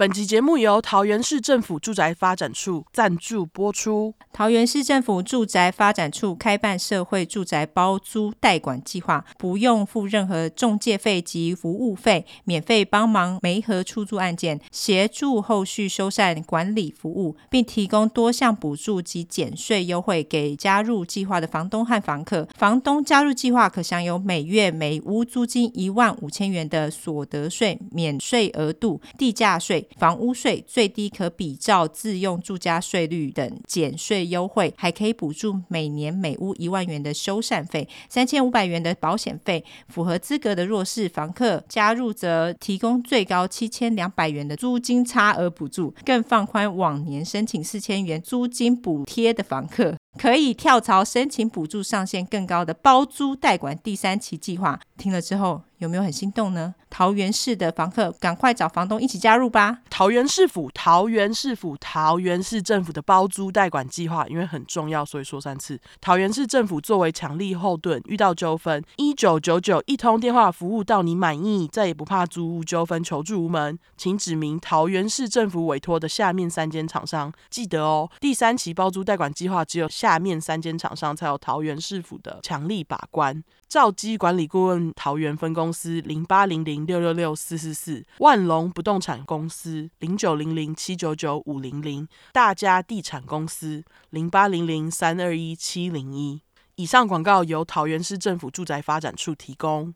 本集节目由桃园市政府住宅发展处赞助播出。桃园市政府住宅发展处开办社会住宅包租代管计划，不用付任何中介费及服务费，免费帮忙媒合出租案件，协助后续修缮管理服务，并提供多项补助及减税优惠给加入计划的房东和房客。房东加入计划可享有每月每屋租金一万五千元的所得税免税额度、地价税。房屋税最低可比照自用住家税率等减税优惠，还可以补助每年每屋一万元的修缮费、三千五百元的保险费。符合资格的弱势房客加入，则提供最高七千两百元的租金差额补助，更放宽往年申请四千元租金补贴的房客，可以跳槽申请补助上限更高的包租代管第三期计划。听了之后，有没有很心动呢？桃园市的房客，赶快找房东一起加入吧！桃园市府、桃园市府、桃园市政府的包租代管计划，因为很重要，所以说三次。桃园市政府作为强力后盾，遇到纠纷，一九九九一通电话服务到你满意，再也不怕租屋纠纷求助无门。请指明桃园市政府委托的下面三间厂商，记得哦。第三期包租代管计划，只有下面三间厂商才有桃园市府的强力把关。兆基管理顾问桃园分公司零八零零六六六四四四，万隆不动产公司零九零零七九九五零零，大家地产公司零八零零三二一七零一。以上广告由桃园市政府住宅发展处提供。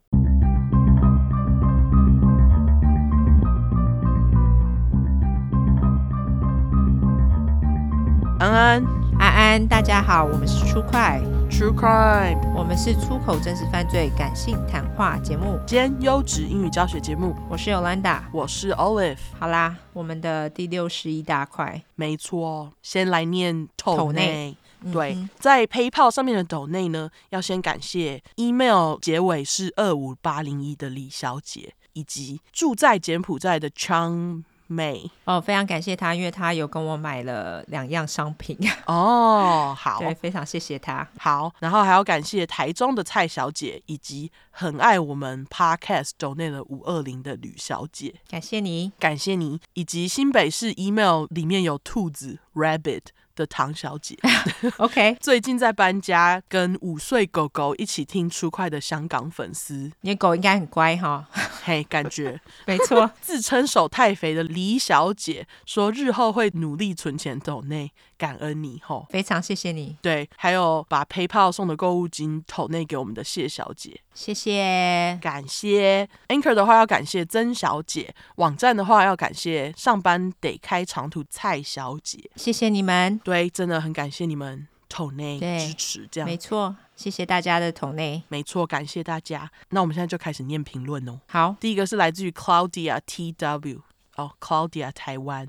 安安，安安，大家好，我们是出快。True Crime，我们是出口真实犯罪感性谈话节目兼优质英语教学节目。我是 Yolanda，我是 Olive。好啦，我们的第六十一大块，没错，先来念斗内。对，嗯、在 PayPal 上面的斗内呢，要先感谢 email 结尾是二五八零一的李小姐，以及住在柬埔寨的 Chang。美。哦，非常感谢他，因为他有跟我买了两样商品。哦。好，对，非常谢谢他。好，然后还要感谢台中的蔡小姐，以及很爱我们 Podcast 周内的五二零的吕小姐，感谢你，感谢你，以及新北市 email 里面有兔子 Rabbit 的唐小姐，OK，最近在搬家，跟五岁狗狗一起听出快的香港粉丝，你的狗应该很乖哈，嘿，感觉没错。自称手太肥的李小姐说，日后会努力存钱走内，感恩你吼，非常谢谢你。对，还有把 PayPal 送的购物金投内给我们的谢小姐，谢谢，感谢。Anchor 的话要感谢曾小姐，网站的话要感谢上班得开长途蔡小姐，谢谢你们。对，真的很感谢你们投内支持，这样没错，谢谢大家的投内，没错，感谢大家。那我们现在就开始念评论哦。好，第一个是来自于 Claudia T W。哦、oh，Claudia 台湾，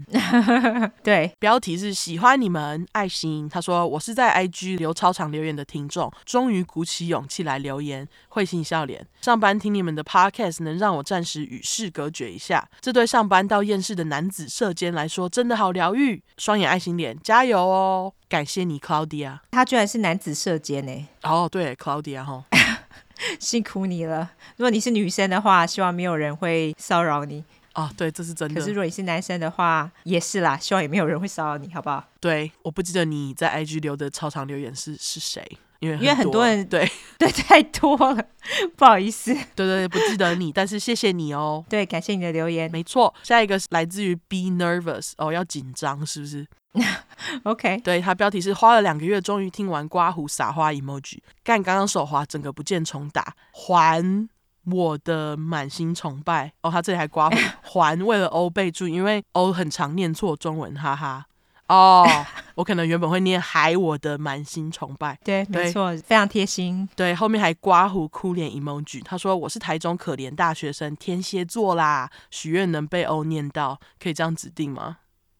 对，标题是喜欢你们爱心。他说我是在 IG 留超长留言的听众，终于鼓起勇气来留言，会心笑脸。上班听你们的 Podcast 能让我暂时与世隔绝一下，这对上班到厌世的男子射间来说真的好疗愈。双眼爱心脸，加油哦！感谢你，Claudia。他居然是男子射间呢？哦、oh，对，Claudia 哈，辛苦你了。如果你是女生的话，希望没有人会骚扰你。啊，对，这是真的。可是如果你是男生的话，也是啦，希望也没有人会骚扰你，好不好？对，我不记得你在 IG 留的超长留言是是谁，因为因为很多人对 对太多了，不好意思。对对对，不记得你，但是谢谢你哦。对，感谢你的留言。没错，下一个是来自于 Be Nervous，哦，要紧张是不是？OK，对，他标题是花了两个月，终于听完刮胡撒花 emoji，干刚刚手滑，整个不见重打还。我的满心崇拜哦，他这里还刮胡 还为了欧备注，因为欧很常念错中文，哈哈。哦，我可能原本会念还我的满心崇拜，对，对没错，非常贴心。对，后面还刮胡哭脸 emoji。他说我是台中可怜大学生，天蝎座啦，许愿能被欧念到，可以这样指定吗？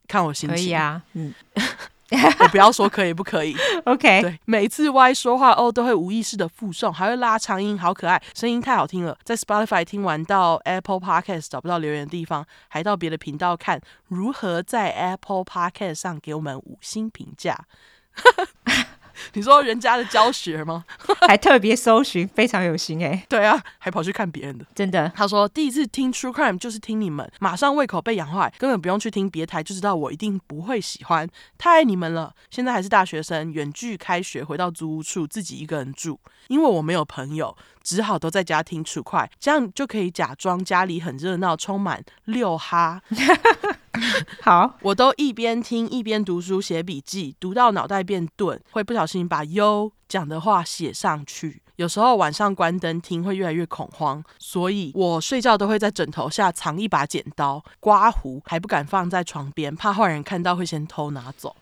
看我心情。可以啊，嗯。我不要说可以不可以，OK。对，每次 Y 说话哦，都会无意识的附送，还会拉长音，好可爱，声音太好听了。在 Spotify 听完到 Apple Podcast 找不到留言的地方，还到别的频道看如何在 Apple Podcast 上给我们五星评价。你说人家的教学吗？还特别搜寻，非常有心哎。对啊，还跑去看别人的，真的。他说第一次听 True Crime 就是听你们，马上胃口被养坏，根本不用去听别台就知道我一定不会喜欢，太爱你们了。现在还是大学生，远距开学回到租屋处自己一个人住，因为我没有朋友，只好都在家听 True Crime，这样就可以假装家里很热闹，充满六哈。好，我都一边听一边读书写笔记，读到脑袋变钝，会不小心把优讲的话写上去。有时候晚上关灯听会越来越恐慌，所以我睡觉都会在枕头下藏一把剪刀、刮胡，还不敢放在床边，怕坏人看到会先偷拿走。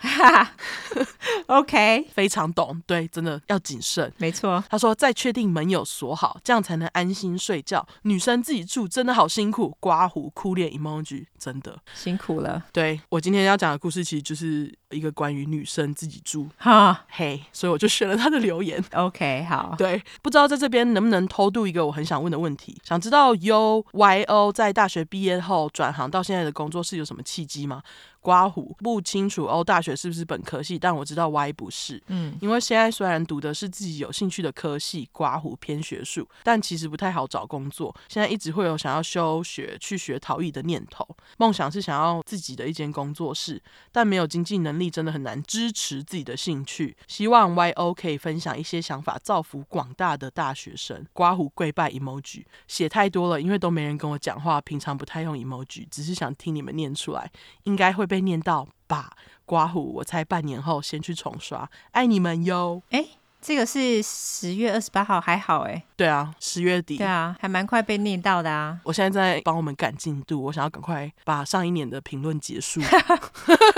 OK，非常懂，对，真的要谨慎。没错，他说再确定门有锁好，这样才能安心睡觉。女生自己住真的好辛苦，刮胡哭脸 emoji，真的辛苦了。对，我今天要讲的故事，其实就是一个关于女生自己住。哈，嘿，所以我就选了他的留言。OK，好，对。不知道在这边能不能偷渡一个我很想问的问题？想知道 U Y O 在大学毕业后转行到现在的工作是有什么契机吗？刮胡不清楚哦，大学是不是本科系？但我知道 Y 不是，嗯，因为现在虽然读的是自己有兴趣的科系，刮胡偏学术，但其实不太好找工作。现在一直会有想要休学去学陶艺的念头，梦想是想要自己的一间工作室，但没有经济能力，真的很难支持自己的兴趣。希望 Y O 可以分享一些想法，造福广大的大学生。刮胡跪拜 emoji 写太多了，因为都没人跟我讲话，平常不太用 emoji，只是想听你们念出来，应该会被。被念到吧，刮胡，我猜半年后先去重刷，爱你们哟。哎，这个是十月二十八号，还好哎。对啊，十月底。对啊，还蛮快被念到的啊。我现在在帮我们赶进度，我想要赶快把上一年的评论结束。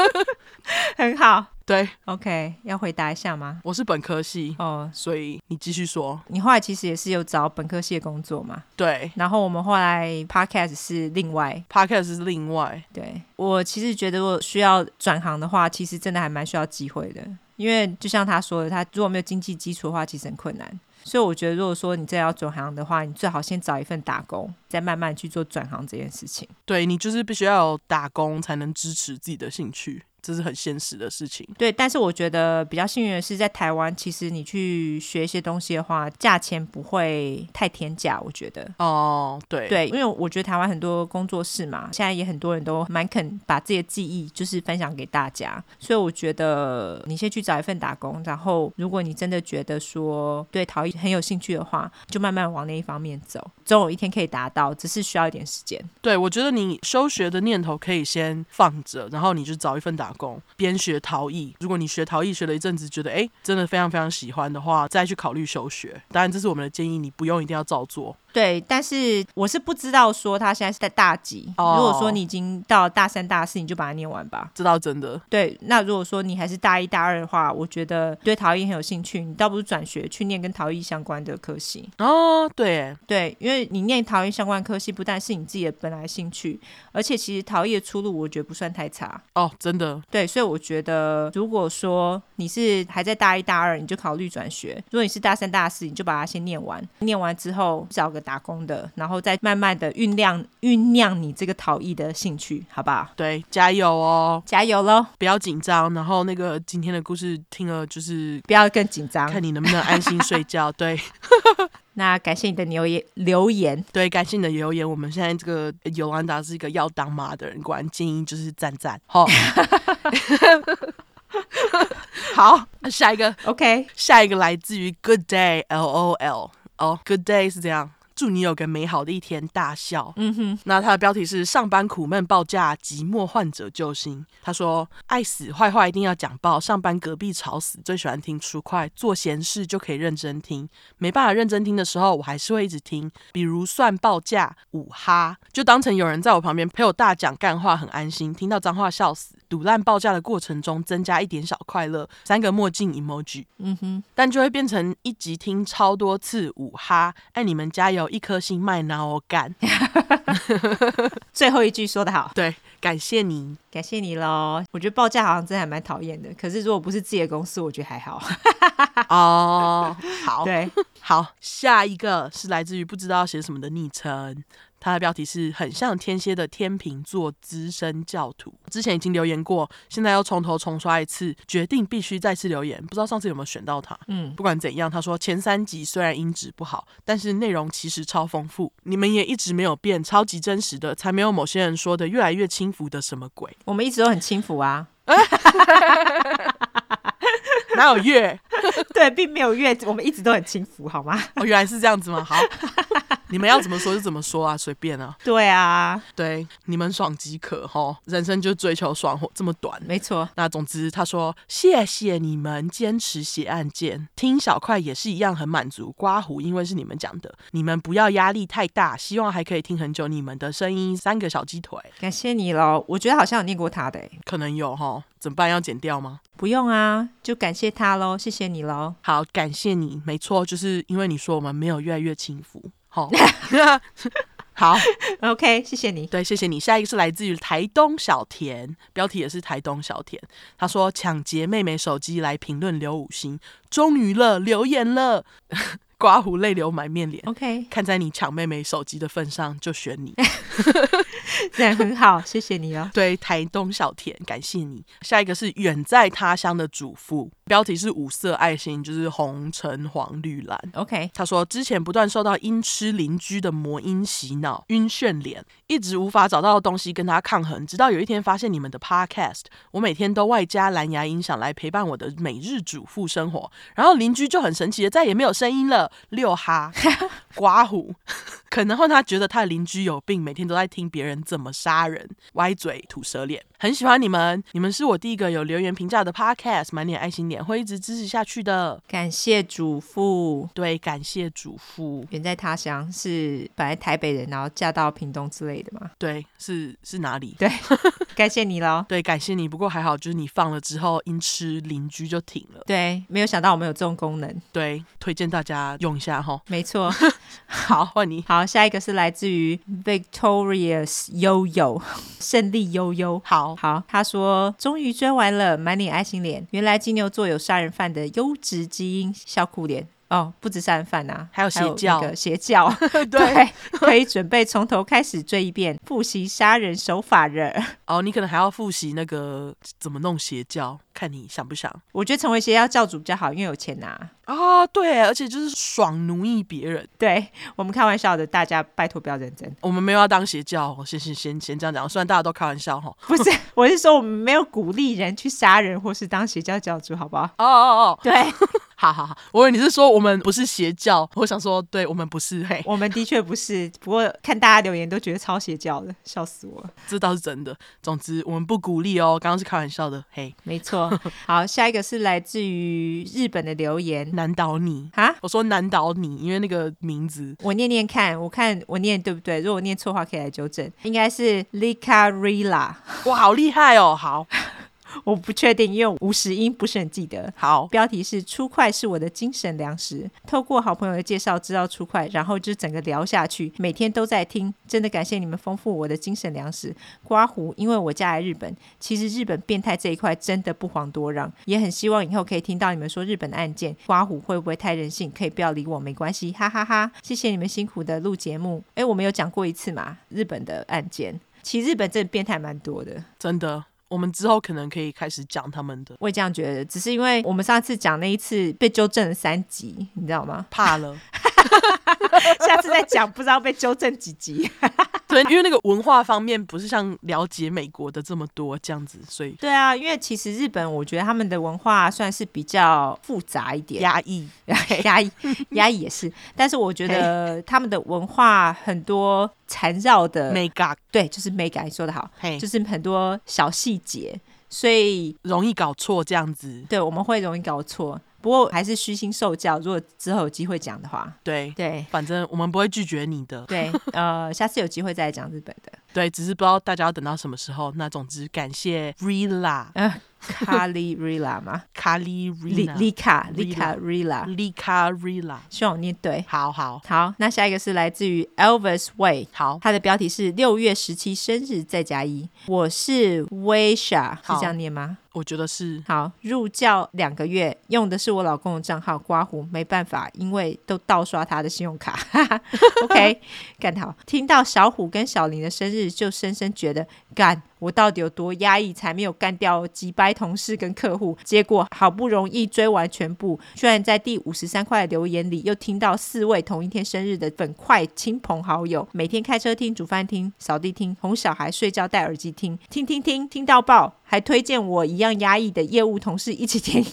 很好。对，OK，要回答一下吗？我是本科系哦，oh, 所以你继续说。你后来其实也是有找本科系的工作嘛？对。然后我们后来 Podcast 是另外，Podcast 是另外。对，我其实觉得，我需要转行的话，其实真的还蛮需要机会的。因为就像他说的，他如果没有经济基础的话，其实很困难。所以我觉得，如果说你真的要转行的话，你最好先找一份打工，再慢慢去做转行这件事情。对，你就是必须要有打工，才能支持自己的兴趣。这是很现实的事情。对，但是我觉得比较幸运的是，在台湾，其实你去学一些东西的话，价钱不会太天价。我觉得哦，对对，因为我觉得台湾很多工作室嘛，现在也很多人都蛮肯把自己的技艺就是分享给大家，所以我觉得你先去找一份打工，然后如果你真的觉得说对陶艺很有兴趣的话，就慢慢往那一方面走，总有一天可以达到，只是需要一点时间。对，我觉得你休学的念头可以先放着，然后你就找一份打工。边学陶艺，如果你学陶艺学了一阵子，觉得哎，真的非常非常喜欢的话，再去考虑休学。当然，这是我们的建议，你不用一定要照做。对，但是我是不知道说他现在是在大几。Oh, 如果说你已经到大三、大四，你就把它念完吧。知道真的。对，那如果说你还是大一、大二的话，我觉得对陶艺很有兴趣，你倒不如转学去念跟陶艺相关的科系。哦，oh, 对，对，因为你念陶艺相关科系，不但是你自己的本来兴趣，而且其实陶艺的出路我觉得不算太差。哦，oh, 真的。对，所以我觉得，如果说你是还在大一、大二，你就考虑转学；如果你是大三、大四，你就把它先念完。念完之后找个。打工的，然后再慢慢的酝酿酝酿你这个陶艺的兴趣，好不好？对，加油哦，加油喽！不要紧张，然后那个今天的故事听了就是不要更紧张，看你能不能安心睡觉。对，那感谢你的留言留言，对，感谢你的留言。我们现在这个尤兰达是一个要当妈的人，果然建议就是赞赞。好，好，下一个，OK，下一个来自于 Good Day L O L，哦，oh，Good Day 是这样。祝你有个美好的一天，大笑。嗯哼，那他的标题是“上班苦闷报价，寂寞患者救星”。他说：“爱死坏话一定要讲爆，上班隔壁吵死，最喜欢听 True Crime，做闲事就可以认真听。没办法认真听的时候，我还是会一直听。比如算报价五哈，就当成有人在我旁边陪我大讲干话，很安心。听到脏话笑死。赌烂报价的过程中增加一点小快乐，三个墨镜 emoji。嗯哼，但就会变成一集听超多次五哈，爱你们加油。”一颗心卖拿我干，最后一句说得好，对，感谢你，感谢你喽。我觉得报价好像真的还蛮讨厌的，可是如果不是自己的公司，我觉得还好。哦，好，对，好，下一个是来自于不知道写什么的昵称。他的标题是很像天蝎的天秤座资深教徒。之前已经留言过，现在要从头重刷一次，决定必须再次留言。不知道上次有没有选到他？嗯，不管怎样，他说前三集虽然音质不好，但是内容其实超丰富。你们也一直没有变，超级真实的，才没有某些人说的越来越轻浮的什么鬼。我们一直都很轻浮啊。哪有月？对，并没有月，我们一直都很轻浮，好吗？哦，原来是这样子吗？好，你们要怎么说就怎么说啊，随便啊。对啊，对，你们爽即可哈，人生就追求爽活这么短，没错。那总之，他说谢谢你们坚持写案件，听小块也是一样很满足。刮胡，因为是你们讲的，你们不要压力太大，希望还可以听很久你们的声音。三个小鸡腿，感谢你喽。我觉得好像有念过他的，可能有哈。怎么办？要剪掉吗？不用啊，就感谢他喽，谢谢你喽。好，感谢你，没错，就是因为你说我们没有越来越轻浮。好，好，OK，谢谢你。对，谢谢你。下一个是来自于台东小田，标题也是台东小田。他说抢劫妹妹手机来评论留五星，终于了，留言了。刮胡泪流满面脸，OK，看在你抢妹妹手机的份上，就选你，这样很好，谢谢你哦。对，台东小田，感谢你。下一个是远在他乡的主妇，标题是五色爱心，就是红橙黄绿蓝，OK。他说之前不断受到音痴邻居的魔音洗脑，晕眩脸，一直无法找到东西跟他抗衡，直到有一天发现你们的 Podcast，我每天都外加蓝牙音响来陪伴我的每日主妇生活，然后邻居就很神奇的再也没有声音了。六哈 刮胡，可能会他觉得他的邻居有病，每天都在听别人怎么杀人，歪嘴吐舌脸。很喜欢你们，你们是我第一个有留言评价的 podcast，满脸爱心脸，会一直支持下去的。感谢主妇，对，感谢主妇。远在他乡是本来台北人，然后嫁到屏东之类的吗？对，是是哪里？对，感谢你喽。对，感谢你。不过还好，就是你放了之后，因吃邻居就停了。对，没有想到我们有这种功能。对，推荐大家用一下哈。没错。好，换你。好，下一个是来自于 Victorious 悠悠，胜利悠悠。好好，他说终于追完了，满脸爱心脸。原来金牛座有杀人犯的优质基因，笑哭脸。哦，不止杀人犯呐，还有邪教，个邪教，对，可以准备从头开始追一遍，复习杀人手法了。哦，你可能还要复习那个怎么弄邪教，看你想不想？我觉得成为邪教教主比较好，因为有钱拿。啊、哦，对，而且就是爽奴役别人。对，我们开玩笑的，大家拜托不要认真。我们没有要当邪教，先先先先这样讲。虽然大家都开玩笑哈，不是，我是说我们没有鼓励人去杀人或是当邪教教主，好不好？哦哦哦，对。好好好，我以为你是说我们不是邪教，我想说，对，我们不是，嘿，我们的确不是。不过看大家留言都觉得超邪教的，笑死我了。这倒是真的。总之，我们不鼓励哦，刚刚是开玩笑的，嘿，没错。好，下一个是来自于日本的留言，难倒你啊，我说难倒你，因为那个名字，我念念看，我看我念对不对？如果我念错话，可以来纠正。应该是 Licarilla，哇，好厉害哦，好。我不确定，因为五十音不是很记得。好，标题是“出快是我的精神粮食”。透过好朋友的介绍知道出快，然后就整个聊下去，每天都在听。真的感谢你们丰富我的精神粮食。刮胡，因为我家在日本，其实日本变态这一块真的不遑多让，也很希望以后可以听到你们说日本的案件。刮胡会不会太任性？可以不要理我，没关系，哈哈哈哈。谢谢你们辛苦的录节目。哎，我们有讲过一次嘛？日本的案件，其实日本真的变态蛮多的，真的。我们之后可能可以开始讲他们的，我也这样觉得，只是因为我们上次讲那一次被纠正了三集，你知道吗？怕了，下次再讲不知道被纠正几集。对，因为那个文化方面不是像了解美国的这么多这样子，所以对啊，因为其实日本我觉得他们的文化算是比较复杂一点，压抑，压抑，压抑也是，但是我觉得他们的文化很多缠绕的美感，对，就是美感，你说的好，就是很多小细节，所以容易搞错这样子，对，我们会容易搞错。不过还是虚心受教，如果之后有机会讲的话，对对，反正我们不会拒绝你的。对，呃，下次有机会再来讲日本的。对，只是不知道大家要等到什么时候。那总之感谢 Rilla，卡里瑞拉吗？卡里瑞里拉，里卡里卡瑞拉，里卡瑞拉。希望我念对。好好好，那下一个是来自于 Elvis Way，好，它的标题是六月十七生日再加一，我是 Waysha，是好这样念吗？我觉得是好，入教两个月，用的是我老公的账号刮胡，没办法，因为都盗刷他的信用卡。OK，干好。听到小虎跟小林的生日，就深深觉得干，我到底有多压抑，才没有干掉几百同事跟客户？结果好不容易追完全部，居然在第五十三块的留言里，又听到四位同一天生日的粉块亲朋好友，每天开车听、煮饭听、扫地听、哄小孩睡觉戴耳机听，听听听听到爆。还推荐我一样压抑的业务同事一起听，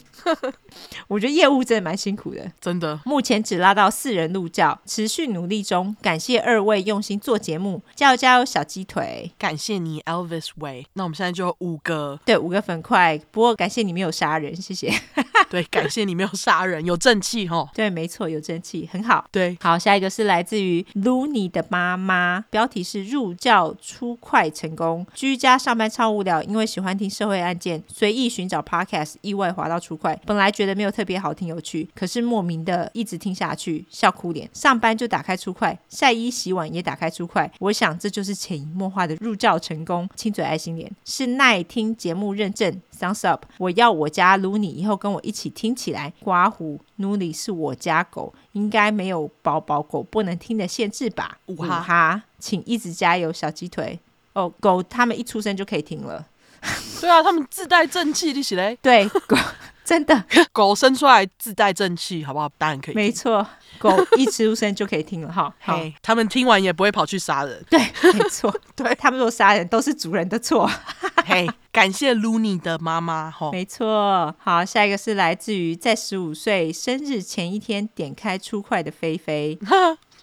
我觉得业务真的蛮辛苦的，真的。目前只拉到四人入教，持续努力中。感谢二位用心做节目，加油加油，小鸡腿！感谢你，Elvis Way。那我们现在就五个，对，五个粉块。不过感谢你没有杀人，谢谢。对，感谢你没有杀人，有正气哈。对，没错，有正气，很好。对，好，下一个是来自于 Luni 的妈妈，标题是入教出快成功，居家上班超无聊，因为喜欢听社会案件，随意寻找 Podcast，意外滑到出快。本来觉得没有特别好听有趣，可是莫名的一直听下去，笑哭脸。上班就打开出快，晒衣洗碗也打开出快。我想这就是潜移默化的入教成功。亲嘴爱心脸是耐听节目认证。Thumbs up！我要我家 Luni 以后跟我一起听起来。刮胡 Luni 是我家狗，应该没有宝宝狗不能听的限制吧？五哈，哈，请一直加油，小鸡腿。哦，狗他们一出生就可以听了。对啊，他们自带正气，你起来。对，狗真的，狗生出来自带正气，好不好？当然可以。没错，狗一出生就可以听了哈。好他们听完也不会跑去杀人。对，没错，对他们说杀人都是主人的错。嘿，hey, 感谢 Luni 的妈妈哈。没错，好，下一个是来自于在十五岁生日前一天点开出快的菲菲。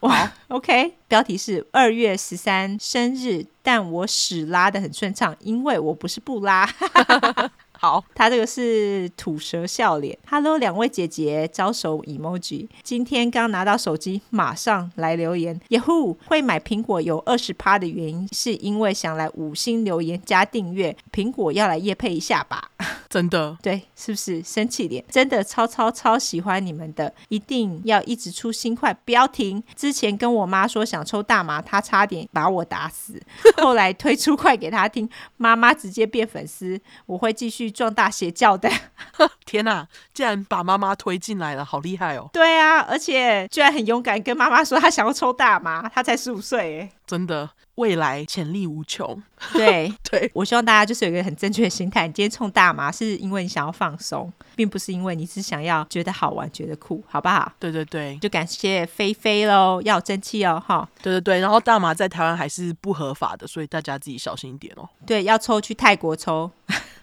哇，OK，标题是二月十三生日，但我屎拉的很顺畅，因为我不是不拉。好，他这个是吐舌笑脸。Hello，两位姐姐，招手 emoji。今天刚拿到手机，马上来留言。Yahoo，会买苹果有二十趴的原因，是因为想来五星留言加订阅。苹果要来夜配一下吧？真的？对，是不是生气脸？真的超超超喜欢你们的，一定要一直出新快，不要停。之前跟我妈说想抽大麻，她差点把我打死。后来推出快给她听，妈妈直接变粉丝。我会继续。壮大邪教的，天哪！竟然把妈妈推进来了，好厉害哦！对啊，而且居然很勇敢，跟妈妈说他想要抽大麻，他才十五岁，哎，真的，未来潜力无穷。对 对，我希望大家就是有一个很正确的心态，你今天冲大麻是因为你想要放松，并不是因为你是想要觉得好玩、觉得酷，好不好？对对对，就感谢菲菲喽，要有争气哦，哈！对对对，然后大麻在台湾还是不合法的，所以大家自己小心一点哦。对，要抽去泰国抽。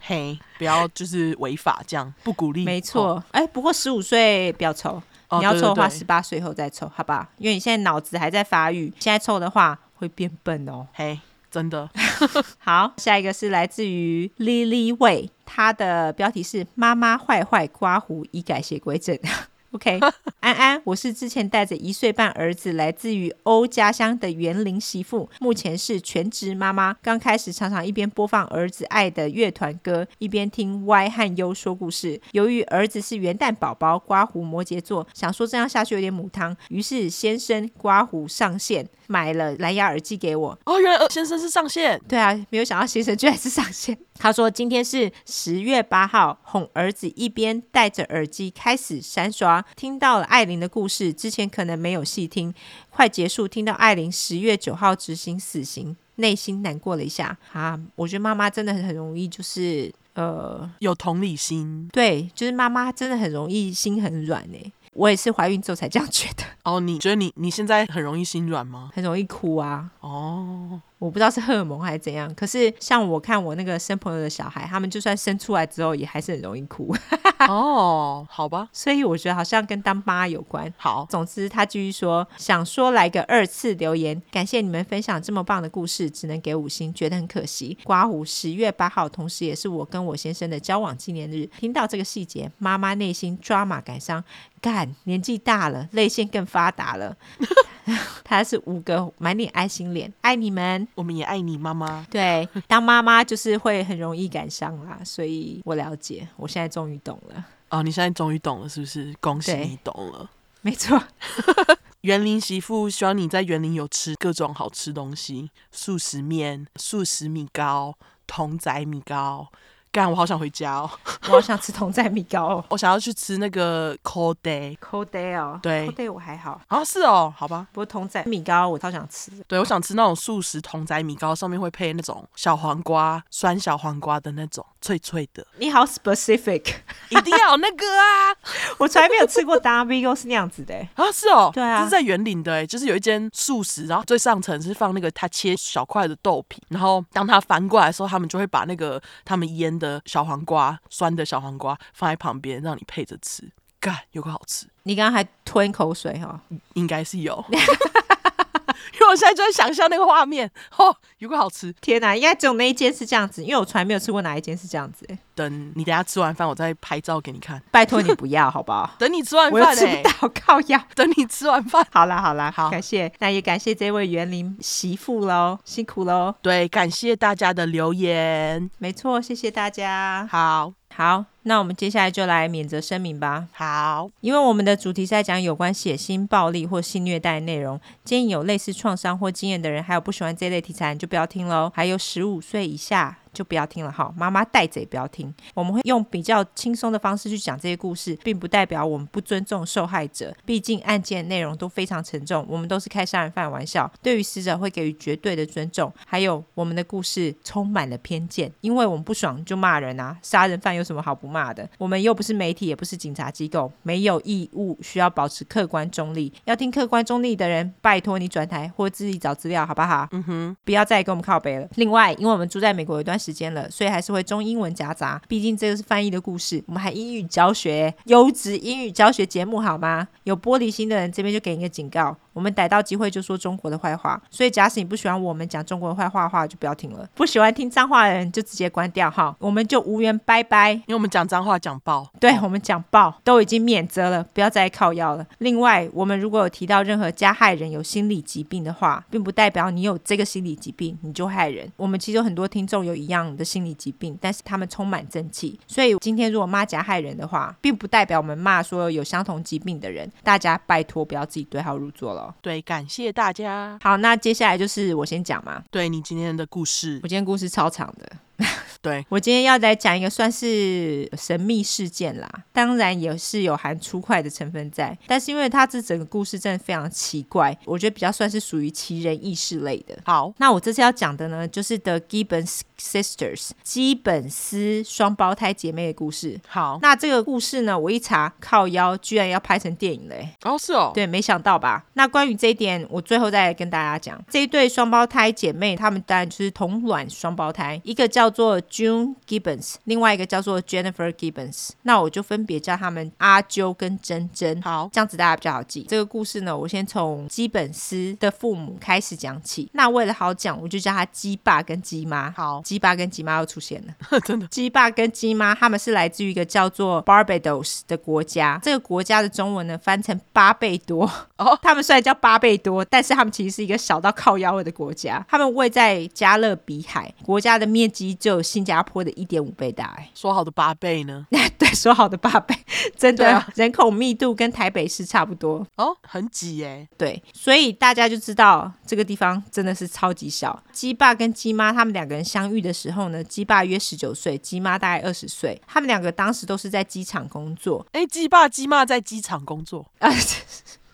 嘿，不要就是违法这样，不鼓励。没错，哎、哦，不过十五岁不要抽，哦、你要抽的话，十八岁后再抽，好吧？因为你现在脑子还在发育，现在抽的话会变笨哦。嘿，真的。好，下一个是来自于 Lily Way，她的标题是“妈妈坏坏刮胡已改邪归正”。OK，安安，我是之前带着一岁半儿子来自于欧家乡的园林媳妇，目前是全职妈妈。刚开始常常一边播放儿子爱的乐团歌，一边听 Y 和 U 说故事。由于儿子是元旦宝宝，刮胡摩羯座，想说这样下去有点母汤，于是先生刮胡上线。买了蓝牙耳机给我哦，原来先生是上线。对啊，没有想到先生居然是上线。他说今天是十月八号，哄儿子一边戴着耳机开始三刷，听到了艾琳的故事，之前可能没有细听，快结束，听到艾琳十月九号执行死刑，内心难过了一下啊。我觉得妈妈真的很容易就是呃有同理心，对，就是妈妈真的很容易心很软哎。我也是怀孕之后才这样觉得。哦，你觉得你你现在很容易心软吗？很容易哭啊。哦。我不知道是荷尔蒙还是怎样，可是像我看我那个生朋友的小孩，他们就算生出来之后，也还是很容易哭。哦，好吧，所以我觉得好像跟当妈有关。好，总之他继续说，想说来个二次留言，感谢你们分享这么棒的故事，只能给五星，觉得很可惜。刮胡十月八号，同时也是我跟我先生的交往纪念日。听到这个细节，妈妈内心抓马感伤，干，年纪大了，泪腺更发达了。他是五个满脸爱心脸，爱你们，我们也爱你，妈妈。对，当妈妈就是会很容易感伤啦，所以我了解，我现在终于懂了。哦，你现在终于懂了，是不是？恭喜你懂了。没错。园林媳妇希望你在园林有吃各种好吃东西，素食面、素食米糕、童仔米糕。干，我好想回家哦！我好想吃同仔米糕哦！我想要去吃那个 cold day cold day 哦，对 cold day 我还好啊，是哦，好吧。不过同仔米糕我超想吃，对，我想吃那种素食同仔米糕，上面会配那种小黄瓜、酸小黄瓜的那种脆脆的。你好 specific，一定要有那个啊！我从来没有吃过大 VGO 是那样子的啊，是哦，对啊，这是在员林的哎，就是有一间素食，然后最上层是放那个他切小块的豆皮，然后当他翻过来的时候，他们就会把那个他们腌的小黄瓜。酸的小黄瓜放在旁边，让你配着吃，干有个好吃。你刚刚还吞口水哈、哦？应该是有，因为我现在就在想象那个画面，哦，有个好吃。天哪，应该只有那一间是这样子，因为我从来没有吃过哪一间是这样子。等你等下吃完饭，我再拍照给你看。拜托你不要，好不好？等你吃完饭，我吃不到靠药。等你吃完饭，好啦好啦，好，感谢，那也感谢这位园林媳妇喽，辛苦喽。对，感谢大家的留言，没错，谢谢大家。好。好，那我们接下来就来免责声明吧。好，因为我们的主题是在讲有关血腥暴力或性虐待的内容，建议有类似创伤或经验的人，还有不喜欢这类题材，你就不要听喽。还有十五岁以下。就不要听了哈，妈妈带着也不要听。我们会用比较轻松的方式去讲这些故事，并不代表我们不尊重受害者。毕竟案件内容都非常沉重，我们都是开杀人犯玩笑，对于死者会给予绝对的尊重。还有我们的故事充满了偏见，因为我们不爽就骂人啊，杀人犯有什么好不骂的？我们又不是媒体，也不是警察机构，没有义务需要保持客观中立。要听客观中立的人，拜托你转台或自己找资料，好不好？嗯哼，不要再跟我们靠北了。另外，因为我们住在美国有一段时时间了，所以还是会中英文夹杂。毕竟这个是翻译的故事，我们还英语教学，优质英语教学节目好吗？有玻璃心的人，这边就给你一个警告。我们逮到机会就说中国的坏话，所以假使你不喜欢我们讲中国的坏话的话，就不要听了。不喜欢听脏话的人就直接关掉哈，我们就无缘拜拜。因为我们讲脏话讲爆，对，我们讲爆都已经免责了，不要再靠腰了。另外，我们如果有提到任何加害人有心理疾病的话，并不代表你有这个心理疾病你就害人。我们其实有很多听众有一样的心理疾病，但是他们充满正气。所以今天如果骂加害人的话，并不代表我们骂所有有相同疾病的人。大家拜托不要自己对号入座了。对，感谢。大家。好，那接下来就是我先讲嘛。对，你今天的故事，我今天故事超长的。对，我今天要来讲一个算是神秘事件啦，当然也是有含粗快的成分在，但是因为它这整个故事真的非常奇怪，我觉得比较算是属于奇人异事类的。好，那我这次要讲的呢，就是 The Gibbons Sisters 基本斯双胞胎姐妹的故事。好，那这个故事呢，我一查靠腰，居然要拍成电影嘞！哦，是哦，对，没想到吧？那关于这一点，我最后再来跟大家讲，这一对双胞胎姐妹，她们当然就是同卵双胞胎，一个叫做 June Gibbons，另外一个叫做 Jennifer Gibbons。那我就分别叫他们阿啾跟珍珍。好，这样子大家比较好记。这个故事呢，我先从基本斯的父母开始讲起。那为了好讲，我就叫他鸡爸跟鸡妈。好。鸡爸跟鸡妈又出现了，真的。鸡爸跟鸡妈他们是来自于一个叫做 Barbados 的国家，这个国家的中文呢翻成巴贝多。哦，他们虽然叫巴贝多，但是他们其实是一个小到靠腰的国家。他们位在加勒比海，国家的面积就有新加坡的一点五倍大。哎，说好的八倍呢？对，说好的八倍，真的，啊、人口密度跟台北市差不多。哦，很挤哎。对，所以大家就知道这个地方真的是超级小。鸡爸跟鸡妈他们两个人相遇。的时候呢，鸡爸约十九岁，鸡妈大概二十岁。他们两个当时都是在机场工作。哎，鸡爸鸡妈在机场工作啊。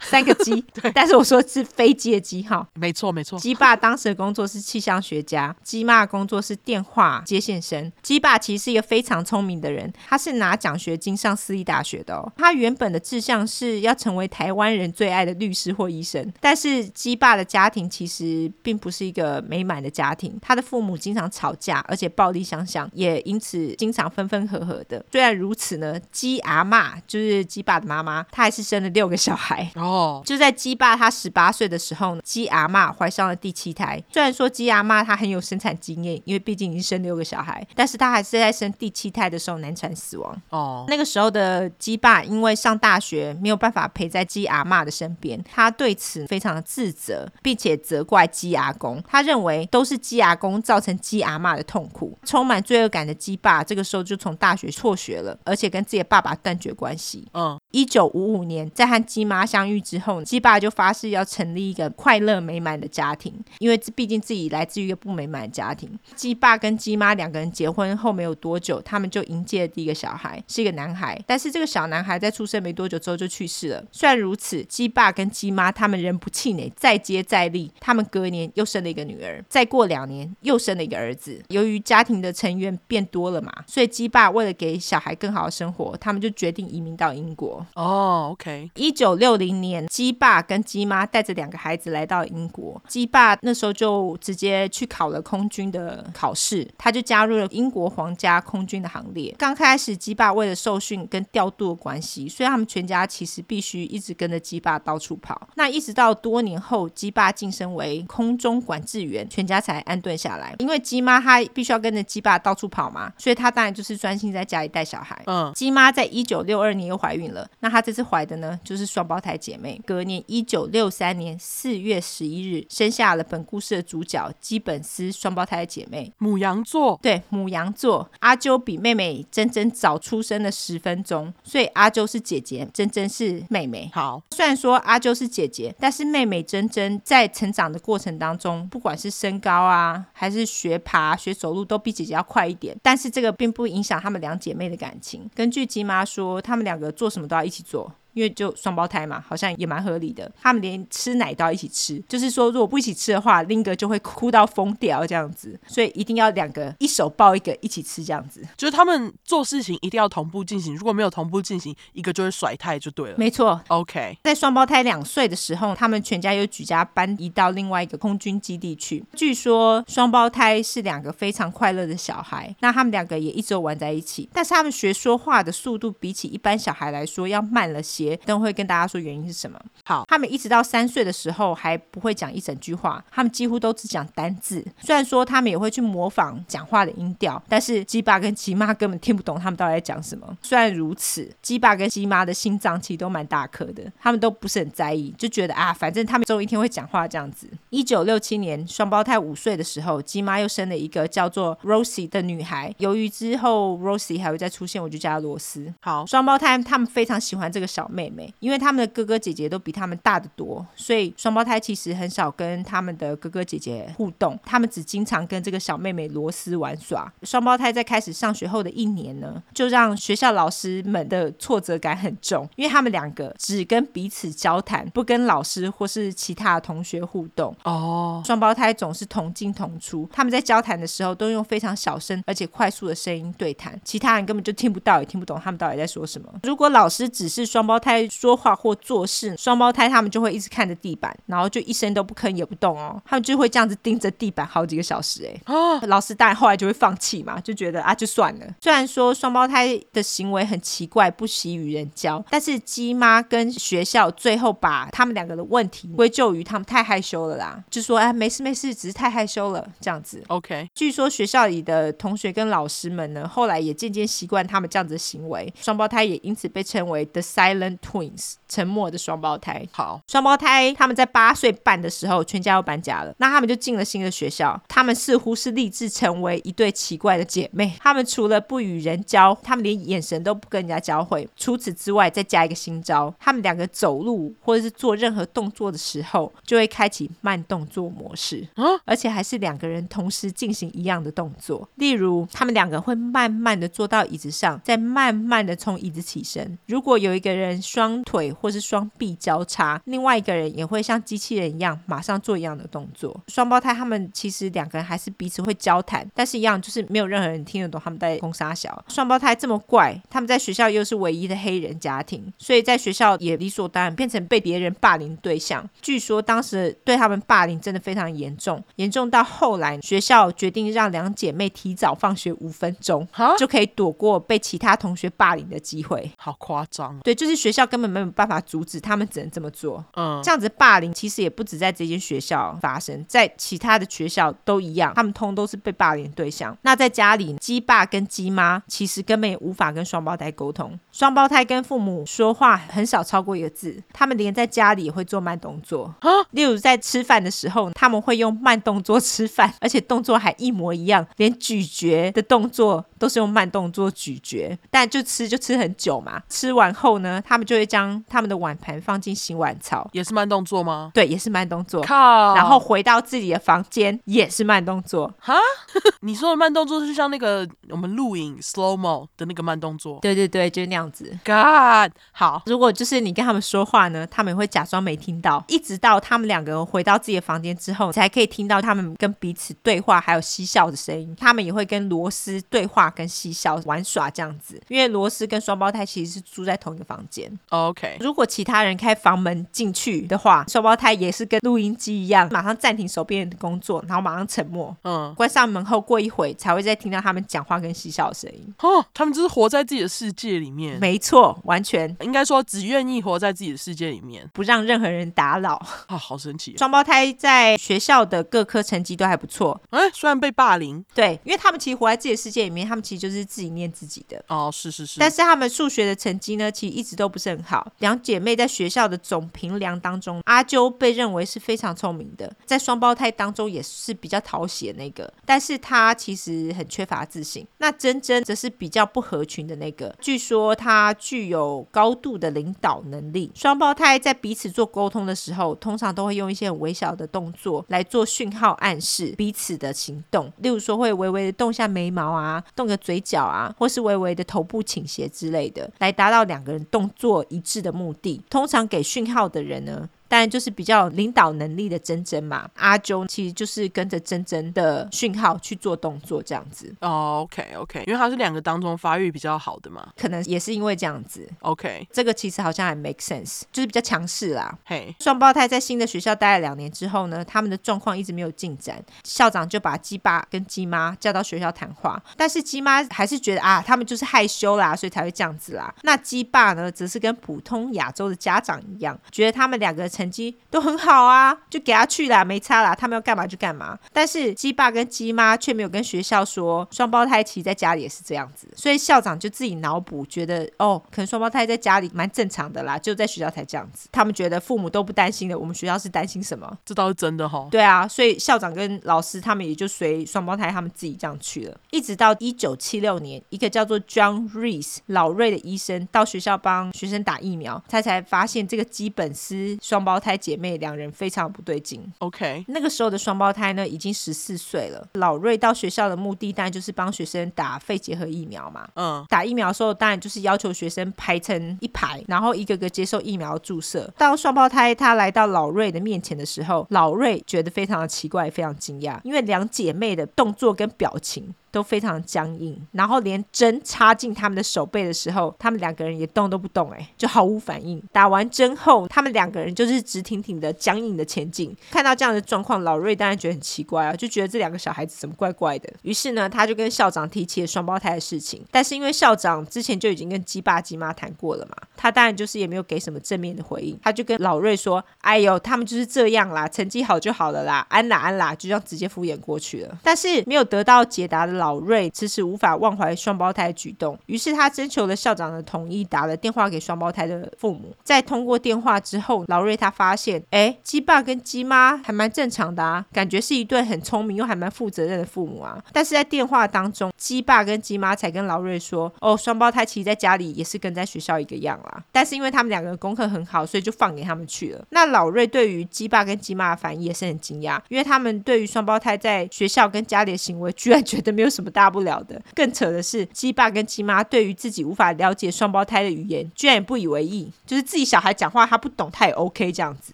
三个鸡，对，但是我说是飞机的机号，没错没错。鸡爸当时的工作是气象学家，鸡妈的工作是电话接线生。鸡爸其实是一个非常聪明的人，他是拿奖学金上私立大学的哦。他原本的志向是要成为台湾人最爱的律师或医生，但是鸡爸的家庭其实并不是一个美满的家庭，他的父母经常吵架，而且暴力相向，也因此经常分分合合的。虽然如此呢，鸡阿妈就是鸡爸的妈妈，她还是生了六个小孩。哦哦，就在鸡爸他十八岁的时候，鸡阿妈怀上了第七胎。虽然说鸡阿妈她很有生产经验，因为毕竟已经生六个小孩，但是她还是在生第七胎的时候难产死亡。哦，那个时候的鸡爸因为上大学没有办法陪在鸡阿妈的身边，他对此非常的自责，并且责怪鸡阿公。他认为都是鸡阿公造成鸡阿妈的痛苦，充满罪恶感的鸡爸这个时候就从大学辍学了，而且跟自己的爸爸断绝关系。嗯，一九五五年在和鸡妈相遇之后，鸡爸就发誓要成立一个快乐美满的家庭，因为毕竟自己来自于一个不美满的家庭。鸡爸跟鸡妈两个人结婚后没有多久，他们就迎接了第一个小孩，是一个男孩。但是这个小男孩在出生没多久之后就去世了。虽然如此，鸡爸跟鸡妈他们仍不气馁，再接再厉。他们隔年又生了一个女儿，再过两年又生了一个儿子。由于家庭的成员变多了嘛，所以鸡爸为了给小孩更好的生活，他们就决定移民到英国。哦，OK。一九六零年，鸡爸跟鸡妈带着两个孩子来到英国。鸡爸那时候就直接去考了空军的考试，他就加入了英国皇家空军的行列。刚开始，鸡爸为了受训跟调度的关系，所以他们全家其实必须一直跟着鸡爸到处跑。那一直到多年后，鸡爸晋升为空中管制员，全家才安顿下来。因为鸡妈她必须要跟着鸡爸到处跑嘛，所以她当然就是专心在家里带小孩。嗯，鸡妈在一九六二年又怀孕了，那她这次怀的呢，就是双胞胎姐妹。隔年一九六三年四月十一日，生下了本故事的主角基本斯双胞胎姐妹，母羊座。对，母羊座。阿啾比妹妹珍珍早出生了十分钟，所以阿啾是姐姐，珍珍是妹妹。好，虽然说阿啾是姐姐，但是妹妹珍珍在成长的过程当中，不管是身高啊，还是学爬、学走路，都比姐姐要快一点。但是这个并不影响她们两姐妹的感情。根据鸡妈说，她们两个做什么都要一起做。因为就双胞胎嘛，好像也蛮合理的。他们连吃奶都要一起吃，就是说如果不一起吃的话，另一个就会哭到疯掉这样子。所以一定要两个一手抱一个一起吃这样子。就是他们做事情一定要同步进行，如果没有同步进行，一个就会甩胎就对了。没错，OK。在双胞胎两岁的时候，他们全家又举家搬移到另外一个空军基地去。据说双胞胎是两个非常快乐的小孩，那他们两个也一直玩在一起。但是他们学说话的速度比起一般小孩来说要慢了些。等会跟大家说原因是什么。好，他们一直到三岁的时候还不会讲一整句话，他们几乎都只讲单字。虽然说他们也会去模仿讲话的音调，但是鸡爸跟鸡妈根本听不懂他们到底在讲什么。虽然如此，鸡爸跟鸡妈的心脏其实都蛮大颗的，他们都不是很在意，就觉得啊，反正他们总有一天会讲话这样子。一九六七年，双胞胎五岁的时候，鸡妈又生了一个叫做 Rosie 的女孩。由于之后 Rosie 还会再出现，我就叫她罗斯。好，双胞胎他们非常喜欢这个小妹妹。因为他们的哥哥姐姐都比他们大得多，所以双胞胎其实很少跟他们的哥哥姐姐互动，他们只经常跟这个小妹妹罗斯玩耍。双胞胎在开始上学后的一年呢，就让学校老师们的挫折感很重，因为他们两个只跟彼此交谈，不跟老师或是其他的同学互动。哦，双胞胎总是同进同出，他们在交谈的时候都用非常小声而且快速的声音对谈，其他人根本就听不到也听不懂他们到底在说什么。如果老师只是双胞胎说。说话或做事，双胞胎他们就会一直看着地板，然后就一声都不吭也不动哦，他们就会这样子盯着地板好几个小时。哎，哦，老师当然后来就会放弃嘛，就觉得啊，就算了。虽然说双胞胎的行为很奇怪，不喜与人交，但是鸡妈跟学校最后把他们两个的问题归咎于他们太害羞了啦，就说哎，没事没事，只是太害羞了这样子。OK，据说学校里的同学跟老师们呢，后来也渐渐习惯他们这样子的行为，双胞胎也因此被称为 The Silent Twins。沉默的双胞胎。好，双胞胎他们在八岁半的时候，全家要搬家了。那他们就进了新的学校。他们似乎是立志成为一对奇怪的姐妹。他们除了不与人交，他们连眼神都不跟人家交汇。除此之外，再加一个新招：他们两个走路或者是做任何动作的时候，就会开启慢动作模式。啊，而且还是两个人同时进行一样的动作。例如，他们两个会慢慢的坐到椅子上，再慢慢的从椅子起身。如果有一个人双腿或是双臂交叉，另外一个人也会像机器人一样马上做一样的动作。双胞胎他们其实两个人还是彼此会交谈，但是一样就是没有任何人听得懂他们在空杀小。双胞胎这么怪，他们在学校又是唯一的黑人家庭，所以在学校也理所当然变成被别人霸凌对象。据说当时对他们霸凌真的非常严重，严重到后来学校决定让两姐妹提早放学五分钟，就可以躲过被其他同学霸凌的机会。好夸张，对，就是。学校根本没有办法阻止，他们只能这么做。嗯，这样子霸凌其实也不止在这间学校发生，在其他的学校都一样，他们通都是被霸凌对象。那在家里，鸡爸跟鸡妈其实根本也无法跟双胞胎沟通，双胞胎跟父母说话很少超过一个字，他们连在家里也会做慢动作。例如在吃饭的时候，他们会用慢动作吃饭，而且动作还一模一样，连咀嚼的动作都是用慢动作咀嚼，但就吃就吃很久嘛。吃完后呢，他们就会将他们的碗盘放进洗碗槽，也是慢动作吗？对，也是慢动作。靠！然后回到自己的房间也是慢动作。哈，你说的慢动作是像那个我们录影 slow mo 的那个慢动作？对对对，就是那样子。God，好。如果就是你跟他们说话呢，他们会假装没听到，一直到他们两个人回到自己的房间之后，才可以听到他们跟彼此对话还有嬉笑的声音。他们也会跟罗斯对话跟嬉笑玩耍这样子，因为罗斯跟双胞胎其实是住在同一个房间。OK，如果其他人开房门进去的话，双胞胎也是跟录音机一样，马上暂停手边的工作，然后马上沉默。嗯，关上门后过一会才会再听到他们讲话跟嬉笑的声音。哦，他们就是活在自己的世界里面。没错，完全应该说只愿意活在自己的世界里面，不让任何人打扰。啊，好神奇！双胞胎在学校的各科成绩都还不错。哎，虽然被霸凌，对，因为他们其实活在自己的世界里面，他们其实就是自己念自己的。哦，是是是。但是他们数学的成绩呢，其实一直都不是很好。两姐妹在学校的总评量当中，阿啾被认为是非常聪明的，在双胞胎当中也是比较讨喜的那个。但是她其实很缺乏自信。那珍珍则是比较不合群的那个。据说她具有高度的领导能力。双胞胎在彼此做沟通的时候，通常都会用一些很微小的动作来做讯号暗示彼此的行动。例如说，会微微的动下眉毛啊，动个嘴角啊，或是微微的头部倾斜之类的，来达到两个人动作做一致的目的。通常给讯号的人呢，当然就是比较有领导能力的珍珍嘛，阿啾其实就是跟着珍珍的讯号去做动作这样子。哦，OK OK，因为他是两个当中发育比较好的嘛，可能也是因为这样子。OK，这个其实好像还 make sense，就是比较强势啦。嘿，双胞胎在新的学校待了两年之后呢，他们的状况一直没有进展，校长就把鸡爸跟鸡妈叫到学校谈话，但是鸡妈还是觉得啊，他们就是害羞啦，所以才会这样子啦。那鸡爸呢，则是跟普通亚洲的家长一样，觉得他们两个。成绩都很好啊，就给他去啦，没差啦，他们要干嘛就干嘛。但是鸡爸跟鸡妈却没有跟学校说，双胞胎其实在家里也是这样子，所以校长就自己脑补，觉得哦，可能双胞胎在家里蛮正常的啦，就在学校才这样子。他们觉得父母都不担心的，我们学校是担心什么？这倒是真的哈。对啊，所以校长跟老师他们也就随双胞胎他们自己这样去了。一直到一九七六年，一个叫做 John Reese 老瑞的医生到学校帮学生打疫苗，他才发现这个基本斯双。胞胎姐妹两人非常不对劲。OK，那个时候的双胞胎呢，已经十四岁了。老瑞到学校的目的当然就是帮学生打肺结核疫苗嘛。嗯，打疫苗的时候当然就是要求学生排成一排，然后一个个接受疫苗注射。当双胞胎他来到老瑞的面前的时候，老瑞觉得非常的奇怪，非常惊讶，因为两姐妹的动作跟表情。都非常僵硬，然后连针插进他们的手背的时候，他们两个人也动都不动，哎，就毫无反应。打完针后，他们两个人就是直挺挺的、僵硬的前进。看到这样的状况，老瑞当然觉得很奇怪啊，就觉得这两个小孩子怎么怪怪的。于是呢，他就跟校长提起了双胞胎的事情。但是因为校长之前就已经跟鸡爸鸡妈谈过了嘛，他当然就是也没有给什么正面的回应。他就跟老瑞说：“哎呦，他们就是这样啦，成绩好就好了啦，安啦安啦，就这样直接敷衍过去了。”但是没有得到解答的老。老瑞迟迟无法忘怀双胞胎举动，于是他征求了校长的同意，打了电话给双胞胎的父母。在通过电话之后，老瑞他发现，哎，鸡爸跟鸡妈还蛮正常的啊，感觉是一对很聪明又还蛮负责任的父母啊。但是在电话当中，鸡爸跟鸡妈才跟老瑞说，哦，双胞胎其实在家里也是跟在学校一个样啦。但是因为他们两个功课很好，所以就放给他们去了。那老瑞对于鸡爸跟鸡妈的反应也是很惊讶，因为他们对于双胞胎在学校跟家里的行为，居然觉得没有。什么大不了的？更扯的是，鸡爸跟鸡妈对于自己无法了解双胞胎的语言，居然也不以为意。就是自己小孩讲话他不懂，他也 OK 这样子。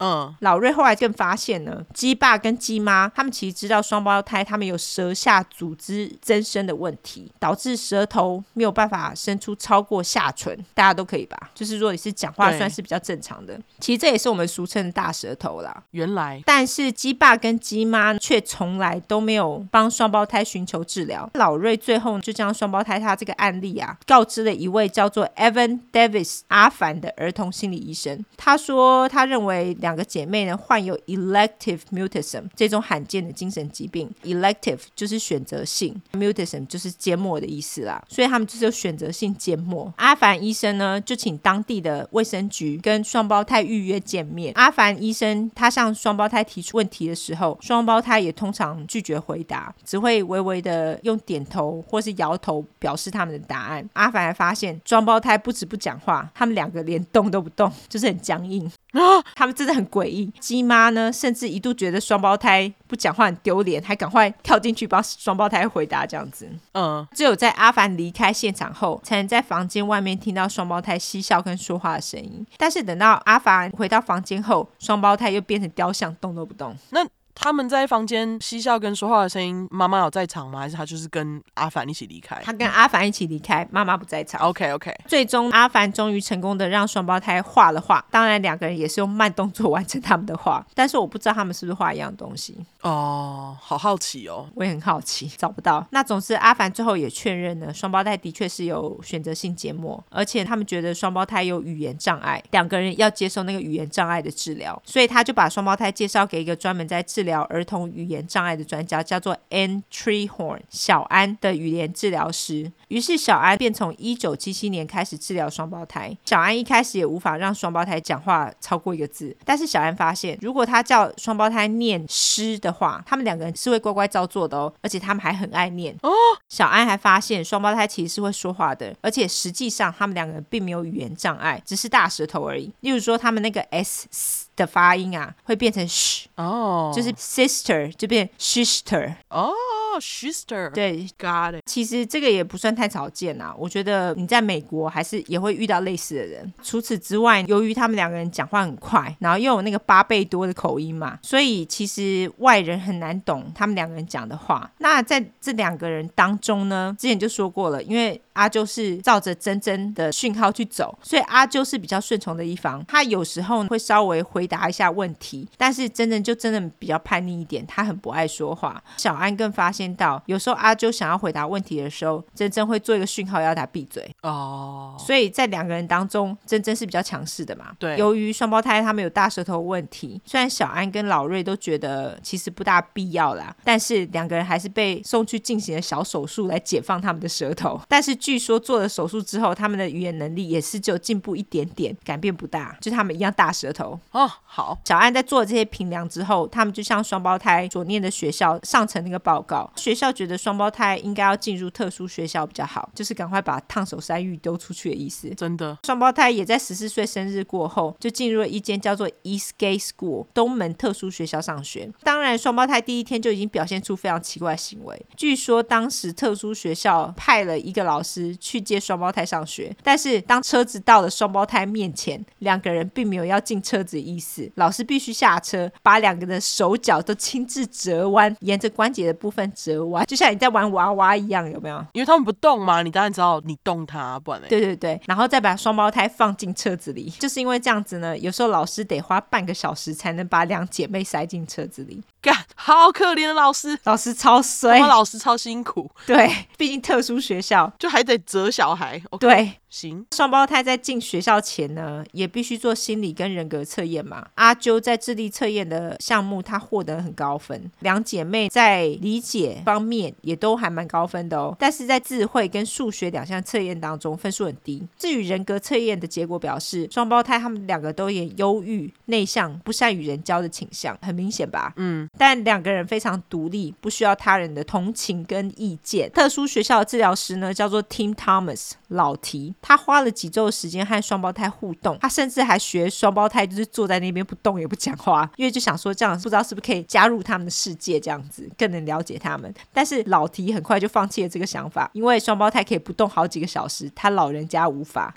嗯，老瑞后来更发现呢，鸡爸跟鸡妈他们其实知道双胞胎他们有舌下组织增生的问题，导致舌头没有办法伸出超过下唇。大家都可以吧？就是如果你是讲话算是比较正常的，其实这也是我们俗称的大舌头啦。原来，但是鸡爸跟鸡妈却从来都没有帮双胞胎寻求治疗。老瑞最后就将双胞胎他这个案例啊，告知了一位叫做 Evan Davis 阿凡的儿童心理医生。他说，他认为两个姐妹呢患有 elective mutism 这种罕见的精神疾病。elective 就是选择性，mutism 就是缄默的意思啦。所以他们就是有选择性缄默。阿凡医生呢就请当地的卫生局跟双胞胎预约见面。阿凡医生他向双胞胎提出问题的时候，双胞胎也通常拒绝回答，只会微微的用点头或是摇头表示他们的答案。阿凡还发现双胞胎不止不讲话，他们两个连动都不动，就是很僵硬。啊，他们真的很诡异。鸡妈呢，甚至一度觉得双胞胎不讲话很丢脸，还赶快跳进去帮双胞胎回答这样子。嗯，只有在阿凡离开现场后，才能在房间外面听到双胞胎嬉笑跟说话的声音。但是等到阿凡回到房间后，双胞胎又变成雕像，动都不动。那。他们在房间嬉笑跟说话的声音，妈妈有在场吗？还是他就是跟阿凡一起离开？他跟阿凡一起离开，妈妈不在场。OK OK。最终阿凡终于成功的让双胞胎画了画，当然两个人也是用慢动作完成他们的画，但是我不知道他们是不是画一样东西。哦，好好奇哦，我也很好奇，找不到。那总之阿凡最后也确认了双胞胎的确是有选择性缄默，而且他们觉得双胞胎有语言障碍，两个人要接受那个语言障碍的治疗，所以他就把双胞胎介绍给一个专门在治疗。疗儿童语言障碍的专家叫做 Ann Trehorn 小安的语言治疗师。于是小安便从一九七七年开始治疗双胞胎。小安一开始也无法让双胞胎讲话超过一个字，但是小安发现，如果他叫双胞胎念诗的话，他们两个人是会乖乖照做的哦，而且他们还很爱念。哦，小安还发现双胞胎其实是会说话的，而且实际上他们两个人并没有语言障碍，只是大舌头而已。例如说，他们那个 s 的发音啊，会变成 sh 哦，就是。Sister 就变 sister 哦，sister 对，got it。其实这个也不算太少见啊。我觉得你在美国还是也会遇到类似的人。除此之外，由于他们两个人讲话很快，然后又有那个八倍多的口音嘛，所以其实外人很难懂他们两个人讲的话。那在这两个人当中呢，之前就说过了，因为。阿啾是照着真真的讯号去走，所以阿啾是比较顺从的一方。他有时候会稍微回答一下问题，但是珍珍就真的比较叛逆一点，他很不爱说话。小安更发现到，有时候阿啾想要回答问题的时候，珍珍会做一个讯号要他闭嘴。哦，所以在两个人当中，真真是比较强势的嘛。对，由于双胞胎他们有大舌头问题，虽然小安跟老瑞都觉得其实不大必要啦，但是两个人还是被送去进行了小手术来解放他们的舌头，但是。据说做了手术之后，他们的语言能力也是只有进步一点点，改变不大，就他们一样大舌头哦。好，小安在做了这些评量之后，他们就向双胞胎所念的学校上呈那个报告。学校觉得双胞胎应该要进入特殊学校比较好，就是赶快把烫手山芋丢出去的意思。真的，双胞胎也在十四岁生日过后，就进入了一间叫做 Eastgate School 东门特殊学校上学。当然，双胞胎第一天就已经表现出非常奇怪的行为。据说当时特殊学校派了一个老师。去接双胞胎上学，但是当车子到了双胞胎面前，两个人并没有要进车子的意思。老师必须下车，把两个人的手脚都亲自折弯，沿着关节的部分折弯，就像你在玩娃娃一样，有没有？因为他们不动嘛，你当然知道你动它，不然。对对对，然后再把双胞胎放进车子里，就是因为这样子呢，有时候老师得花半个小时才能把两姐妹塞进车子里。干，好可怜的老师，老师超衰，老师超辛苦。对，毕竟特殊学校就还得折小孩。Okay. 对。行，双胞胎在进学校前呢，也必须做心理跟人格测验嘛。阿啾在智力测验的项目，她获得很高分。两姐妹在理解方面也都还蛮高分的哦，但是在智慧跟数学两项测验当中分数很低。至于人格测验的结果表示，双胞胎他们两个都有忧郁、内向、不善与人交的倾向，很明显吧？嗯。但两个人非常独立，不需要他人的同情跟意见。特殊学校的治疗师呢，叫做 Tim Thomas 老提。他花了几周的时间和双胞胎互动，他甚至还学双胞胎，就是坐在那边不动也不讲话，因为就想说这样不知道是不是可以加入他们的世界，这样子更能了解他们。但是老提很快就放弃了这个想法，因为双胞胎可以不动好几个小时，他老人家无法。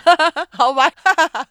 好吧，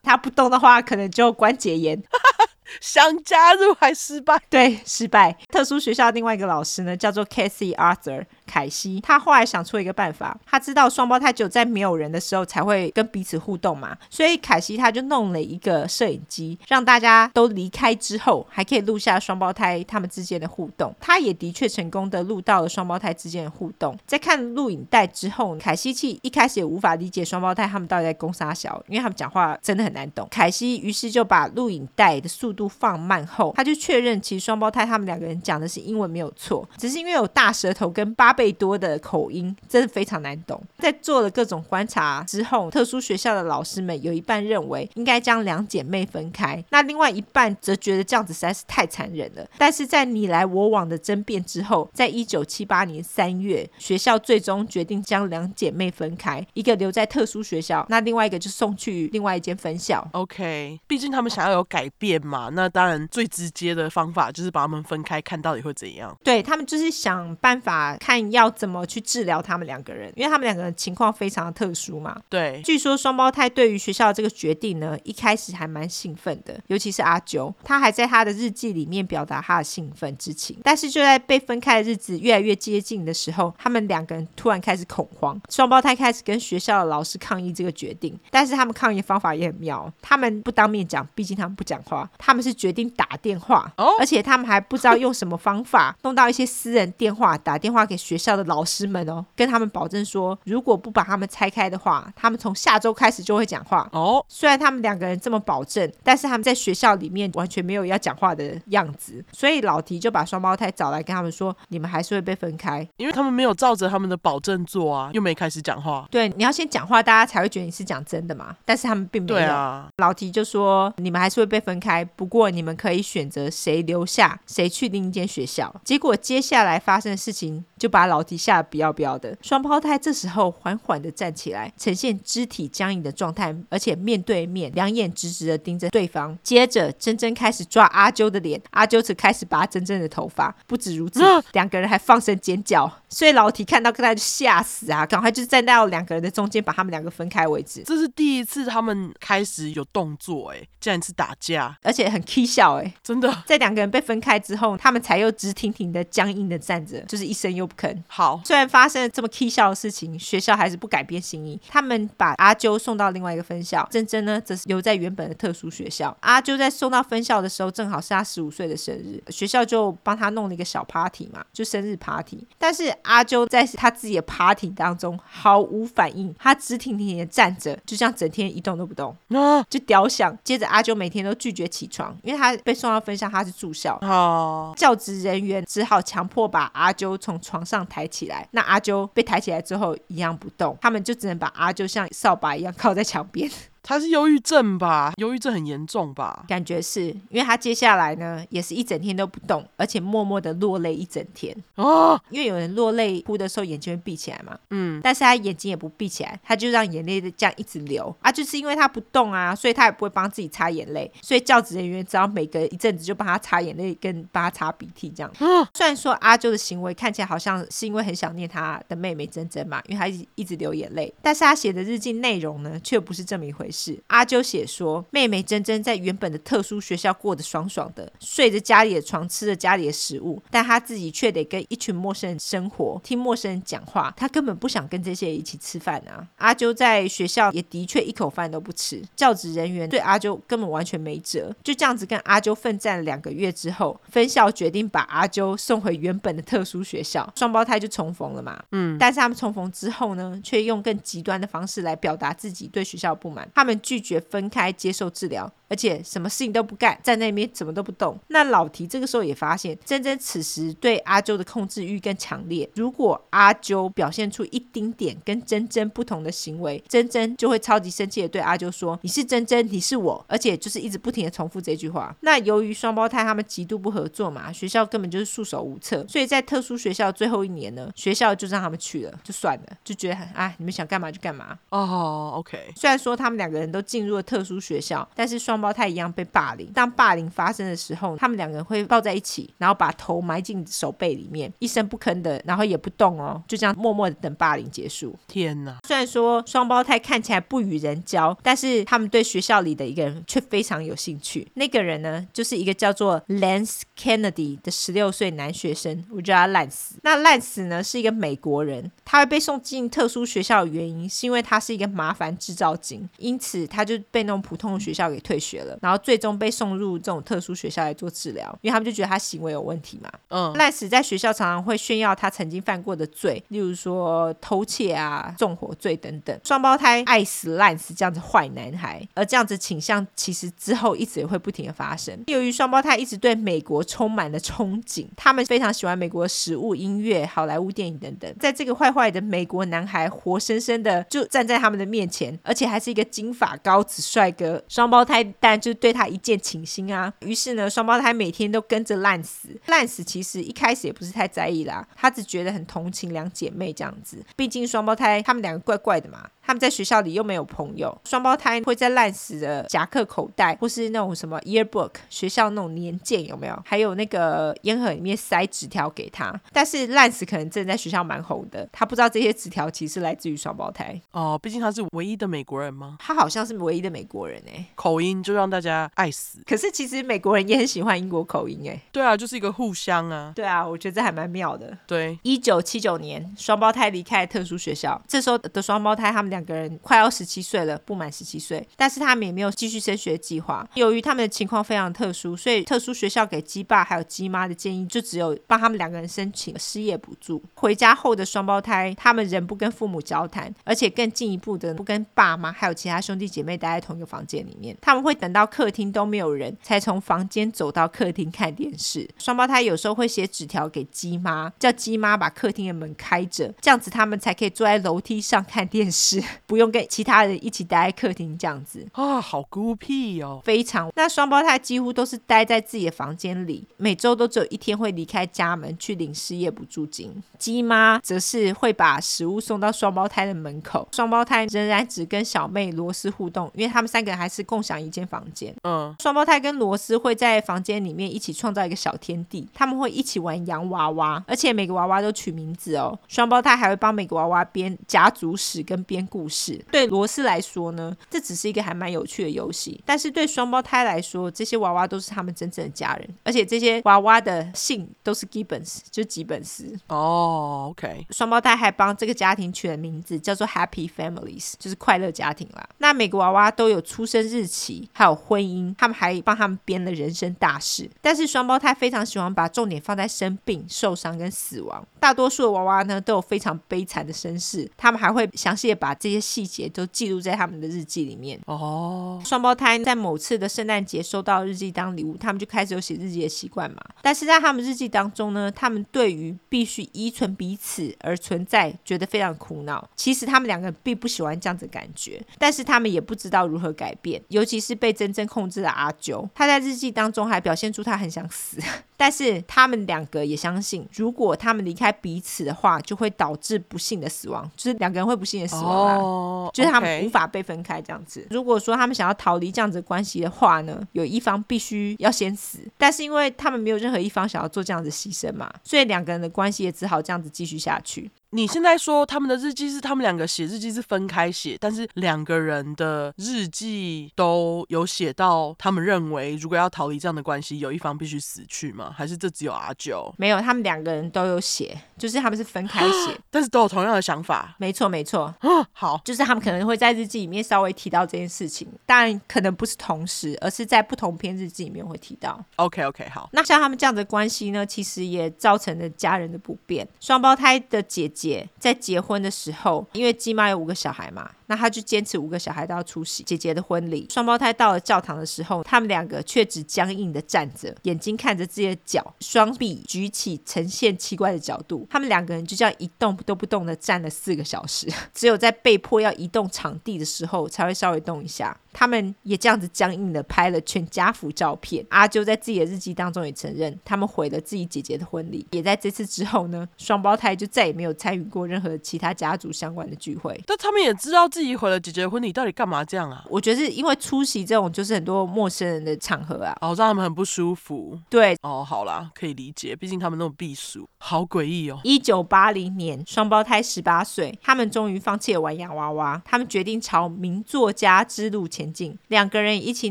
他不动的话，可能就关节炎。想加入还失败，对，失败。特殊学校另外一个老师呢，叫做 Kathy Arthur。凯西，他后来想出一个办法，他知道双胞胎只有在没有人的时候才会跟彼此互动嘛，所以凯西他就弄了一个摄影机，让大家都离开之后，还可以录下双胞胎他们之间的互动。他也的确成功的录到了双胞胎之间的互动。在看录影带之后，凯西其一开始也无法理解双胞胎他们到底在攻三小，因为他们讲话真的很难懂。凯西于是就把录影带的速度放慢后，他就确认其实双胞胎他们两个人讲的是英文没有错，只是因为有大舌头跟八倍多的口音，真的非常难懂。在做了各种观察之后，特殊学校的老师们有一半认为应该将两姐妹分开，那另外一半则觉得这样子实在是太残忍了。但是在你来我往的争辩之后，在一九七八年三月，学校最终决定将两姐妹分开，一个留在特殊学校，那另外一个就送去另外一间分校。OK，毕竟他们想要有改变嘛，那当然最直接的方法就是把他们分开，看到底会怎样。对，他们就是想办法看要怎么去治疗他们两个人，因为他们两个人情况非常的特殊嘛。对，据说双胞胎对于学校的这个决定呢，一开始还蛮兴奋的，尤其是阿九，他还在他的日记里面表达他的兴奋之情。但是就在被分开的日子越来越接近的时候，他们两个人突然开始恐慌，双胞胎开始跟学校的老师抗议这个决定。但是他们抗议的方法也很妙，他们不当面讲，毕竟他们不讲话，他们是决定打电话，哦，而且他们还不知道用什么方法 弄到一些私人电话，打电话给学校的老师们哦，跟他们保证说，如果不把他们拆开的话，他们从下周开始就会讲话哦。虽然他们两个人这么保证，但是他们在学校里面完全没有要讲话的样子，所以老提就把双胞胎找来跟他们说，你们还是会被分开，因为他们没有照着他们的保证做啊，又没开始讲话。对，你要先讲话，大家才会觉得你是讲真的嘛。但是他们并没有。对啊，老提就说，你们还是会被分开，不过你们可以选择谁留下，谁去另一间学校。结果接下来发生的事情就把老提吓得不要不要的。双胞胎这时候缓缓的站起来，呈现肢体僵硬的状态，而且面对面，两眼直直的盯着对方。接着，珍珍开始抓阿啾的脸，阿啾则开始拔珍珍的头发。不止如此，两个人还放声尖叫。所以老提看到他就吓死啊，赶快就站到两个人的中间，把他们两个分开为止。这是第一次他们开始有动作，哎，竟然是打架，而且很起笑，哎，真的。在两个人被分开之后，他们才又直挺挺的、僵硬的站着，就是一声又不吭。好，虽然发生了这么蹊笑的事情，学校还是不改变心意，他们把阿啾送到另外一个分校，珍珍呢则是留在原本的特殊学校。阿啾在送到分校的时候，正好是他十五岁的生日，学校就帮他弄了一个小 party 嘛，就生日 party。但是阿啾在他自己的 party 当中毫无反应，他直挺挺的站着，就这样整天一动都不动，啊，就屌想。接着阿啾每天都拒绝起床，因为他被送到分校，他是住校。哦，教职人员只好强迫把阿啾从床上抬起来。那阿啾被抬起来之后一样不动，他们就只能把阿啾像扫把一样靠在墙边。他是忧郁症吧？忧郁症很严重吧？感觉是因为他接下来呢，也是一整天都不动，而且默默的落泪一整天。哦，因为有人落泪哭的时候眼睛会闭起来嘛，嗯，但是他眼睛也不闭起来，他就让眼泪这样一直流啊，就是因为他不动啊，所以他也不会帮自己擦眼泪，所以教职人员只要每隔一阵子就帮他擦眼泪跟帮他擦鼻涕这样。嗯，虽然说阿啾的行为看起来好像是因为很想念他的妹妹珍珍嘛，因为他一直一直流眼泪，但是他写的日记内容呢，却不是这么一回事。阿啾写说，妹妹珍珍在原本的特殊学校过得爽爽的，睡着家里的床，吃着家里的食物，但她自己却得跟一群陌生人生活，听陌生人讲话。她根本不想跟这些人一起吃饭啊。阿啾在学校也的确一口饭都不吃，教职人员对阿啾根本完全没辙。就这样子跟阿啾奋战了两个月之后，分校决定把阿啾送回原本的特殊学校，双胞胎就重逢了嘛。嗯，但是他们重逢之后呢，却用更极端的方式来表达自己对学校的不满。他们拒绝分开接受治疗，而且什么事情都不干，站在那边什么都不动。那老提这个时候也发现，珍珍此时对阿啾的控制欲更强烈。如果阿啾表现出一丁点跟珍珍不同的行为，珍珍就会超级生气的对阿啾说：“你是珍珍，你是我。”而且就是一直不停的重复这句话。那由于双胞胎他们极度不合作嘛，学校根本就是束手无策。所以在特殊学校最后一年呢，学校就让他们去了，就算了，就觉得很啊，你们想干嘛就干嘛。哦，OK。虽然说他们两个人都进入了特殊学校，但是双胞胎一样被霸凌。当霸凌发生的时候，他们两个人会抱在一起，然后把头埋进手背里面，一声不吭的，然后也不动哦，就这样默默的等霸凌结束。天哪！虽然说双胞胎看起来不与人交，但是他们对学校里的一个人却非常有兴趣。那个人呢，就是一个叫做 Lance Kennedy 的十六岁男学生，我叫他烂死。那烂死呢是一个美国人，他会被送进特殊学校的原因是因为他是一个麻烦制造精，因此他就被那种普通的学校给退学了，然后最终被送入这种特殊学校来做治疗，因为他们就觉得他行为有问题嘛。嗯，赖死在学校常常会炫耀他曾经犯过的罪，例如说偷窃啊、纵火罪等等。双胞胎爱死赖死这样子坏男孩，而这样子倾向其实之后一直也会不停的发生。由于双胞胎一直对美国充满了憧憬，他们非常喜欢美国的食物、音乐、好莱坞电影等等。在这个坏坏的美国男孩活生生的就站在他们的面前，而且还是一个金发高子帅哥，双胞胎当然就对他一见倾心啊。于是呢，双胞胎每天都跟着烂死。烂死其实一开始也不是太在意啦，他只觉得很同情两姐妹这样子。毕竟双胞胎他们两个怪怪的嘛。他们在学校里又没有朋友，双胞胎会在烂死的夹克口袋，或是那种什么 yearbook 学校那种年鉴有没有？还有那个烟盒里面塞纸条给他。但是烂死可能真的在学校蛮红的，他不知道这些纸条其实来自于双胞胎。哦，毕竟他是唯一的美国人吗？他好像是唯一的美国人哎，口音就让大家爱死。可是其实美国人也很喜欢英国口音哎。对啊，就是一个互相啊。对啊，我觉得这还蛮妙的。对，一九七九年，双胞胎离开特殊学校，这时候的双胞胎他们两个人快要。十七岁了，不满十七岁，但是他们也没有继续升学计划。由于他们的情况非常特殊，所以特殊学校给鸡爸还有鸡妈的建议就只有帮他们两个人申请失业补助。回家后的双胞胎，他们仍不跟父母交谈，而且更进一步的不跟爸妈还有其他兄弟姐妹待在同一个房间里面。他们会等到客厅都没有人，才从房间走到客厅看电视。双胞胎有时候会写纸条给鸡妈，叫鸡妈把客厅的门开着，这样子他们才可以坐在楼梯上看电视，不用跟其其他人一起待在客厅这样子啊，好孤僻哦，非常。那双胞胎几乎都是待在自己的房间里，每周都只有一天会离开家门去领失业补助金。鸡妈则是会把食物送到双胞胎的门口。双胞胎仍然只跟小妹罗斯互动，因为他们三个人还是共享一间房间。嗯，双胞胎跟罗斯会在房间里面一起创造一个小天地，他们会一起玩洋娃娃，而且每个娃娃都取名字哦。双胞胎还会帮每个娃娃编家族史跟编故事。对。罗斯来说呢，这只是一个还蛮有趣的游戏，但是对双胞胎来说，这些娃娃都是他们真正的家人，而且这些娃娃的姓都是吉本斯，就是吉本斯。哦，OK。双胞胎还帮这个家庭取了名字，叫做 Happy Families，就是快乐家庭啦。那每个娃娃都有出生日期，还有婚姻，他们还帮他们编了人生大事。但是双胞胎非常喜欢把重点放在生病、受伤跟死亡。大多数的娃娃呢，都有非常悲惨的身世，他们还会详细的把这些细节都。记录在他们的日记里面哦。双胞胎在某次的圣诞节收到日记当礼物，他们就开始有写日记的习惯嘛。但是在他们日记当中呢，他们对于必须依存彼此而存在，觉得非常苦恼。其实他们两个并不喜欢这样子的感觉，但是他们也不知道如何改变。尤其是被真正控制的阿九，他在日记当中还表现出他很想死。但是他们两个也相信，如果他们离开彼此的话，就会导致不幸的死亡，就是两个人会不幸的死亡啊。哦，就是他们无法被分开这样子。如果说他们想要逃离这样子的关系的话呢，有一方必须要先死。但是因为他们没有任何一方想要做这样子牺牲嘛，所以两个人的关系也只好这样子继续下去。你现在说他们的日记是他们两个写日记是分开写，但是两个人的日记都有写到他们认为如果要逃离这样的关系，有一方必须死去吗？还是这只有阿九？没有，他们两个人都有写，就是他们是分开写，但是都有同样的想法。没错，没错。好，就是他们可能会在日记里面稍微提到这件事情，但可能不是同时，而是在不同篇日记里面会提到。OK，OK，okay, okay, 好。那像他们这样的关系呢，其实也造成了家人的不便。双胞胎的姐姐。姐在结婚的时候，因为鸡妈有五个小孩嘛，那他就坚持五个小孩都要出席姐姐的婚礼。双胞胎到了教堂的时候，他们两个却只僵硬的站着，眼睛看着自己的脚，双臂举起呈现奇怪的角度。他们两个人就这样一动都不动的站了四个小时，只有在被迫要移动场地的时候才会稍微动一下。他们也这样子僵硬的拍了全家福照片。阿啾在自己的日记当中也承认，他们毁了自己姐姐的婚礼。也在这次之后呢，双胞胎就再也没有参与过任何其他家族相关的聚会。但他们也知道自自己毁了姐姐的婚礼，到底干嘛这样啊？我觉得是因为出席这种就是很多陌生人的场合啊，哦，让他们很不舒服。对，哦，好啦，可以理解，毕竟他们那种避暑，好诡异哦。一九八零年，双胞胎十八岁，他们终于放弃了玩洋娃娃，他们决定朝名作家之路前进。两个人一起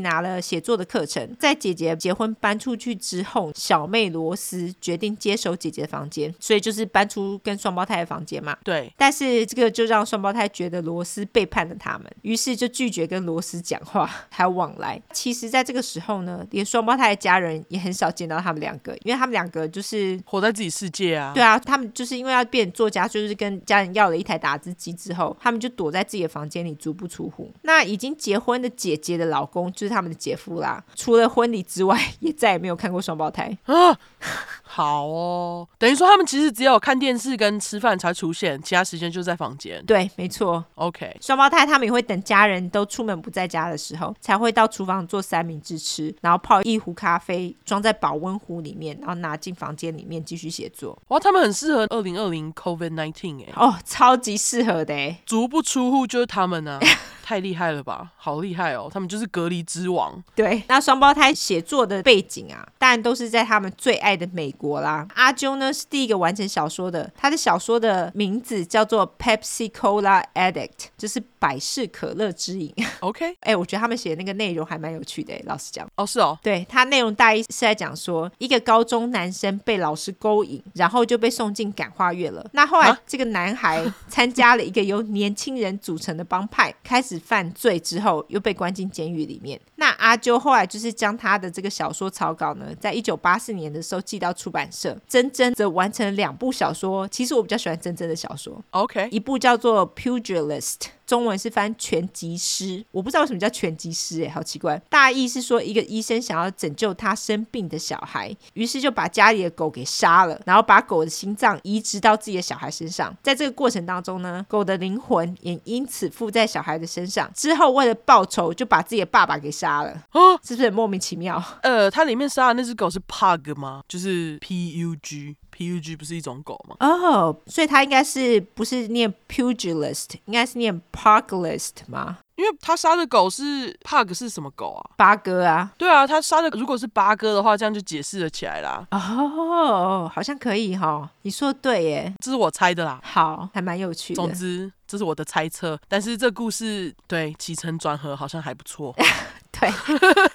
拿了写作的课程。在姐姐结婚搬出去之后，小妹罗斯决定接手姐姐的房间，所以就是搬出跟双胞胎的房间嘛。对，但是这个就让双胞胎觉得罗斯背叛了他们，于是就拒绝跟罗斯讲话，还有往来。其实，在这个时候呢，连双胞胎的家人也很少见到他们两个，因为他们两个就是活在自己世界啊。对啊，他们就是因为要变作家，就是跟家人要了一台打字机之后，他们就躲在自己的房间里，足不出户。那已经结婚的姐姐的老公就是他们的姐夫啦，除了婚礼之外，也再也没有看过双胞胎啊。好哦，等于说他们其实只有看电视跟吃饭才出现，其他时间就在房间。对，没错。OK，双胞胎他们也会等家人都出门不在家的时候，才会到厨房做三明治吃，然后泡一壶咖啡，装在保温壶里面，然后拿进房间里面继续写作。哇，他们很适合二零二零 COVID nineteen 哎，哦，超级适合的哎，足不出户就是他们呢、啊。太厉害了吧，好厉害哦！他们就是隔离之王。对，那双胞胎写作的背景啊，当然都是在他们最爱的美国啦。阿啾呢是第一个完成小说的，他的小说的名字叫做《Pepsi Cola Addict》，就是百事可乐之瘾。OK，哎、欸，我觉得他们写的那个内容还蛮有趣的，老实讲。哦，是哦。对，他内容大意是在讲说，一个高中男生被老师勾引，然后就被送进感化院了。那后来这个男孩参加了一个由年轻人组成的帮派，开始。犯罪之后又被关进监狱里面。那阿啾后来就是将他的这个小说草稿呢，在一九八四年的时候寄到出版社。真真则完成了两部小说。其实我比较喜欢真真的小说。OK，一部叫做《Pugilist》。中文是翻拳击师，我不知道为什么叫拳击师，哎，好奇怪。大意是说，一个医生想要拯救他生病的小孩，于是就把家里的狗给杀了，然后把狗的心脏移植到自己的小孩身上。在这个过程当中呢，狗的灵魂也因此附在小孩的身上。之后为了报仇，就把自己的爸爸给杀了。哦，是不是很莫名其妙？呃，它里面杀的那只狗是 Pug 吗？就是 P U G。Pug 不是一种狗吗？哦，oh, 所以它应该是不是念 Pugilist，应该是念 Puglist 吗？因为他杀的狗是 Pug 是什么狗啊？八哥啊？对啊，他杀的如果是八哥的话，这样就解释了起来啦。哦，好像可以哈、哦，你说的对耶，这是我猜的啦。好，还蛮有趣的。总之，这是我的猜测，但是这故事对起承转合好像还不错。对，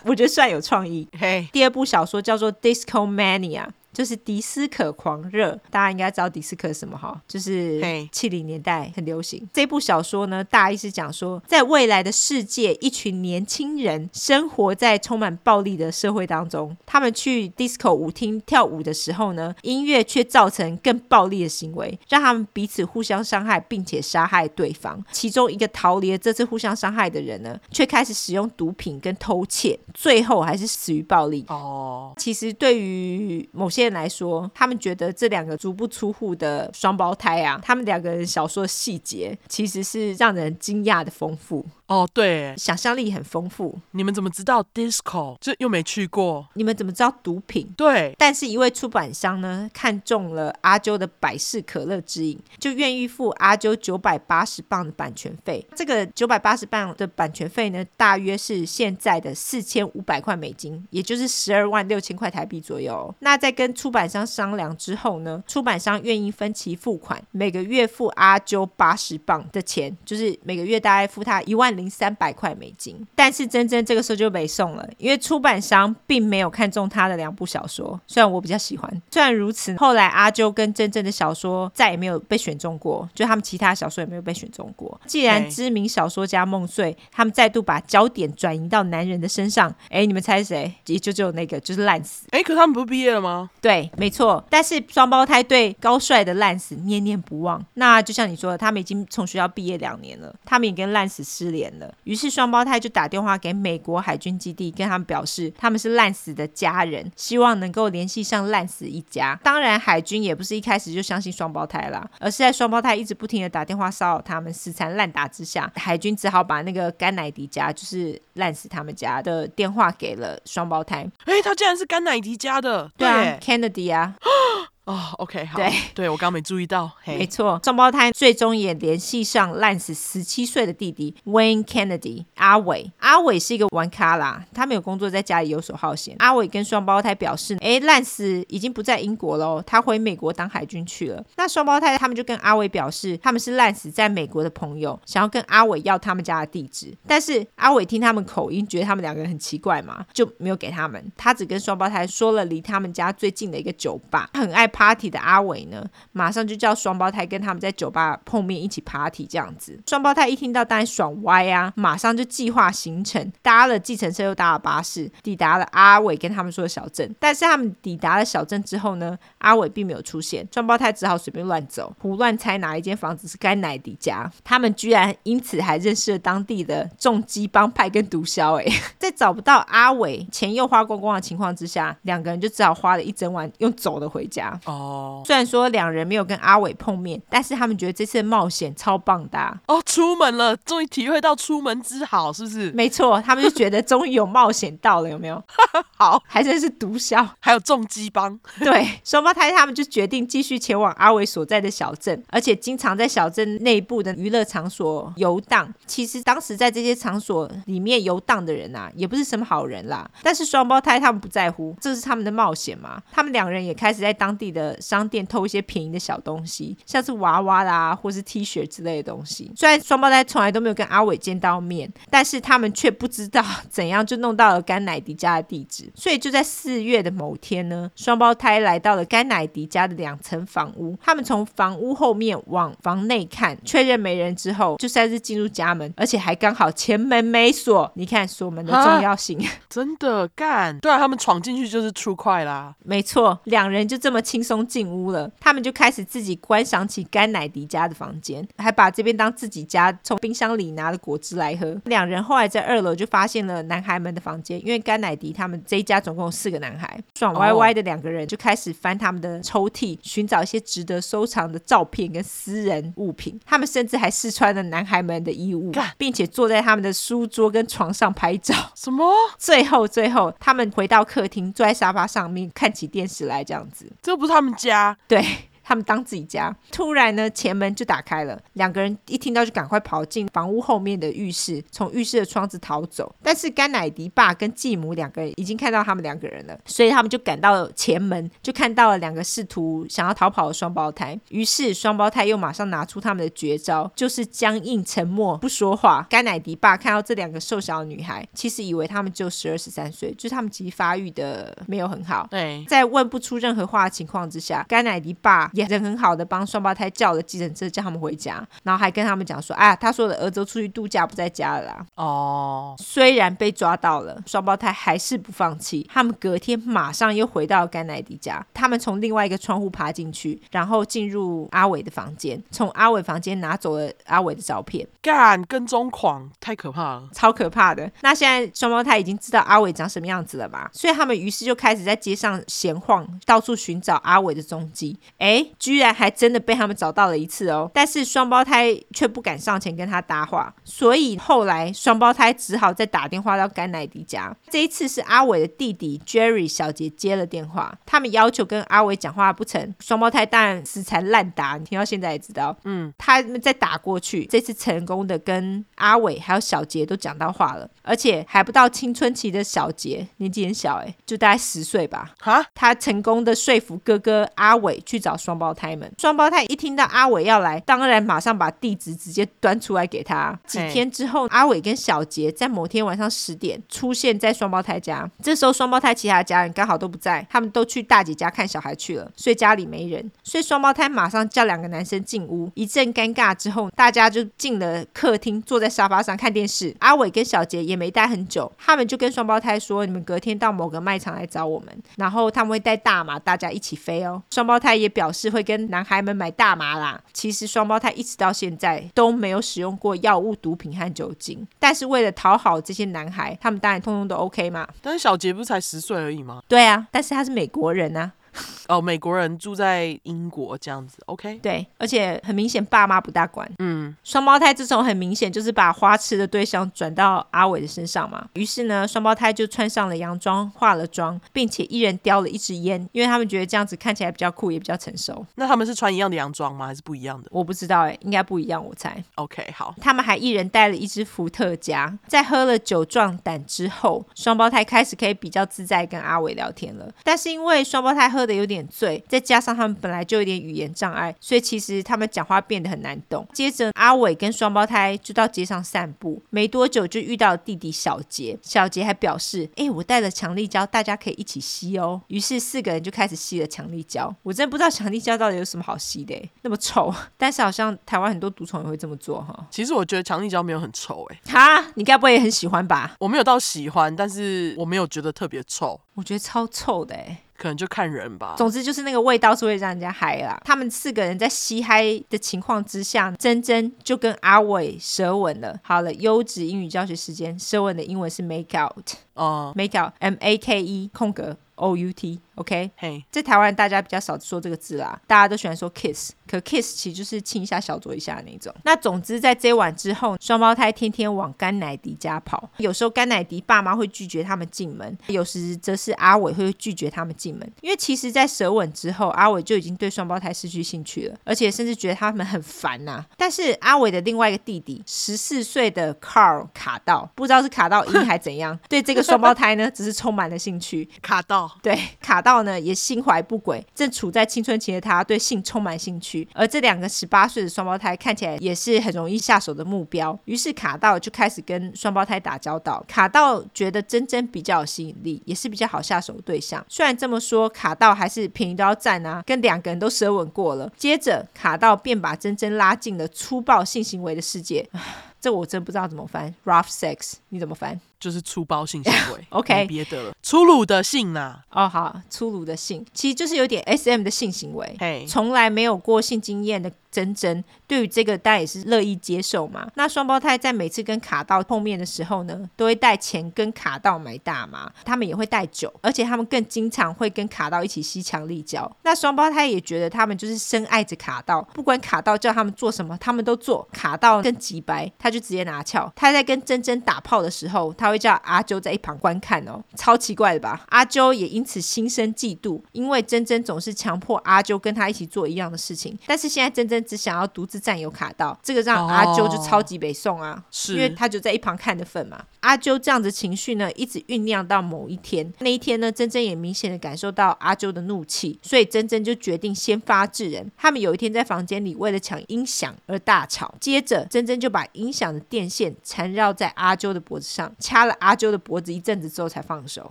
我觉得算有创意。嘿，Hey. 第二部小说叫做《Disco Mania》。就是迪斯科狂热，大家应该知道迪斯科是什么哈？就是七零年代很流行。这部小说呢，大意是讲说，在未来的世界，一群年轻人生活在充满暴力的社会当中。他们去 disco 舞厅跳舞的时候呢，音乐却造成更暴力的行为，让他们彼此互相伤害，并且杀害对方。其中一个逃离了这次互相伤害的人呢，却开始使用毒品跟偷窃，最后还是死于暴力。哦，oh. 其实对于某些来说，他们觉得这两个足不出户的双胞胎啊，他们两个人小说细节其实是让人惊讶的丰富。哦，对，想象力很丰富。你们怎么知道 disco？这又没去过。你们怎么知道毒品？对。但是一位出版商呢，看中了阿啾的百事可乐之影，就愿意付阿啾九百八十磅的版权费。这个九百八十磅的版权费呢，大约是现在的四千五百块美金，也就是十二万六千块台币左右。那在跟出版商商量之后呢，出版商愿意分期付款，每个月付阿啾八十磅的钱，就是每个月大概付他一万。零三百块美金，但是真真这个时候就没送了，因为出版商并没有看中他的两部小说。虽然我比较喜欢，虽然如此，后来阿啾跟真真的小说再也没有被选中过，就他们其他小说也没有被选中过。既然知名小说家梦碎，他们再度把焦点转移到男人的身上，哎，你们猜谁？也就只有那个，就是烂死。哎，可他们不是毕业了吗？对，没错。但是双胞胎对高帅的烂死念念不忘。那就像你说的，他们已经从学校毕业两年了，他们也跟烂死失联。于是双胞胎就打电话给美国海军基地，跟他们表示他们是烂死的家人，希望能够联系上烂死一家。当然，海军也不是一开始就相信双胞胎啦，而是在双胞胎一直不停的打电话骚扰他们，死缠烂打之下，海军只好把那个甘乃迪家，就是烂死他们家的电话给了双胞胎。哎，他竟然是甘乃迪家的，对啊，Kennedy 啊。哦，OK，好，对，对我刚刚没注意到，没错，双胞胎最终也联系上 Lance 十七岁的弟弟 Wayne Kennedy 阿伟。阿伟是一个玩咖啦，他没有工作，在家里游手好闲。阿伟跟双胞胎表示，哎，，Lance 已经不在英国喽，他回美国当海军去了。那双胞胎他们就跟阿伟表示，他们是 Lance 在美国的朋友，想要跟阿伟要他们家的地址。但是阿伟听他们口音，觉得他们两个人很奇怪嘛，就没有给他们。他只跟双胞胎说了离他们家最近的一个酒吧，很爱 party 的阿伟呢，马上就叫双胞胎跟他们在酒吧碰面，一起 party 这样子。双胞胎一听到当然爽歪啊，马上就计划行程，搭了计程车又搭了巴士，抵达了阿伟跟他们说的小镇。但是他们抵达了小镇之后呢，阿伟并没有出现，双胞胎只好随便乱走，胡乱猜哪一间房子是该奶迪家。他们居然因此还认识了当地的重机帮派跟毒枭。哎，在找不到阿伟，钱又花光光的情况之下，两个人就只好花了一整晚用走的回家。哦，虽然说两人没有跟阿伟碰面，但是他们觉得这次的冒险超棒的啊。哦，出门了，终于体会到出门之好，是不是？没错，他们就觉得终于有冒险到了，有没有？好，还真是毒枭，还有重击帮。对，双胞胎他们就决定继续前往阿伟所在的小镇，而且经常在小镇内部的娱乐场所游荡。其实当时在这些场所里面游荡的人啊，也不是什么好人啦。但是双胞胎他们不在乎，这是他们的冒险嘛。他们两人也开始在当地的的商店偷一些便宜的小东西，像是娃娃啦，或是 T 恤之类的东西。虽然双胞胎从来都没有跟阿伟见到面，但是他们却不知道怎样就弄到了甘乃迪家的地址。所以就在四月的某天呢，双胞胎来到了甘乃迪家的两层房屋。他们从房屋后面往房内看，确认没人之后，就擅自进入家门，而且还刚好前门没锁。你看锁门的重要性，真的干？对啊，他们闯进去就是出快啦。没错，两人就这么轻松进屋了。他们就开始自己观赏起甘乃迪家的房间，还把这边当自己家，从冰箱里拿了果汁来喝。两人后来在二楼就发现了男孩们的房间，因为甘乃迪他们这一家总共有四个男孩。爽歪歪的两个人就开始翻他们的抽屉，寻找一些值得收藏的照片跟私人物品。他们甚至还试穿了男孩们的衣物，并且坐在他们的书桌跟床上拍照。什么？最后，最后，他们回到客厅，坐在沙发上面看起电视来，这样子。这不他们家？对。他们当自己家，突然呢，前门就打开了，两个人一听到就赶快跑进房屋后面的浴室，从浴室的窗子逃走。但是甘乃迪爸跟继母两个人已经看到他们两个人了，所以他们就赶到前门，就看到了两个试图想要逃跑的双胞胎。于是双胞胎又马上拿出他们的绝招，就是僵硬沉默不说话。甘乃迪爸看到这两个瘦小的女孩，其实以为他们就十二十三岁，就是他们其实发育的没有很好。对，在问不出任何话的情况之下，甘乃迪爸。也人很好的帮双胞胎叫了计程车，叫他们回家，然后还跟他们讲说：“哎，他说的儿子出去度假不在家了啦。”哦，虽然被抓到了，双胞胎还是不放弃。他们隔天马上又回到甘乃迪家，他们从另外一个窗户爬进去，然后进入阿伟的房间，从阿伟房间拿走了阿伟的照片。干，跟踪狂，太可怕了，超可怕的。那现在双胞胎已经知道阿伟长什么样子了吧？所以他们于是就开始在街上闲晃，到处寻找阿伟的踪迹。哎，居然还真的被他们找到了一次哦！但是双胞胎却不敢上前跟他搭话，所以后来双胞胎只好再打电话到甘乃迪家。这一次是阿伟的弟弟 Jerry 小杰接了电话，他们要求跟阿伟讲话不成，双胞胎当然死缠烂打。你听到现在也知道，嗯，他们再打过去，这次成功的跟阿伟还有小杰都讲到话了，而且还不到青春期的小杰年纪很小，哎，就大概十岁吧。哈，他成功的说服哥哥阿伟去。找双胞胎们，双胞胎一听到阿伟要来，当然马上把地址直接端出来给他。几天之后，阿伟跟小杰在某天晚上十点出现在双胞胎家。这时候，双胞胎其他家人刚好都不在，他们都去大姐家看小孩去了，所以家里没人。所以双胞胎马上叫两个男生进屋。一阵尴尬之后，大家就进了客厅，坐在沙发上看电视。阿伟跟小杰也没待很久，他们就跟双胞胎说：“你们隔天到某个卖场来找我们，然后他们会带大麻，大家一起飞哦。”双胞胎也。表示会跟男孩们买大麻啦。其实双胞胎一直到现在都没有使用过药物、毒品和酒精。但是为了讨好这些男孩，他们当然通通都 OK 嘛。但是小杰不是才十岁而已吗？对啊，但是他是美国人啊。哦，美国人住在英国这样子，OK？对，而且很明显爸妈不大管。嗯，双胞胎这种很明显就是把花痴的对象转到阿伟的身上嘛。于是呢，双胞胎就穿上了洋装，化了妆，并且一人叼了一支烟，因为他们觉得这样子看起来比较酷，也比较成熟。那他们是穿一样的洋装吗？还是不一样的？我不知道哎、欸，应该不一样，我猜。OK，好。他们还一人带了一支伏特加，在喝了酒壮胆之后，双胞胎开始可以比较自在跟阿伟聊天了。但是因为双胞胎喝得有点醉，再加上他们本来就有点语言障碍，所以其实他们讲话变得很难懂。接着阿伟跟双胞胎就到街上散步，没多久就遇到弟弟小杰。小杰还表示：“哎，我带了强力胶，大家可以一起吸哦。”于是四个人就开始吸了强力胶。我真不知道强力胶到底有什么好吸的，那么臭。但是好像台湾很多毒虫也会这么做哈。其实我觉得强力胶没有很臭哎。哈，你该不会也很喜欢吧？我没有到喜欢，但是我没有觉得特别臭。我觉得超臭的哎。可能就看人吧。总之就是那个味道是会让人家嗨啦。他们四个人在吸嗨的情况之下，珍珍就跟阿伟舌吻了。好了，优质英语教学时间，舌吻的英文是 make out。哦，make out，M A K E 空格 O U T。OK，嘿，在台湾大家比较少说这个字啦，大家都喜欢说 kiss，可 kiss 其实就是亲一下、小酌一下那种。那总之在这一晚之后，双胞胎天天往甘乃迪家跑。有时候甘乃迪爸妈会拒绝他们进门，有时则是阿伟会拒绝他们进门。因为其实，在舌吻之后，阿伟就已经对双胞胎失去兴趣了，而且甚至觉得他们很烦呐、啊。但是阿伟的另外一个弟弟，十四岁的 Carl 卡到，不知道是卡到音还怎样，对这个双胞胎呢，只是充满了兴趣。卡到，对卡。到呢也心怀不轨，正处在青春期的他对性充满兴趣，而这两个十八岁的双胞胎看起来也是很容易下手的目标。于是卡道就开始跟双胞胎打交道。卡道觉得珍珍比较有吸引力，也是比较好下手的对象。虽然这么说，卡道还是便宜都要占啊，跟两个人都舌吻过了。接着卡道便把珍珍拉进了粗暴性行为的世界。这我真不知道怎么翻，rough sex，你怎么翻？就是粗暴性行为，OK，别的了，粗鲁的性呐、啊。哦，好，粗鲁的性，其实就是有点 SM 的性行为。嘿，从来没有过性经验的珍珍，对于这个大家也是乐意接受嘛。那双胞胎在每次跟卡道碰面的时候呢，都会带钱跟卡道买大麻，他们也会带酒，而且他们更经常会跟卡道一起吸强力胶。那双胞胎也觉得他们就是深爱着卡道，不管卡道叫他们做什么，他们都做。卡道更急白，他就直接拿翘。他在跟珍珍打炮的时候，他。会叫阿啾在一旁观看哦，超奇怪的吧？阿啾也因此心生嫉妒，因为珍珍总是强迫阿啾跟他一起做一样的事情，但是现在珍珍只想要独自占有卡道，这个让阿啾就超级北宋啊，是因为他就在一旁看的份嘛。阿啾这样子情绪呢，一直酝酿到某一天，那一天呢，珍珍也明显的感受到阿啾的怒气，所以珍珍就决定先发制人。他们有一天在房间里为了抢音响而大吵，接着珍珍就把音响的电线缠绕在阿啾的脖子上，掐了阿啾的脖子一阵子之后才放手。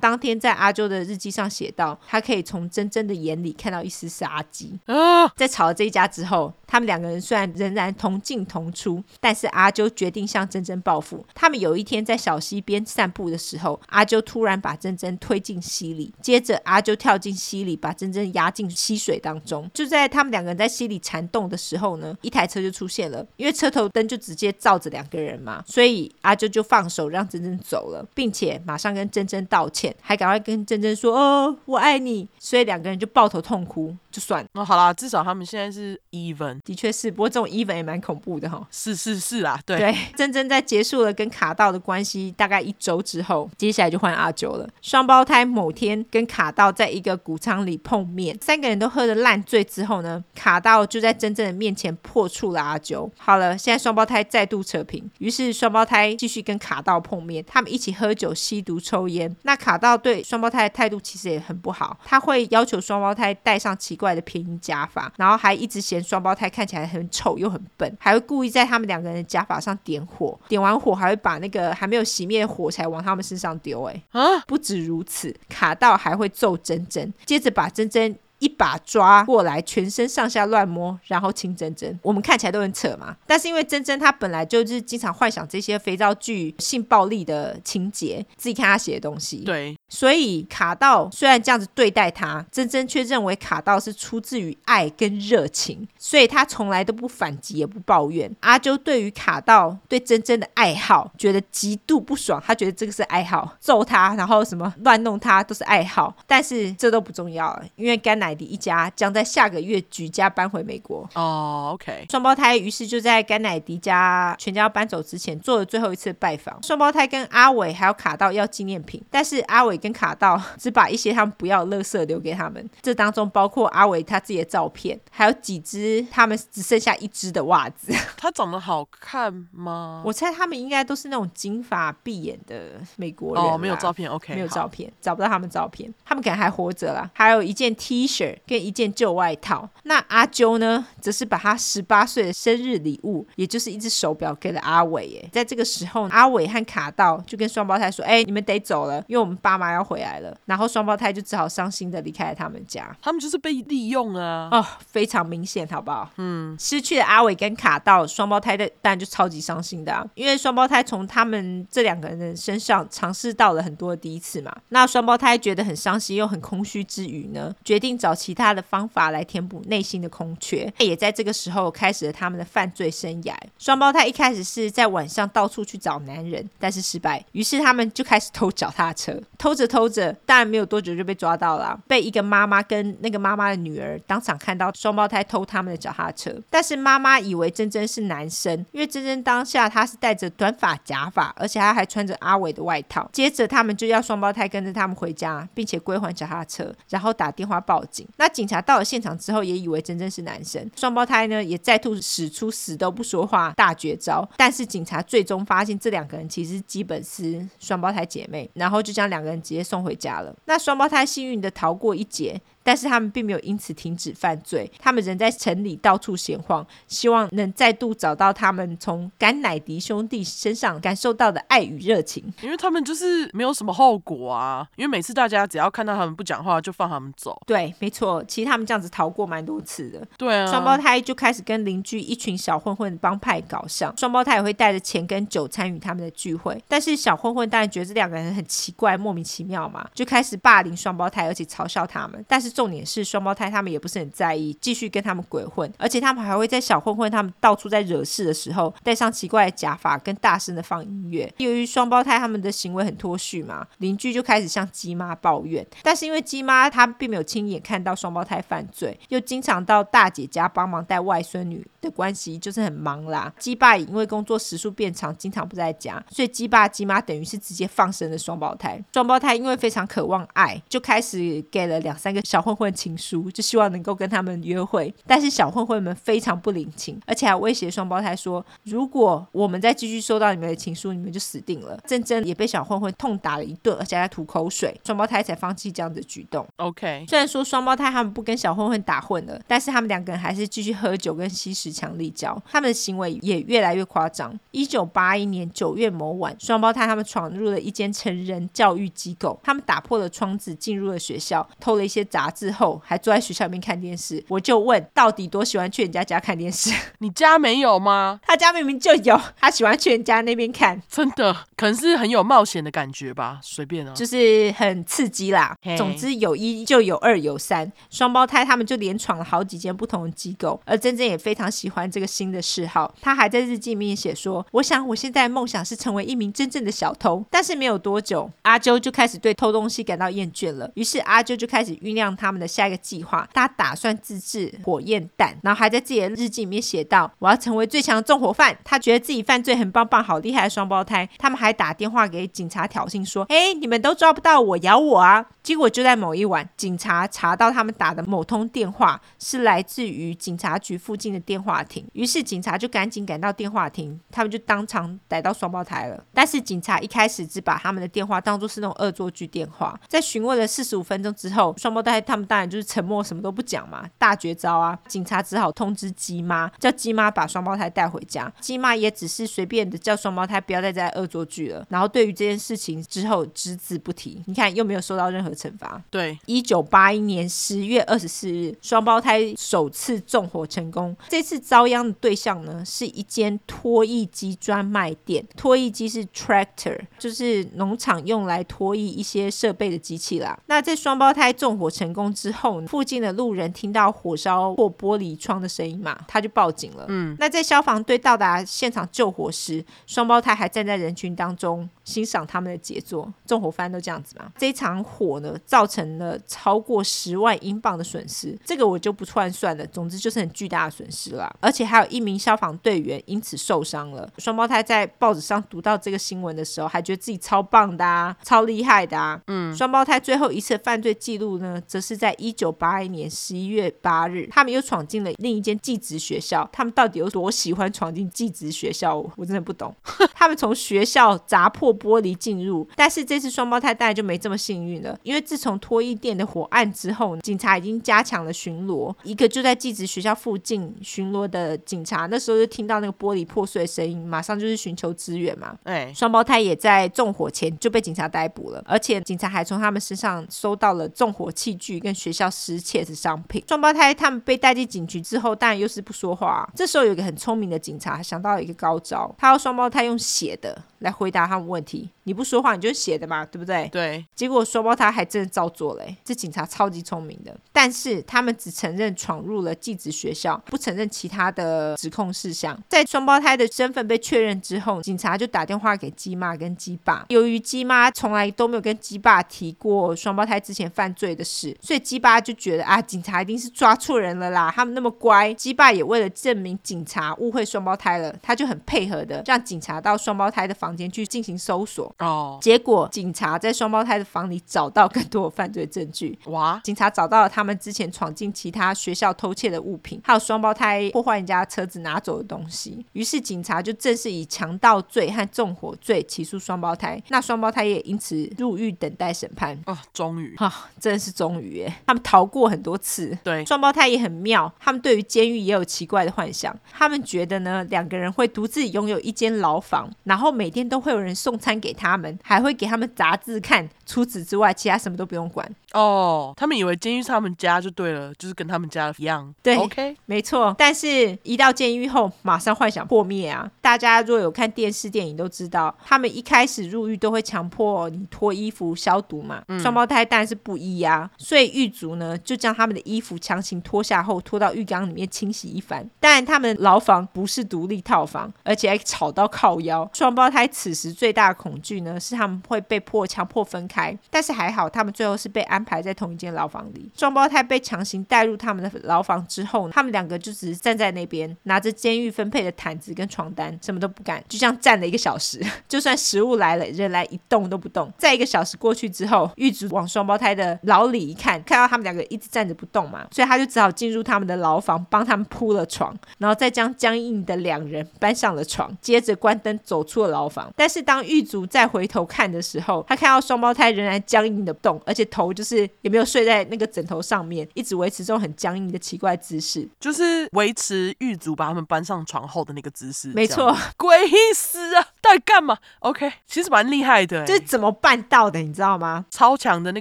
当天在阿啾的日记上写道，他可以从珍珍的眼里看到一丝杀机。啊，在吵了这一架之后，他们两个人虽然仍然同进同出，但是阿啾决定向珍珍报复。他们有一天在小溪边散步的时候，阿啾突然把珍珍推进溪里，接着阿啾跳进溪里，把珍珍压进溪水当中。就在他们两个人在溪里缠斗的时候呢，一台车就出现了，因为车头灯就直接照着两个人嘛，所以阿啾就放手让珍珍走了。并且马上跟珍珍道歉，还赶快跟珍珍说：“哦，我爱你。”所以两个人就抱头痛哭，就算。那、哦、好啦，至少他们现在是 even。的确是，不过这种 even 也蛮恐怖的哈、哦。是是是啊，对。对，珍珍在结束了跟卡道的关系大概一周之后，接下来就换阿九了。双胞胎某天跟卡道在一个谷仓里碰面，三个人都喝得烂醉之后呢，卡道就在珍珍的面前破处了阿九。好了，现在双胞胎再度扯平，于是双胞胎继续跟卡道碰面，他们一起喝。喝酒、吸毒、抽烟，那卡道对双胞胎的态度其实也很不好。他会要求双胞胎戴上奇怪的拼音加法，然后还一直嫌双胞胎看起来很丑又很笨，还会故意在他们两个人的加法上点火，点完火还会把那个还没有熄灭的火柴往他们身上丢。哎，啊！不止如此，卡到还会揍珍珍，接着把珍珍。一把抓过来，全身上下乱摸，然后亲珍珍。我们看起来都很扯嘛，但是因为珍珍她本来就是经常幻想这些肥皂剧性暴力的情节，自己看她写的东西。对，所以卡道虽然这样子对待她，珍珍却认为卡道是出自于爱跟热情，所以她从来都不反击也不抱怨。阿啾对于卡道对珍珍的爱好觉得极度不爽，他觉得这个是爱好，揍他然后什么乱弄他都是爱好，但是这都不重要了，因为甘乃。乃迪一家将在下个月举家搬回美国。哦，OK。双胞胎于是就在甘乃迪家全家要搬走之前做了最后一次拜访。双胞胎跟阿伟还有卡道要纪念品，但是阿伟跟卡道只把一些他们不要的垃圾留给他们。这当中包括阿伟他自己的照片，还有几只他们只剩下一只的袜子。他长得好看吗？我猜他们应该都是那种金发碧眼的美国人。哦，没有照片，OK，没有照片，找不到他们照片。他们可能还活着啦。还有一件 T 恤跟一件旧外套。那阿啾呢，则是把他十八岁的生日礼物，也就是一只手表给了阿伟。耶，在这个时候，阿伟和卡道就跟双胞胎说：“哎，你们得走了，因为我们爸妈要回来了。”然后双胞胎就只好伤心的离开了他们家。他们就是被利用啊！哦，非常明显，好不好？嗯，失去了阿伟跟卡道，双胞胎的当然就超级伤心的啊，因为双胞胎从他们这两个人的身上尝试到了很多第一次嘛。那双胞胎觉得很伤心又很空虚之余呢，决定找找其他的方法来填补内心的空缺。也在这个时候开始了他们的犯罪生涯。双胞胎一开始是在晚上到处去找男人，但是失败，于是他们就开始偷脚踏车。偷着偷着，当然没有多久就被抓到了，被一个妈妈跟那个妈妈的女儿当场看到双胞胎偷他们的脚踏车。但是妈妈以为珍珍是男生，因为珍珍当下她是戴着短发假发，而且她还穿着阿伟的外套。接着他们就要双胞胎跟着他们回家，并且归还脚踏车，然后打电话报警。那警察到了现场之后，也以为真真是男生。双胞胎呢也再度使出死都不说话大绝招，但是警察最终发现这两个人其实基本是双胞胎姐妹，然后就将两个人直接送回家了。那双胞胎幸运的逃过一劫。但是他们并没有因此停止犯罪，他们仍在城里到处闲晃，希望能再度找到他们从甘乃迪兄弟身上感受到的爱与热情。因为他们就是没有什么后果啊，因为每次大家只要看到他们不讲话，就放他们走。对，没错，其实他们这样子逃过蛮多次的。对啊，双胞胎就开始跟邻居一群小混混帮派搞上，双胞胎也会带着钱跟酒参与他们的聚会。但是小混混当然觉得这两个人很奇怪，莫名其妙嘛，就开始霸凌双胞胎，而且嘲笑他们。但是重点是双胞胎，他们也不是很在意，继续跟他们鬼混，而且他们还会在小混混他们到处在惹事的时候，戴上奇怪的假发，跟大声的放音乐。由于双胞胎他们的行为很脱序嘛，邻居就开始向鸡妈抱怨。但是因为鸡妈她并没有亲眼看到双胞胎犯罪，又经常到大姐家帮忙带外孙女的关系，就是很忙啦。鸡爸也因为工作时数变长，经常不在家，所以鸡爸鸡妈等于是直接放生了双胞胎。双胞胎因为非常渴望爱，就开始给了两三个小混混情书，就希望能够跟他们约会，但是小混混们非常不领情，而且还威胁双胞胎说，如果我们再继续收到你们的情书，你们就死定了。珍珍也被小混混痛打了一顿，而且还吐口水，双胞胎才放弃这样的举动。OK，虽然说双胞胎他们不跟小混混打混了，但是他们两个人还是继续喝酒跟吸食强力胶，他们的行为也越来越夸张。一九八一年九月某晚，双胞胎他们闯入了一间成人教育机构，他们打破了窗子进入了学校，偷了一些杂志后，还坐在学校里面看电视，我就问，到底多喜欢去人家家看电视？你家没有吗？他家明明就有，他喜欢去人家那边看，真的，可能是很有冒险的感觉吧，随便啊，就是很刺激啦。总之有一就有二有三，双胞胎他们就连闯了好几间不同的机构，而珍珍也非常喜欢这个新的嗜好，他还在日记里面写说：“我想我现在的梦想是成为一名真正的小偷。”但是没有多久，阿啾就开始对偷东西感到厌倦了，于是阿啾就开始酝酿他他们的下一个计划。他打算自制火焰弹，然后还在自己的日记里面写道：“我要成为最强纵火犯。”他觉得自己犯罪很棒棒，好厉害的双胞胎。他们还打电话给警察挑衅说：“哎，你们都抓不到我，咬我啊！”结果就在某一晚，警察查到他们打的某通电话是来自于警察局附近的电话亭，于是警察就赶紧赶到电话亭，他们就当场逮到双胞胎了。但是警察一开始只把他们的电话当作是那种恶作剧电话，在询问了四十五分钟之后，双胞胎他们当然就是沉默，什么都不讲嘛。大绝招啊！警察只好通知鸡妈，叫鸡妈把双胞胎带回家。鸡妈也只是随便的叫双胞胎不要再再恶作剧了。然后对于这件事情之后只字不提。你看又没有受到任何惩罚。对，一九八一年十月二十四日，双胞胎首次纵火成功。这次遭殃的对象呢，是一间拖曳机专卖店。拖曳机是 tractor，就是农场用来拖曳一些设备的机器啦。那这双胞胎纵火成功。功之后，附近的路人听到火烧破玻璃窗的声音嘛，他就报警了。嗯，那在消防队到达现场救火时，双胞胎还站在人群当中欣赏他们的杰作。纵火犯都这样子嘛。这一场火呢，造成了超过十万英镑的损失，这个我就不串算了。总之就是很巨大的损失啦，而且还有一名消防队员因此受伤了。双胞胎在报纸上读到这个新闻的时候，还觉得自己超棒的啊，超厉害的啊。嗯，双胞胎最后一次犯罪记录呢，则是在一九八一年十一月八日，他们又闯进了另一间寄职学校。他们到底有多喜欢闯进寄职学校？我真的不懂。他们从学校砸破玻璃进入，但是这次双胞胎当然就没这么幸运了，因为自从脱衣店的火案之后，警察已经加强了巡逻。一个就在寄职学校附近巡逻的警察，那时候就听到那个玻璃破碎的声音，马上就是寻求支援嘛。哎，双胞胎也在纵火前就被警察逮捕了，而且警察还从他们身上搜到了纵火器具跟学校失窃的商品。双胞胎他们被带进警局之后，当然又是不说话。这时候有一个很聪明的警察想到了一个高招，他要双胞胎用写的来回答他们问题。你不说话，你就写的嘛，对不对？对。结果双胞胎还真的照做了，这警察超级聪明的。但是他们只承认闯入了寄宿学校，不承认其他的指控事项。在双胞胎的身份被确认之后，警察就打电话给鸡妈跟鸡爸。由于鸡妈从来都没有跟鸡爸提过双胞胎之前犯罪的事，所以鸡爸就觉得啊，警察一定是抓错人了啦。他们那么乖，鸡爸也为了证明警察误会双胞胎了，他就很配合的让警察到双胞胎的房间去进行搜索。哦，结果警察在双胞胎的房里找到更多的犯罪证据。哇！警察找到了他们之前闯进其他学校偷窃的物品，还有双胞胎破坏人家车子拿走的东西。于是警察就正式以强盗罪和纵火罪起诉双胞胎。那双胞胎也因此入狱等待审判。啊，终于！啊，真的是终于耶！他们逃过很多次。对，双胞胎也很妙，他们对于监狱也有奇怪的幻想。他们觉得呢，两个人会独自拥有一间牢房，然后每天都会有人送餐给。他们还会给他们杂志看，除此之外，其他什么都不用管。哦，他们以为监狱是他们家就对了，就是跟他们家一样。对，OK，没错。但是，一到监狱后，马上幻想破灭啊！大家若有看电视电影都知道，他们一开始入狱都会强迫你脱衣服消毒嘛。嗯、双胞胎当然是不依啊，所以狱卒呢就将他们的衣服强行脱下后，拖到浴缸里面清洗一番。当然，他们牢房不是独立套房，而且还吵到靠腰。双胞胎此时最大的恐惧呢，是他们会被迫强迫分开。但是还好，他们最后是被安排在同一间牢房里。双胞胎被强行带入他们的牢房之后，他们两个就只是站在那边，拿着监狱分配的毯子跟床单，什么都不干，就这样站了一个小时。就算食物来了，人来一动都不动。在一个小时过去之后，狱卒往双胞胎的牢里一看，看到他们两个一直站着不动嘛，所以他就只好进入他们的牢房，帮他们铺了床，然后再将僵硬的两人搬上了床，接着关灯走出了牢房。但是当狱卒再回头看的时候，他看到双胞胎仍然僵硬的动，而且头就也没有睡在那个枕头上面，一直维持这种很僵硬的奇怪姿势，就是维持狱卒把他们搬上床后的那个姿势。没错，鬼死啊！到底干嘛？OK，其实蛮厉害的，这怎么办到的？你知道吗？超强的那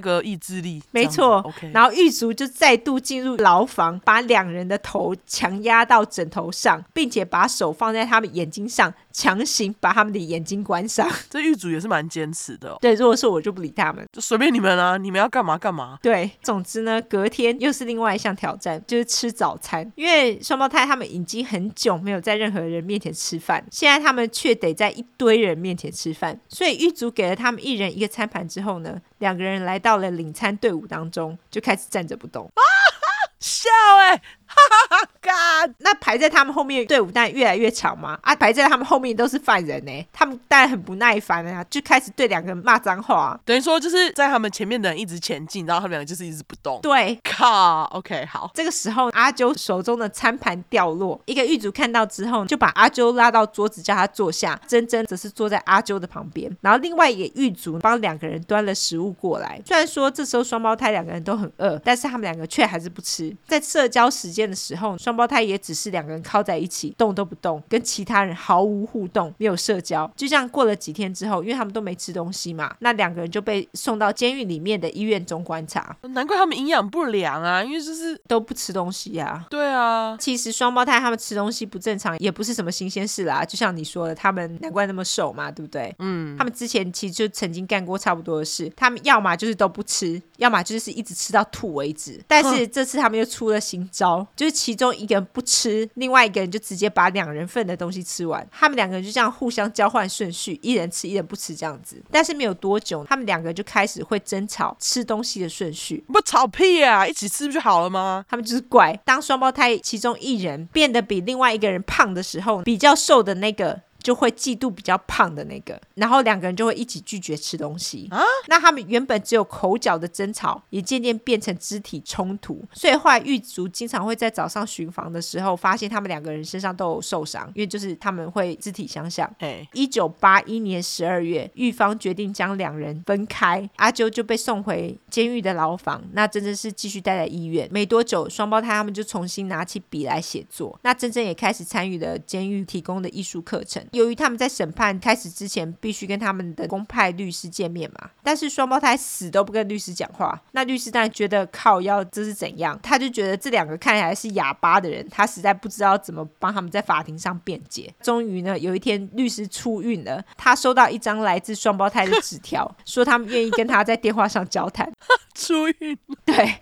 个意志力。没错，OK。然后狱卒就再度进入牢房，把两人的头强压到枕头上，并且把手放在他们眼睛上。强行把他们的眼睛关上，这狱主也是蛮坚持的哦。对，如果是我就不理他们，就随便你们啊，你们要干嘛干嘛。对，总之呢，隔天又是另外一项挑战，就是吃早餐。因为双胞胎他们已经很久没有在任何人面前吃饭，现在他们却得在一堆人面前吃饭，所以狱主给了他们一人一个餐盘之后呢，两个人来到了领餐队伍当中，就开始站着不动。啊 哈，笑哎、欸。哈哈哈！干，那排在他们后面队伍当然越来越长嘛。啊，排在他们后面都是犯人呢，他们当然很不耐烦啊，就开始对两个人骂脏话。等于说就是在他们前面的人一直前进，然后他们两个就是一直不动。对，靠，OK，好。这个时候阿啾手中的餐盘掉落，一个狱卒看到之后就把阿啾拉到桌子叫他坐下，珍珍则是坐在阿啾的旁边，然后另外一个狱卒帮两个人端了食物过来。虽然说这时候双胞胎两个人都很饿，但是他们两个却还是不吃。在社交时间的时候，双胞胎也只是两个人靠在一起，动都不动，跟其他人毫无互动，没有社交。就这样过了几天之后，因为他们都没吃东西嘛，那两个人就被送到监狱里面的医院中观察。难怪他们营养不良啊，因为就是都不吃东西呀、啊。对啊，其实双胞胎他们吃东西不正常，也不是什么新鲜事啦。就像你说的，他们难怪那么瘦嘛，对不对？嗯，他们之前其实就曾经干过差不多的事，他们要么就是都不吃，要么就是一直吃到吐为止。但是这次他们又出了新招，就是其中一个人不吃，另外一个人就直接把两人份的东西吃完。他们两个人就这样互相交换顺序，一人吃，一人不吃这样子。但是没有多久，他们两个就开始会争吵吃东西的顺序。不吵屁啊，一起吃不就好了吗？他们就是怪。当双胞胎其中一人变得比另外一个人胖的时候，比较瘦的那个。就会嫉妒比较胖的那个，然后两个人就会一起拒绝吃东西啊。那他们原本只有口角的争吵，也渐渐变成肢体冲突。所以后来狱卒经常会在早上巡房的时候，发现他们两个人身上都有受伤，因为就是他们会肢体相向。哎，一九八一年十二月，狱方决定将两人分开，阿啾就被送回监狱的牢房，那真真是继续待在医院。没多久，双胞胎他们就重新拿起笔来写作，那真真也开始参与了监狱提供的艺术课程。由于他们在审判开始之前必须跟他们的公派律师见面嘛，但是双胞胎死都不跟律师讲话。那律师当然觉得靠要这是怎样？他就觉得这两个看起来是哑巴的人，他实在不知道怎么帮他们在法庭上辩解。终于呢，有一天律师出狱了，他收到一张来自双胞胎的纸条，说他们愿意跟他在电话上交谈。出狱？对，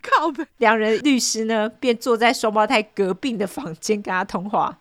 靠。两人律师呢，便坐在双胞胎隔壁的房间跟他通话。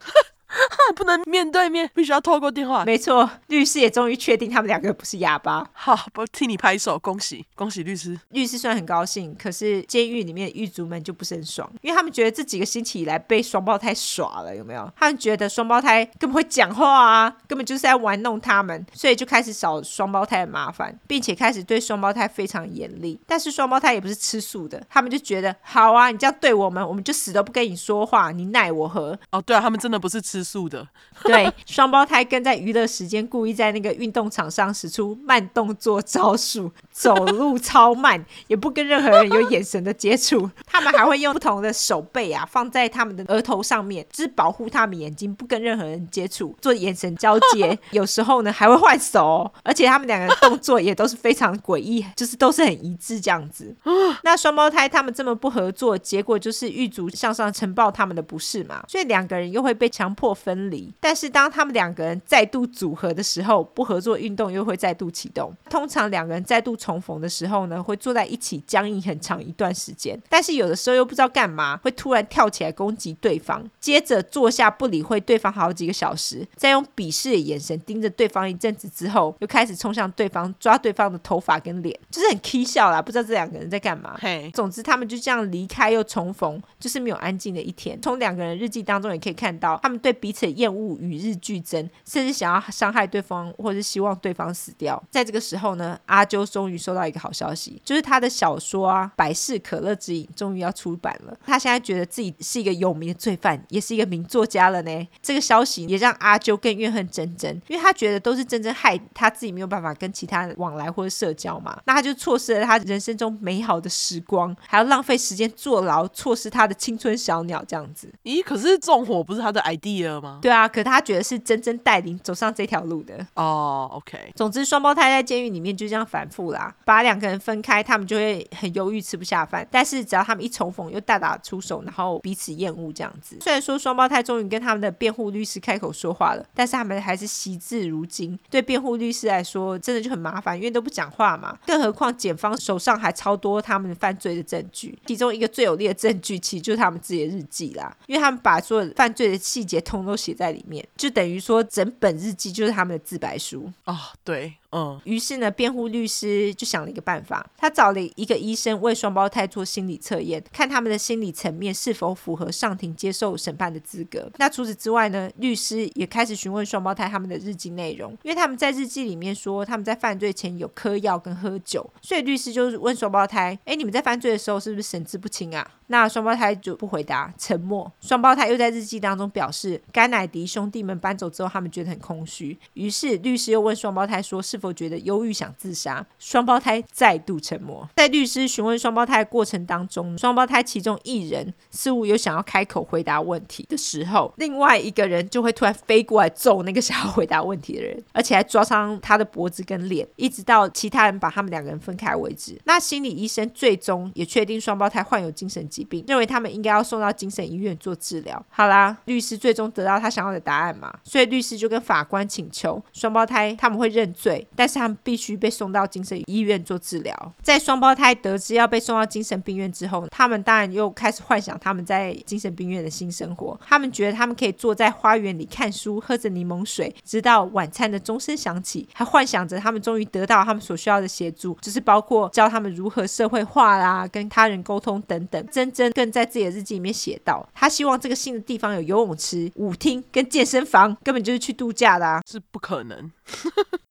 不能面对面，必须要透过电话。没错，律师也终于确定他们两个不是哑巴。好，不替你拍手，恭喜恭喜律师。律师虽然很高兴，可是监狱里面的狱卒们就不是很爽，因为他们觉得这几个星期以来被双胞胎耍了，有没有？他们觉得双胞胎根本会讲话啊，根本就是在玩弄他们，所以就开始找双胞胎的麻烦，并且开始对双胞胎非常严厉。但是双胞胎也不是吃素的，他们就觉得好啊，你这样对我们，我们就死都不跟你说话，你奈我何？哦，对啊，他们真的不是吃素的。对，双胞胎跟在娱乐时间故意在那个运动场上使出慢动作招数，走路超慢，也不跟任何人有眼神的接触。他们还会用不同的手背啊放在他们的额头上面，就是保护他们眼睛不跟任何人接触，做眼神交接。有时候呢还会换手哦，而且他们两个人动作也都是非常诡异，就是都是很一致这样子。那双胞胎他们这么不合作，结果就是狱卒向上呈报他们的不是嘛，所以两个人又会被强迫分离。但是当他们两个人再度组合的时候，不合作运动又会再度启动。通常两个人再度重逢的时候呢，会坐在一起僵硬很长一段时间。但是有的时候又不知道干嘛，会突然跳起来攻击对方，接着坐下不理会对方好几个小时，再用鄙视的眼神盯着对方一阵子之后，又开始冲向对方，抓对方的头发跟脸，就是很起笑啦。不知道这两个人在干嘛。嘿，总之他们就这样离开又重逢，就是没有安静的一天。从两个人日记当中也可以看到，他们对彼此的厌恶。与日俱增，甚至想要伤害对方，或是希望对方死掉。在这个时候呢，阿啾终于收到一个好消息，就是他的小说啊《百事可乐之影》终于要出版了。他现在觉得自己是一个有名的罪犯，也是一个名作家了呢。这个消息也让阿啾更怨恨真真，因为他觉得都是真真害他自己没有办法跟其他人往来或者社交嘛。那他就错失了他人生中美好的时光，还要浪费时间坐牢，错失他的青春小鸟这样子。咦？可是纵火不是他的 idea 吗？对啊，可他觉得是真真带领走上这条路的哦。Oh, OK，总之双胞胎在监狱里面就这样反复啦，把两个人分开，他们就会很忧郁，吃不下饭。但是只要他们一重逢，又大打出手，然后彼此厌恶这样子。虽然说双胞胎终于跟他们的辩护律师开口说话了，但是他们还是惜字如金。对辩护律师来说，真的就很麻烦，因为都不讲话嘛。更何况检方手上还超多他们犯罪的证据，其中一个最有力的证据，其实就是他们自己的日记啦，因为他们把所有犯罪的细节通都写在里面，就等于说，整本日记就是他们的自白书哦，对。嗯，于是呢，辩护律师就想了一个办法，他找了一个医生为双胞胎做心理测验，看他们的心理层面是否符合上庭接受审判的资格。那除此之外呢，律师也开始询问双胞胎他们的日记内容，因为他们在日记里面说他们在犯罪前有嗑药跟喝酒，所以律师就问双胞胎：“哎，你们在犯罪的时候是不是神志不清啊？”那双胞胎就不回答，沉默。双胞胎又在日记当中表示，甘乃迪兄弟们搬走之后，他们觉得很空虚。于是律师又问双胞胎说：“是否觉得忧郁想自杀。双胞胎再度沉默。在律师询问双胞胎过程当中，双胞胎其中一人似乎有想要开口回答问题的时候，另外一个人就会突然飞过来揍那个想要回答问题的人，而且还抓伤他的脖子跟脸，一直到其他人把他们两个人分开为止。那心理医生最终也确定双胞胎患有精神疾病，认为他们应该要送到精神医院做治疗。好啦，律师最终得到他想要的答案嘛，所以律师就跟法官请求双胞胎他们会认罪，但是他们必须被送到精神医院做治疗。在双胞胎得知要被送到精神病院之后，他们当然又开始幻想他们在精神病院的新生活。他们觉得他们可以坐在花园里看书，喝着柠檬水，直到晚餐的钟声响起，还幻想着他们终于得到他们所需要的协助，就是包括教他们如何社会化啦，跟他人沟通等等。珍珍更在自己的日记里面写道，他希望这个新的地方有游泳池、舞厅跟健身房，根本就是去度假的啊，是不可能。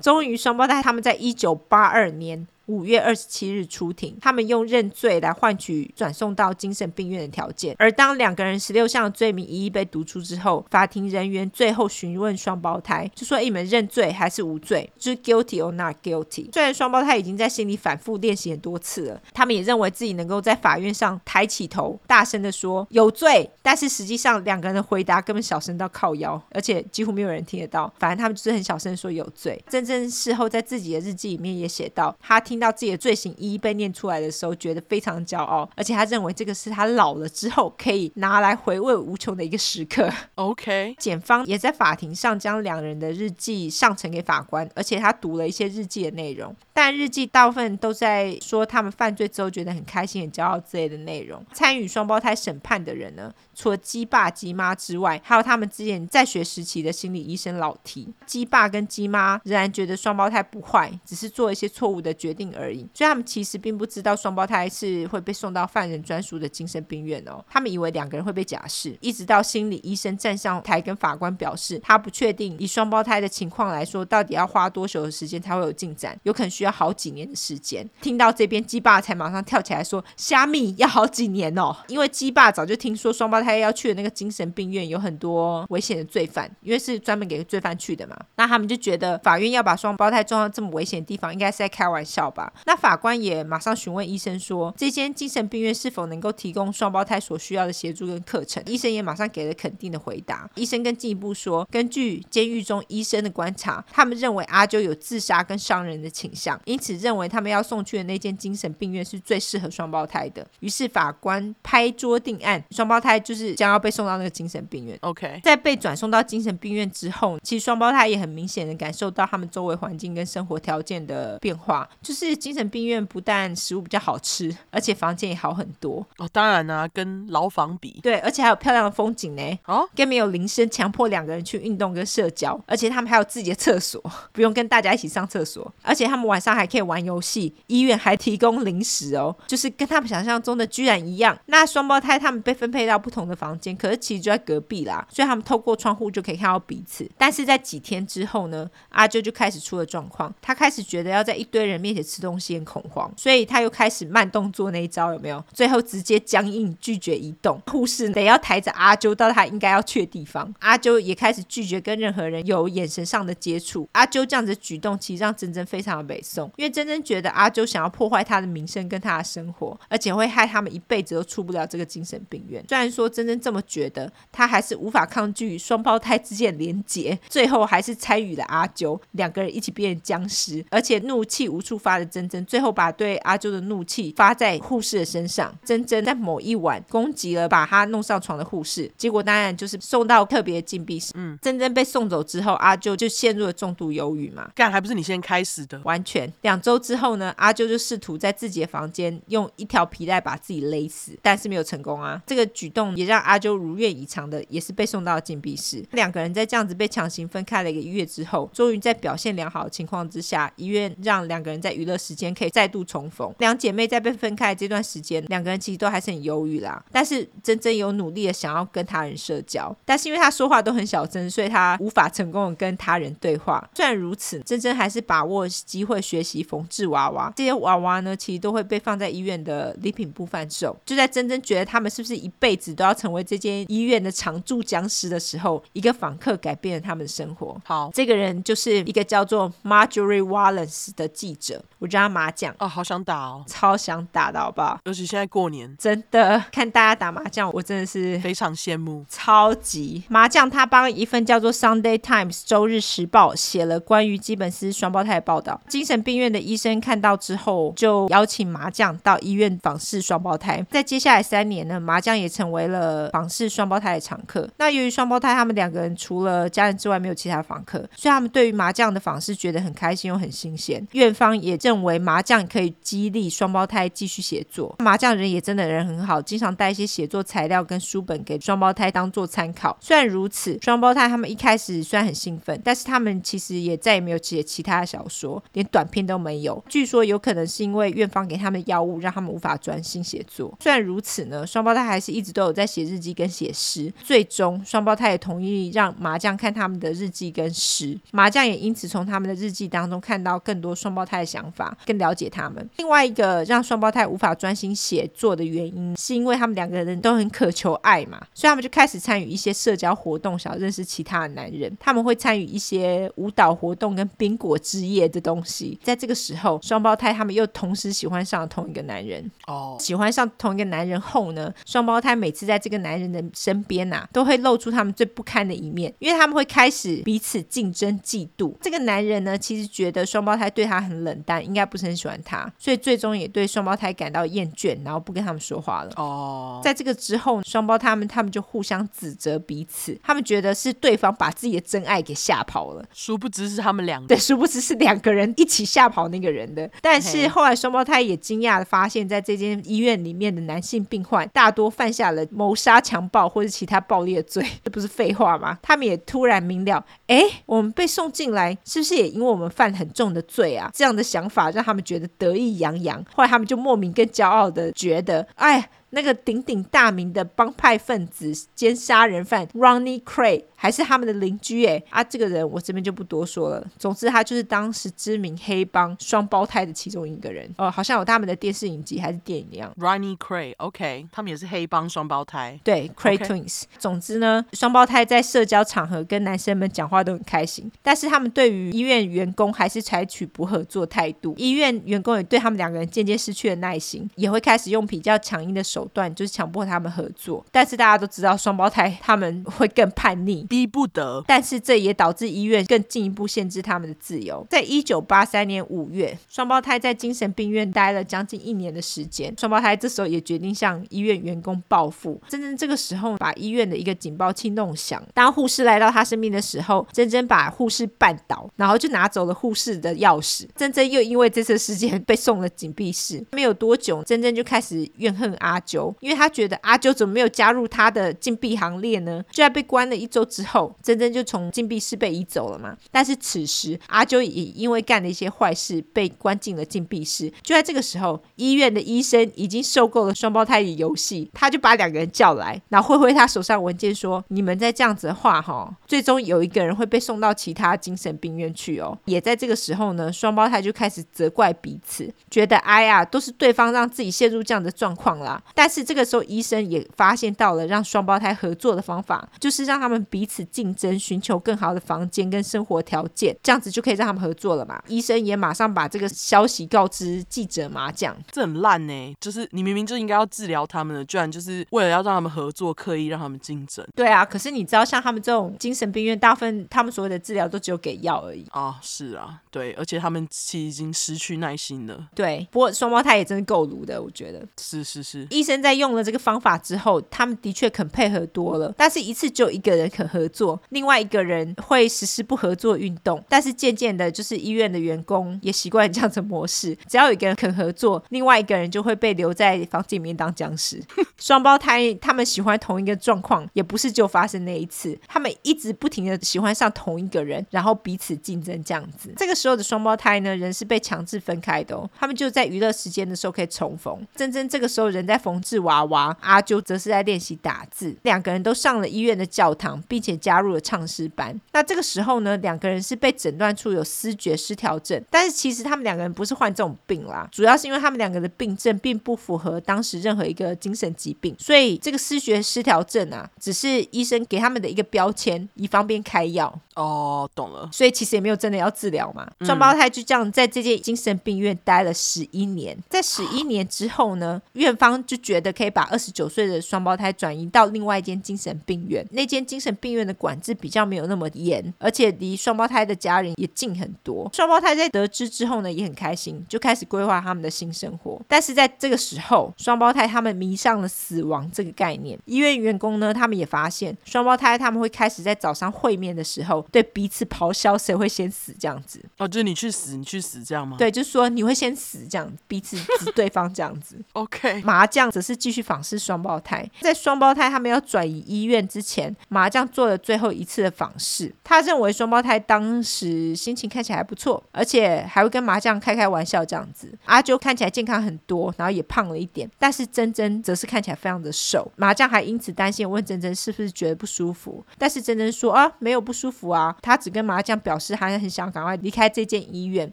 终于，双胞胎他们在一九八二年。五月二十七日出庭，他们用认罪来换取转送到精神病院的条件。而当两个人十六项罪名一一被读出之后，法庭人员最后询问双胞胎，就说：“你们认罪还是无罪？就是 guilty or not guilty？” 虽然双胞胎已经在心里反复练习很多次了，他们也认为自己能够在法院上抬起头，大声地说有罪。但是实际上，两个人的回答根本小声到靠腰，而且几乎没有人听得到。反正他们就是很小声说有罪。真正事后在自己的日记里面也写到，他听。听到自己的罪行一一被念出来的时候，觉得非常骄傲，而且他认为这个是他老了之后可以拿来回味无穷的一个时刻。OK，检方也在法庭上将两人的日记上呈给法官，而且他读了一些日记的内容，但日记大部分都在说他们犯罪之后觉得很开心、很骄傲之类的内容。参与双胞胎审判的人呢，除了鸡爸鸡妈之外，还有他们之前在学时期的心理医生老提。鸡爸跟鸡妈仍然觉得双胞胎不坏，只是做一些错误的决定而已，所以他们其实并不知道双胞胎是会被送到犯人专属的精神病院哦。他们以为两个人会被假释，一直到心理医生站上台跟法官表示，他不确定以双胞胎的情况来说，到底要花多久的时间才会有进展，有可能需要好几年的时间。听到这边，鸡爸才马上跳起来说：“虾米要好几年哦？”因为鸡爸早就听说双胞胎要去的那个精神病院有很多危险的罪犯，因为是专门给罪犯去的嘛。那他们就觉得法院要把双胞胎装到这么危险的地方，应该是在开玩笑吧。那法官也马上询问医生说，这间精神病院是否能够提供双胞胎所需要的协助跟课程？医生也马上给了肯定的回答。医生更进一步说，根据监狱中医生的观察，他们认为阿啾有自杀跟伤人的倾向，因此认为他们要送去的那间精神病院是最适合双胞胎的。于是法官拍桌定案，双胞胎就是将要被送到那个精神病院。OK，在被转送到精神病院之后，其实双胞胎也很明显的感受到他们周围环境跟生活条件的变化，就是。精神病院不但食物比较好吃，而且房间也好很多哦。当然啊，跟牢房比，对，而且还有漂亮的风景呢。哦，更没有铃声强迫两个人去运动跟社交，而且他们还有自己的厕所，不用跟大家一起上厕所。而且他们晚上还可以玩游戏，医院还提供零食哦，就是跟他们想象中的居然一样。那双胞胎他们被分配到不同的房间，可是其实就在隔壁啦，所以他们透过窗户就可以看到彼此。但是在几天之后呢，阿啾就开始出了状况，他开始觉得要在一堆人面前吃。东西很恐慌，所以他又开始慢动作那一招有没有？最后直接僵硬拒绝移动，护士得要抬着阿啾到他应该要去的地方。阿啾也开始拒绝跟任何人有眼神上的接触。阿啾这样子举动，其实让珍珍非常的北宋，因为珍珍觉得阿啾想要破坏他的名声跟他的生活，而且会害他们一辈子都出不了这个精神病院。虽然说珍珍这么觉得，他还是无法抗拒双胞胎之间的连结，最后还是参与了阿啾，两个人一起变成僵尸，而且怒气无处发的。珍珍最后把对阿啾的怒气发在护士的身上。珍珍在某一晚攻击了把他弄上床的护士，结果当然就是送到特别禁闭室。嗯，珍珍被送走之后，阿啾就陷入了重度忧郁嘛。干还不是你先开始的？完全。两周之后呢，阿啾就试图在自己的房间用一条皮带把自己勒死，但是没有成功啊。这个举动也让阿啾如愿以偿的，也是被送到了禁闭室。两个人在这样子被强行分开了一个月之后，终于在表现良好的情况之下，医院让两个人在娱娱乐时间，可以再度重逢。两姐妹在被分开这段时间，两个人其实都还是很忧郁啦。但是珍珍有努力的想要跟他人社交，但是因为她说话都很小声，所以她无法成功的跟他人对话。虽然如此，珍珍还是把握机会学习缝制娃娃。这些娃娃呢，其实都会被放在医院的礼品部贩售。就在珍珍觉得他们是不是一辈子都要成为这间医院的常驻僵尸的时候，一个访客改变了他们的生活。好，这个人就是一个叫做 Marjorie Wallace 的记者，我叫他麻将。哦，好想打哦，超想打的好不好？尤其现在过年，真的看大家打麻将，我真的是非常羡慕。超级麻将，他帮一份叫做《Sunday Times》周日时报写了关于基本斯双胞胎的报道。精神病院的医生看到之后，就邀请麻将到医院访视双胞胎。在接下来三年呢，麻将也成为了访视双胞胎的常客。那由于双胞胎他们两个人除了家人之外没有其他访客，所以他们对于麻将的访视觉得很开心又很新鲜。院方也认为麻将可以激励双胞胎继续写作。麻将人也真的人很好，经常带一些写作材料跟书本给双胞胎当做参考。虽然如此，双胞胎他们一开始虽然很兴奋，但是他们其实也再也没有写其他的小说，连短篇都没有。据说有可能是因为院方给他们药物，让他们无法专心写作。虽然如此呢，双胞胎还是一直都有在写日记跟写诗。最终，双胞胎也同意让麻将看他们的日记跟诗，麻将也因此从他们的日记当中看到更多双胞胎的想法，更了解他们。另外一个让双胞胎无法专心写作的原因，是因为他们两个人都很渴求爱嘛，所以他们就开始参与一些社交活动，想要认识其他的男人。他们会参与一些舞蹈活动跟宾果之夜的东西。在这个时候，双胞胎他们又同时喜欢上了同一个男人。哦，喜欢上同一个男人后呢，双胞胎每次在这个男人的身边呐、啊，都会露出他们最不堪的一面，因为他们会开始彼此竞争、嫉妒。这个男人呢，其实觉得双胞胎对他很冷淡，应该不是很喜欢他，所以最终也对双胞胎感到厌倦，然后不跟他们说话了。哦，在这个之后，双胞胎们他们就互相指责彼此，他们觉得是对方把自己的真爱给吓跑了，殊不知是他们两个。对，殊不知是两个人一起吓跑那个人的。但是后来双胞胎也惊讶的发现，在这间医院里面的男性病患大多犯下了谋杀、强暴或者其他暴力的罪，这不是废话吗？他们也突然明了，哎，我们被送进来是不是也因为我们犯很重的罪啊？这样的想法法让他们觉得得意洋洋。后来他们就莫名更骄傲的觉得，哎。那个鼎鼎大名的帮派分子兼杀人犯 Ronnie Cray 还是他们的邻居哎啊，这个人我这边就不多说了。总之，他就是当时知名黑帮双胞胎的其中一个人哦，好像有他们的电视影集还是电影一样。Ronnie Cray，OK，他们也是黑帮双胞胎。对，Cray Twins。总之呢，双胞胎在社交场合跟男生们讲话都很开心，但是他们对于医院员工还是采取不合作态度。医院员工也对他们两个人渐渐失去了耐心，也会开始用比较强硬的手。手段就是强迫他们合作，但是大家都知道双胞胎他们会更叛逆，逼不得。但是这也导致医院更进一步限制他们的自由。在一九八三年五月，双胞胎在精神病院待了将近一年的时间。双胞胎这时候也决定向医院员工报复。珍珍这个时候把医院的一个警报器弄响，当护士来到他身边的时候，珍珍把护士绊倒，然后就拿走了护士的钥匙。珍珍又因为这次事件 被送了禁闭室。没有多久，珍珍就开始怨恨阿。因为他觉得阿啾怎么没有加入他的禁闭行列呢？就在被关了一周之之后，珍珍就从禁闭室被移走了嘛。但是此时阿啾也因为干了一些坏事被关进了禁闭室。就在这个时候，医院的医生已经受够了双胞胎的游戏，他就把两个人叫来，然后挥挥他手上文件说：“你们再这样子的话，哈，最终有一个人会被送到其他精神病院去哦。”也在这个时候呢，双胞胎就开始责怪彼此，觉得哎呀，都是对方让自己陷入这样的状况啦。但是这个时候，医生也发现到了让双胞胎合作的方法，就是让他们彼此竞争，寻求更好的房间跟生活条件，这样子就可以让他们合作了嘛。医生也马上把这个消息告知记者麻将，这很烂呢。就是你明明就应该要治疗他们的，居然就是为了要让他们合作，刻意让他们竞争。对啊，可是你知道，像他们这种精神病院，大部分他们所有的治疗都只有给药而已啊。是啊，对，而且他们其实已经失去耐心了。对，不过双胞胎也真是够鲁的，我觉得。是是是，医生。生在用了这个方法之后，他们的确肯配合多了，但是一次只有一个人肯合合作，另外一个人会实施不合作运动。但是渐渐的，就是医院的员工也习惯这样子模式，只要有一个人肯合作，另外一个人就会被留在房间里面当僵尸。双胞胎他们喜欢同一个状况，也不是就发生那一次，他们一直不停的喜欢上同一个人，然后彼此竞争这样子。这个时候的双胞胎呢，人是被强制分开的哦，他们就在娱乐时间的时候可以重逢。真真这个时候人在缝制娃娃，阿啾则是在练习打字，两个人都上了医院的教堂，并且加入了唱诗班。那这个时候呢，两个人是被诊断出有思觉失调症，但是其实他们两个人不是患这种病啦，主要是因为他们两个的病症并不符合当时任何一个精神疾病，所以这个失觉失调症啊，只是医生给他们的一个标签，以方便开药。哦，懂了。所以其实也没有真的要治疗嘛。嗯、双胞胎就这样在这间精神病院待了十一年，在十一年之后呢，院方就觉得可以把二十九岁的双胞胎转移到另外一间精神病院。那间精神病院的管制比较没有那么严，而且离双胞胎的家人也近很多。双胞胎在得知之后呢，也很开心，就开始规划他们的新生活。但是在这个时候，双胞胎他们迷上了死亡这个概念。医院员工呢，他们也发现双胞胎他们会开始在早上会面的时候。对彼此咆哮，谁会先死这样子？哦，就是你去死，你去死这样吗？对，就是说你会先死这样，彼此指对方这样子。OK，麻将则是继续访视双胞胎，在双胞胎他们要转移医院之前，麻将做了最后一次的访视。他认为双胞胎当时心情看起来还不错，而且还会跟麻将开开玩笑这样子。阿啾看起来健康很多，然后也胖了一点，但是珍珍则是看起来非常的瘦。麻将还因此担心问珍珍是不是觉得不舒服，但是珍珍说啊，没有不舒服啊。她只跟麻将表示，她很想赶快离开这间医院。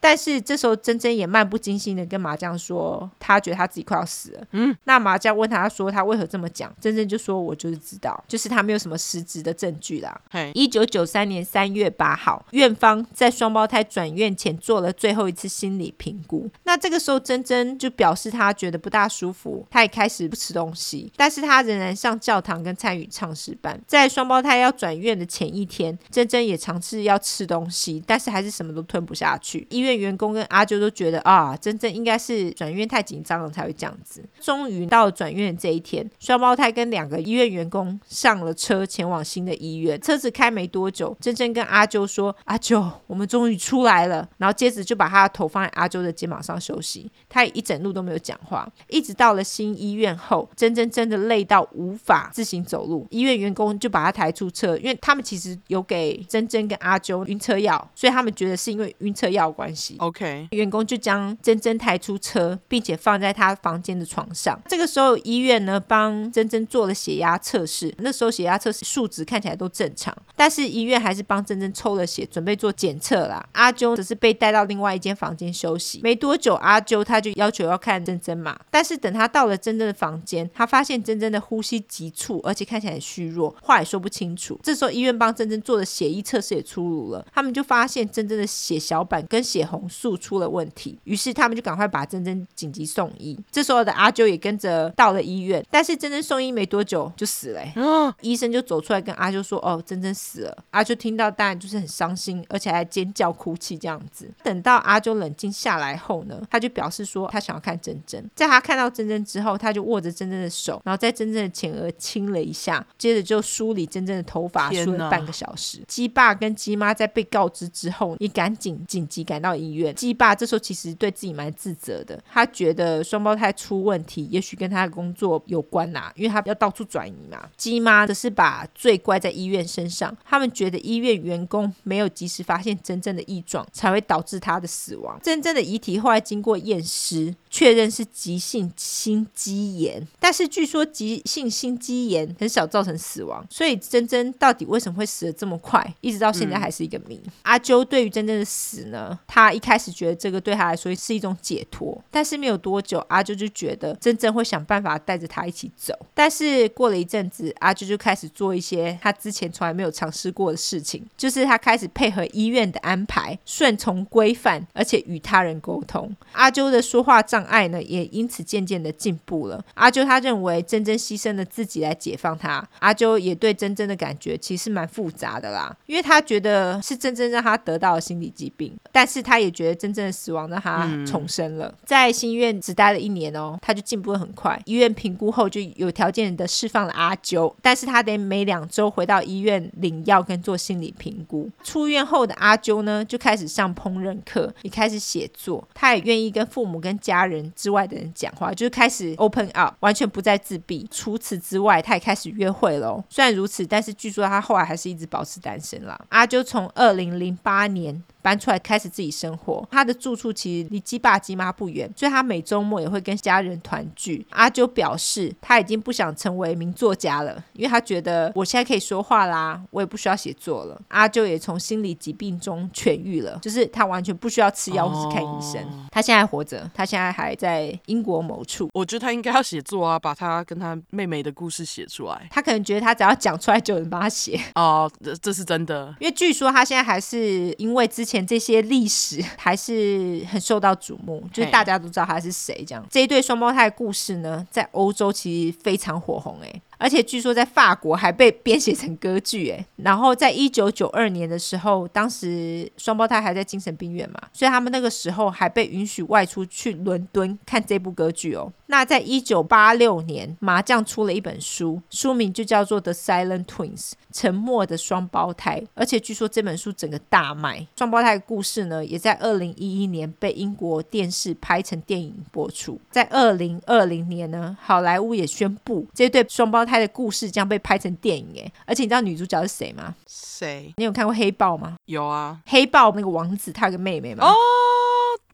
但是这时候，珍珍也漫不经心的跟麻将说，她觉得她自己快要死了。嗯，那麻将问她说，她为何这么讲？珍珍就说，我就是知道，就是她没有什么实质的证据啦。一九九三年三月八号，院方在双胞胎转院前做了最后一次心理评估。那这个时候，珍珍就表示她觉得不大舒服，她也开始不吃东西，但是他仍然上教堂跟参与唱诗班。在双胞胎要转院的前一天，珍珍也。尝试要吃东西，但是还是什么都吞不下去。医院员工跟阿啾都觉得啊，珍珍应该是转院太紧张了才会这样子。终于到了转院这一天，双胞胎跟两个医院员工上了车前往新的医院。车子开没多久，珍珍跟阿啾说：“阿啾，我们终于出来了。”然后接着就把他的头放在阿啾的肩膀上休息。他也一整路都没有讲话，一直到了新医院后，真真真的累到无法自行走路。医院员工就把他抬出车，因为他们其实有给真。珍珍跟阿啾晕车药，所以他们觉得是因为晕车药关系。OK，员工就将珍珍抬出车，并且放在他房间的床上。这个时候，医院呢帮珍珍做了血压测试，那时候血压测试数值看起来都正常，但是医院还是帮珍珍抽了血，准备做检测啦。阿啾只是被带到另外一间房间休息。没多久，阿啾他就要求要看珍珍嘛，但是等他到了珍珍的房间，他发现珍珍的呼吸急促，而且看起来很虚弱，话也说不清楚。这时候，医院帮珍珍做的血液。测试也出炉了，他们就发现珍珍的血小板跟血红素出了问题，于是他们就赶快把珍珍紧急送医。这时候的阿啾也跟着到了医院，但是珍珍送医没多久就死了。嗯，医生就走出来跟阿啾说：“哦，珍珍死了。”阿啾听到当然就是很伤心，而且还尖叫哭泣这样子。等到阿啾冷静下来后呢，他就表示说他想要看珍珍。在他看到珍珍之后，他就握着珍珍的手，然后在真正的前额亲了一下，接着就梳理真正的头发，梳了半个小时。鸡爸。跟鸡妈在被告知之后，也赶紧紧急赶到医院。鸡爸这时候其实对自己蛮自责的，他觉得双胞胎出问题，也许跟他的工作有关呐、啊，因为他要到处转移嘛。鸡妈则是把罪怪在医院身上，他们觉得医院员工没有及时发现真正的异状，才会导致他的死亡。真正的遗体后来经过验尸，确认是急性心肌炎，但是据说急性心肌炎很少造成死亡，所以珍珍到底为什么会死的这么快？一直到现在还是一个谜。嗯、阿啾对于珍珍的死呢，他一开始觉得这个对他来说是一种解脱，但是没有多久，阿啾就觉得珍珍会想办法带着他一起走。但是过了一阵子，阿啾就开始做一些他之前从来没有尝试过的事情，就是他开始配合医院的安排，顺从规范，而且与他人沟通。阿啾的说话障碍呢，也因此渐渐的进步了。阿啾他认为真真牺牲了自己来解放他，阿啾也对真真的感觉其实蛮复杂的啦，因为。他觉得是真真让他得到了心理疾病，但是他也觉得真正的死亡让他重生了。嗯、在新医院只待了一年哦，他就进步得很快。医院评估后就有条件的释放了阿啾，但是他得每两周回到医院领药跟做心理评估。出院后的阿啾呢，就开始上烹饪课，也开始写作。他也愿意跟父母、跟家人之外的人讲话，就是开始 open up，完全不再自闭。除此之外，他也开始约会了。虽然如此，但是据说他后来还是一直保持单身了。阿啾从二零零八年。搬出来开始自己生活，他的住处其实离鸡爸鸡妈不远，所以他每周末也会跟家人团聚。阿啾表示他已经不想成为名作家了，因为他觉得我现在可以说话啦，我也不需要写作了。阿啾也从心理疾病中痊愈了，就是他完全不需要吃药或是看医生。哦、他现在活着，他现在还在英国某处。我觉得他应该要写作啊，把他跟他妹妹的故事写出来。他可能觉得他只要讲出来就有人帮他写。哦，这这是真的，因为据说他现在还是因为之前。前这些历史 还是很受到瞩目，就是大家都知道他是谁。这样，这一对双胞胎的故事呢，在欧洲其实非常火红诶。而且据说在法国还被编写成歌剧，哎，然后在一九九二年的时候，当时双胞胎还在精神病院嘛，所以他们那个时候还被允许外出去伦敦看这部歌剧哦。那在一九八六年，麻将出了一本书，书名就叫做《The Silent Twins》，沉默的双胞胎。而且据说这本书整个大卖，双胞胎的故事呢，也在二零一一年被英国电视拍成电影播出。在二零二零年呢，好莱坞也宣布这对双胞胎。他的故事这样被拍成电影哎，而且你知道女主角是谁吗？谁？你有看过《黑豹》吗？有啊，《黑豹》那个王子他有个妹妹吗？哦，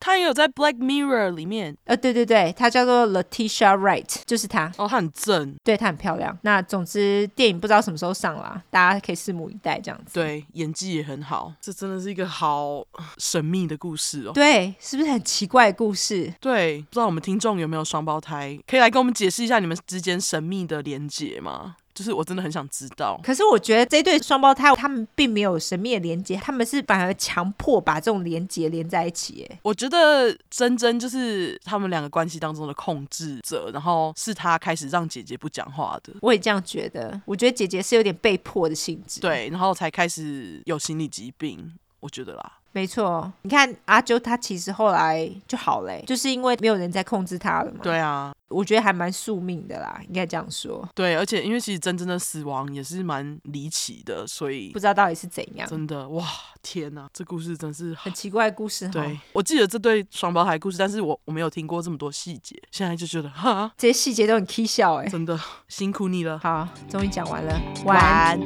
他也有在《Black Mirror》里面。呃，对对对，他叫做 Letitia Wright，就是他。哦，他很正，对，他很漂亮。那总之，电影不知道什么时候上啦，大家可以拭目以待，这样子。对，演技也很好。这真的是一个好神秘的故事哦。对，是不是很奇怪的故事？对，不知道我们听众有没有双胞胎，可以来跟我们解释一下你们之间神秘的连结吗？就是我真的很想知道，可是我觉得这对双胞胎他们并没有神秘的连接，他们是反而强迫把这种连接连在一起。哎，我觉得珍珍就是他们两个关系当中的控制者，然后是他开始让姐姐不讲话的。我也这样觉得，我觉得姐姐是有点被迫的性质，对，然后才开始有心理疾病，我觉得啦。没错，你看阿啾他其实后来就好了，就是因为没有人在控制他了嘛。对啊，我觉得还蛮宿命的啦，应该这样说。对，而且因为其实真正的死亡也是蛮离奇的，所以不知道到底是怎样。真的哇，天哪，这故事真是很奇怪的故事。对，我记得这对双胞胎故事，但是我我没有听过这么多细节，现在就觉得哈，这些细节都很蹊跷哎，真的辛苦你了。好，终于讲完了，晚安。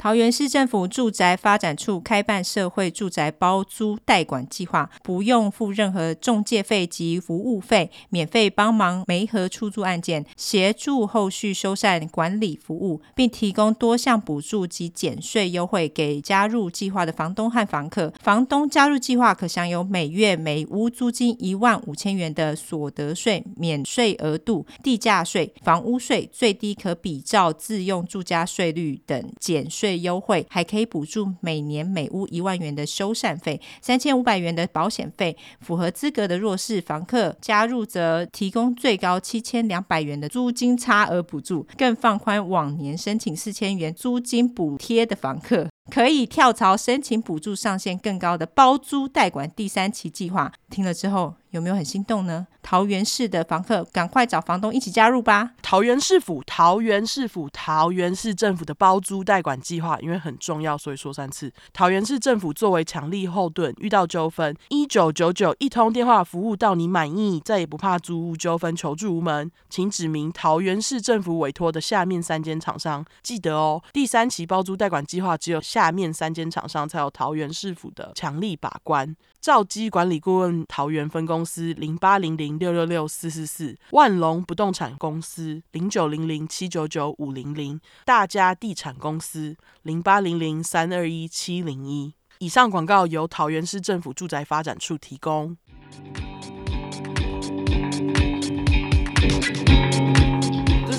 桃园市政府住宅发展处开办社会住宅包租代管计划，不用付任何中介费及服务费，免费帮忙媒合出租案件，协助后续修缮管理服务，并提供多项补助及减税优惠给加入计划的房东和房客。房东加入计划可享有每月每屋租金一万五千元的所得税免税额度、地价税、房屋税最低可比照自用住家税率等减税。优惠还可以补助每年每屋一万元的修缮费，三千五百元的保险费。符合资格的弱势房客加入，则提供最高七千两百元的租金差额补助，更放宽往年申请四千元租金补贴的房客，可以跳槽申请补助上限更高的包租代管第三期计划。听了之后。有没有很心动呢？桃园市的房客，赶快找房东一起加入吧！桃园市府、桃园市府、桃园市政府的包租代管计划，因为很重要，所以说三次。桃园市政府作为强力后盾，遇到纠纷，一九九九一通电话服务到你满意，再也不怕租屋纠纷求助无门。请指明桃园市政府委托的下面三间厂商，记得哦。第三期包租代管计划，只有下面三间厂商才有桃园市府的强力把关。兆基管理顾问桃园分公公司零八零零六六六四四四，万隆不动产公司零九零零七九九五零零，大家地产公司零八零零三二一七零一。以上广告由桃园市政府住宅发展处提供。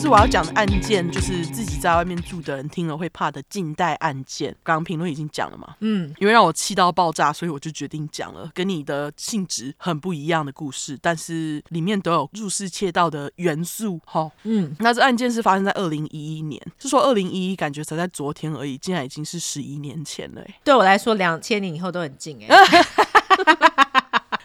是我要讲的案件，就是自己在外面住的人听了会怕的近代案件。刚刚评论已经讲了嘛，嗯，因为让我气到爆炸，所以我就决定讲了，跟你的性质很不一样的故事，但是里面都有入室窃盗的元素。好，嗯，那这案件是发生在二零一一年，是说二零一一感觉才在昨天而已，竟然已经是十一年前了。对我来说，两千年以后都很近哎。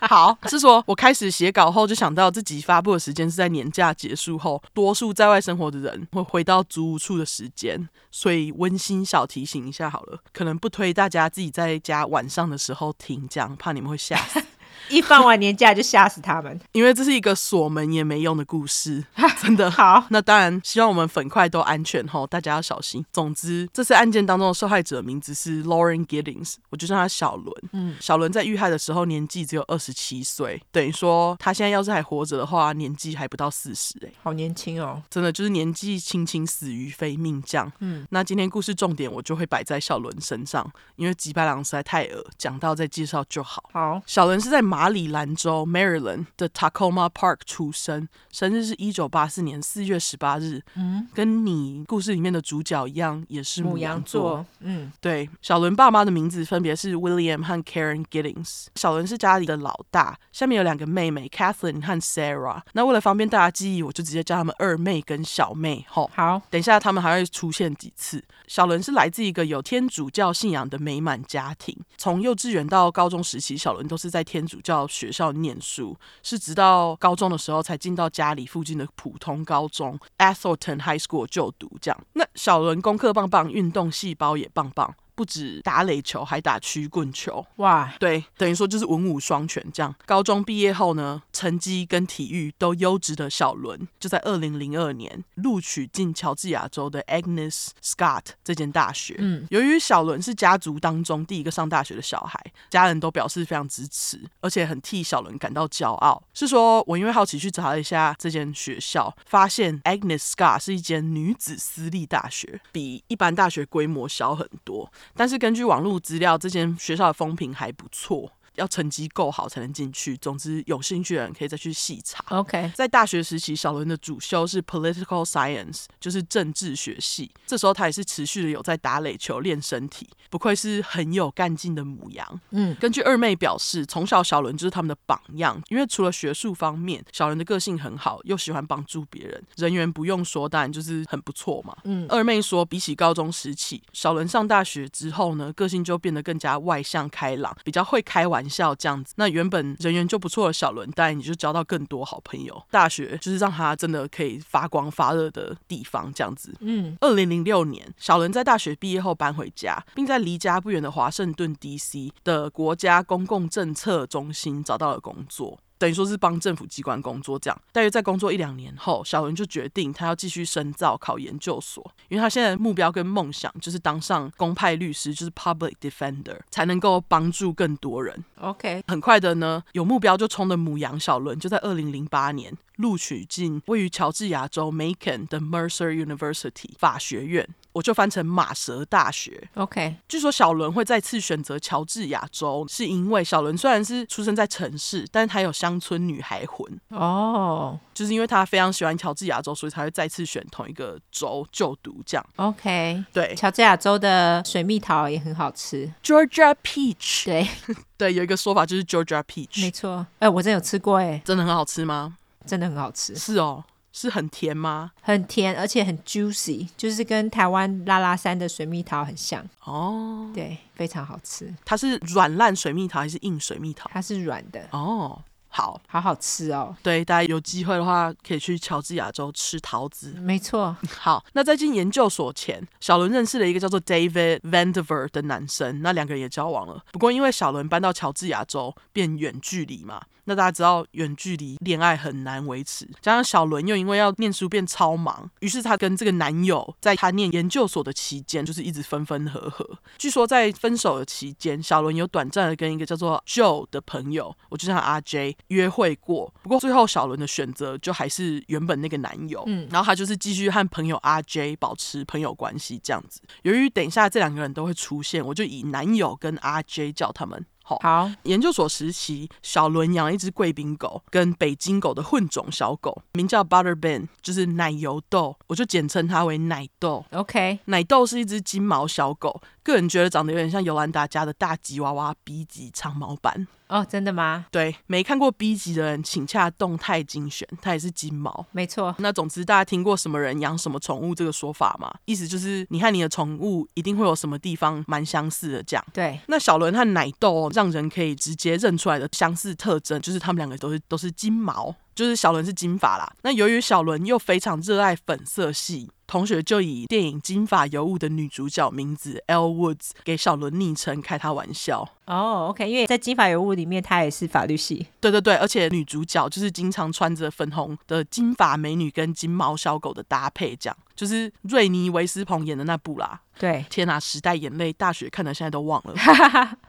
好，是说我开始写稿后就想到，自己发布的时间是在年假结束后，多数在外生活的人会回到租屋处的时间，所以温馨小提醒一下好了，可能不推大家自己在家晚上的时候听，讲怕你们会吓死。一放完年假就吓死他们，因为这是一个锁门也没用的故事，真的好。那当然，希望我们粉块都安全吼，大家要小心。总之，这次案件当中的受害者名字是 Lauren Giddings，我就叫他小伦。嗯，小伦在遇害的时候年纪只有二十七岁，等于说他现在要是还活着的话，年纪还不到四十哎，好年轻哦，真的就是年纪轻轻死于非命这样。嗯，那今天故事重点我就会摆在小伦身上，因为吉白狼实在太恶，讲到再介绍就好。好，小伦是在马里兰州 Maryland 的 Tacoma Park 出生，生日是一九八四年四月十八日。嗯，跟你故事里面的主角一样，也是母羊座。嗯，对。小伦爸妈的名字分别是 William 和 Karen Giddings。小伦是家里的老大，下面有两个妹妹 Kathleen 和 Sarah。那为了方便大家记忆，我就直接叫他们二妹跟小妹。吼，好。等一下他们还会出现几次。小伦是来自一个有天主教信仰的美满家庭，从幼稚园到高中时期，小伦都是在天主叫学。学校念书是直到高中的时候才进到家里附近的普通高中 Atherton High School 就读。这样，那小伦功课棒棒，运动细胞也棒棒。不止打垒球，还打曲棍球，哇！对，等于说就是文武双全这样。高中毕业后呢，成绩跟体育都优质的小伦，就在二零零二年录取进乔治亚州的 Agnes Scott 这间大学。嗯，由于小伦是家族当中第一个上大学的小孩，家人都表示非常支持，而且很替小伦感到骄傲。是说，我因为好奇去查了一下这间学校，发现 Agnes Scott 是一间女子私立大学，比一般大学规模小很多。但是根据网络资料，这间学校的风评还不错。要成绩够好才能进去。总之，有兴趣的人可以再去细查。OK，在大学时期，小伦的主修是 Political Science，就是政治学系。这时候他也是持续的有在打垒球练身体，不愧是很有干劲的母羊。嗯，根据二妹表示，从小小伦就是他们的榜样，因为除了学术方面，小伦的个性很好，又喜欢帮助别人，人缘不用说，当然就是很不错嘛。嗯，二妹说，比起高中时期，小伦上大学之后呢，个性就变得更加外向开朗，比较会开玩笑。校这样子，那原本人缘就不错的小伦，带你就交到更多好朋友。大学就是让他真的可以发光发热的地方，这样子。嗯，二零零六年，小伦在大学毕业后搬回家，并在离家不远的华盛顿 DC 的国家公共政策中心找到了工作。等于说是帮政府机关工作，这样。大约在工作一两年后，小伦就决定他要继续深造考研究所，因为他现在的目标跟梦想就是当上公派律师，就是 public defender，才能够帮助更多人。OK，很快的呢，有目标就冲的母羊小伦就在二零零八年录取进位于乔治亚州 Macon 的 Mercer University 法学院。我就翻成马蛇大学。OK，据说小伦会再次选择乔治亚州，是因为小伦虽然是出生在城市，但是他有乡村女孩魂。哦，oh. 就是因为他非常喜欢乔治亚州，所以才会再次选同一个州就读。这样。OK，对，乔治亚州的水蜜桃也很好吃，Georgia Peach。对，对，有一个说法就是 Georgia Peach。没错，哎、欸，我真有吃过，哎，真的很好吃吗？真的很好吃。是哦。是很甜吗？很甜，而且很 juicy，就是跟台湾拉拉山的水蜜桃很像哦。对，非常好吃。它是软烂水蜜桃还是硬水蜜桃？它是软的哦。好，好好吃哦。对，大家有机会的话可以去乔治亚州吃桃子。没错。好，那在进研究所前，小伦认识了一个叫做 David Vandiver 的男生，那两个人也交往了。不过因为小伦搬到乔治亚州，变远距离嘛。那大家知道远距离恋爱很难维持，加上小伦又因为要念书变超忙，于是她跟这个男友在她念研究所的期间，就是一直分分合合。据说在分手的期间，小伦有短暂的跟一个叫做 Joe 的朋友，我就叫他阿 J 约会过。不过最后小伦的选择就还是原本那个男友，嗯，然后他就是继续和朋友阿 J 保持朋友关系这样子。由于等一下这两个人都会出现，我就以男友跟阿 J 叫他们。好，研究所时期，小伦养了一只贵宾狗跟北京狗的混种小狗，名叫 Butterbean，就是奶油豆，我就简称它为奶豆。OK，奶豆是一只金毛小狗，个人觉得长得有点像尤兰达家的大吉娃娃 B 级长毛版。哦，真的吗？对，没看过 B 级的人，请洽动态精选，它也是金毛。没错。那总之，大家听过什么人养什么宠物这个说法吗？意思就是你和你的宠物一定会有什么地方蛮相似的，这样。对。那小伦和奶豆让人可以直接认出来的相似特征，就是他们两个都是都是金毛，就是小伦是金发啦。那由于小伦又非常热爱粉色系。同学就以电影《金发尤物》的女主角名字 Elle Woods 给小伦昵称，开他玩笑。哦、oh，OK，因为在《金发尤物》里面，她也是法律系。对对对，而且女主角就是经常穿着粉红的金发美女跟金毛小狗的搭配，这样就是瑞尼维斯彭演的那部啦。对，天哪，时代眼泪，大学看的现在都忘了。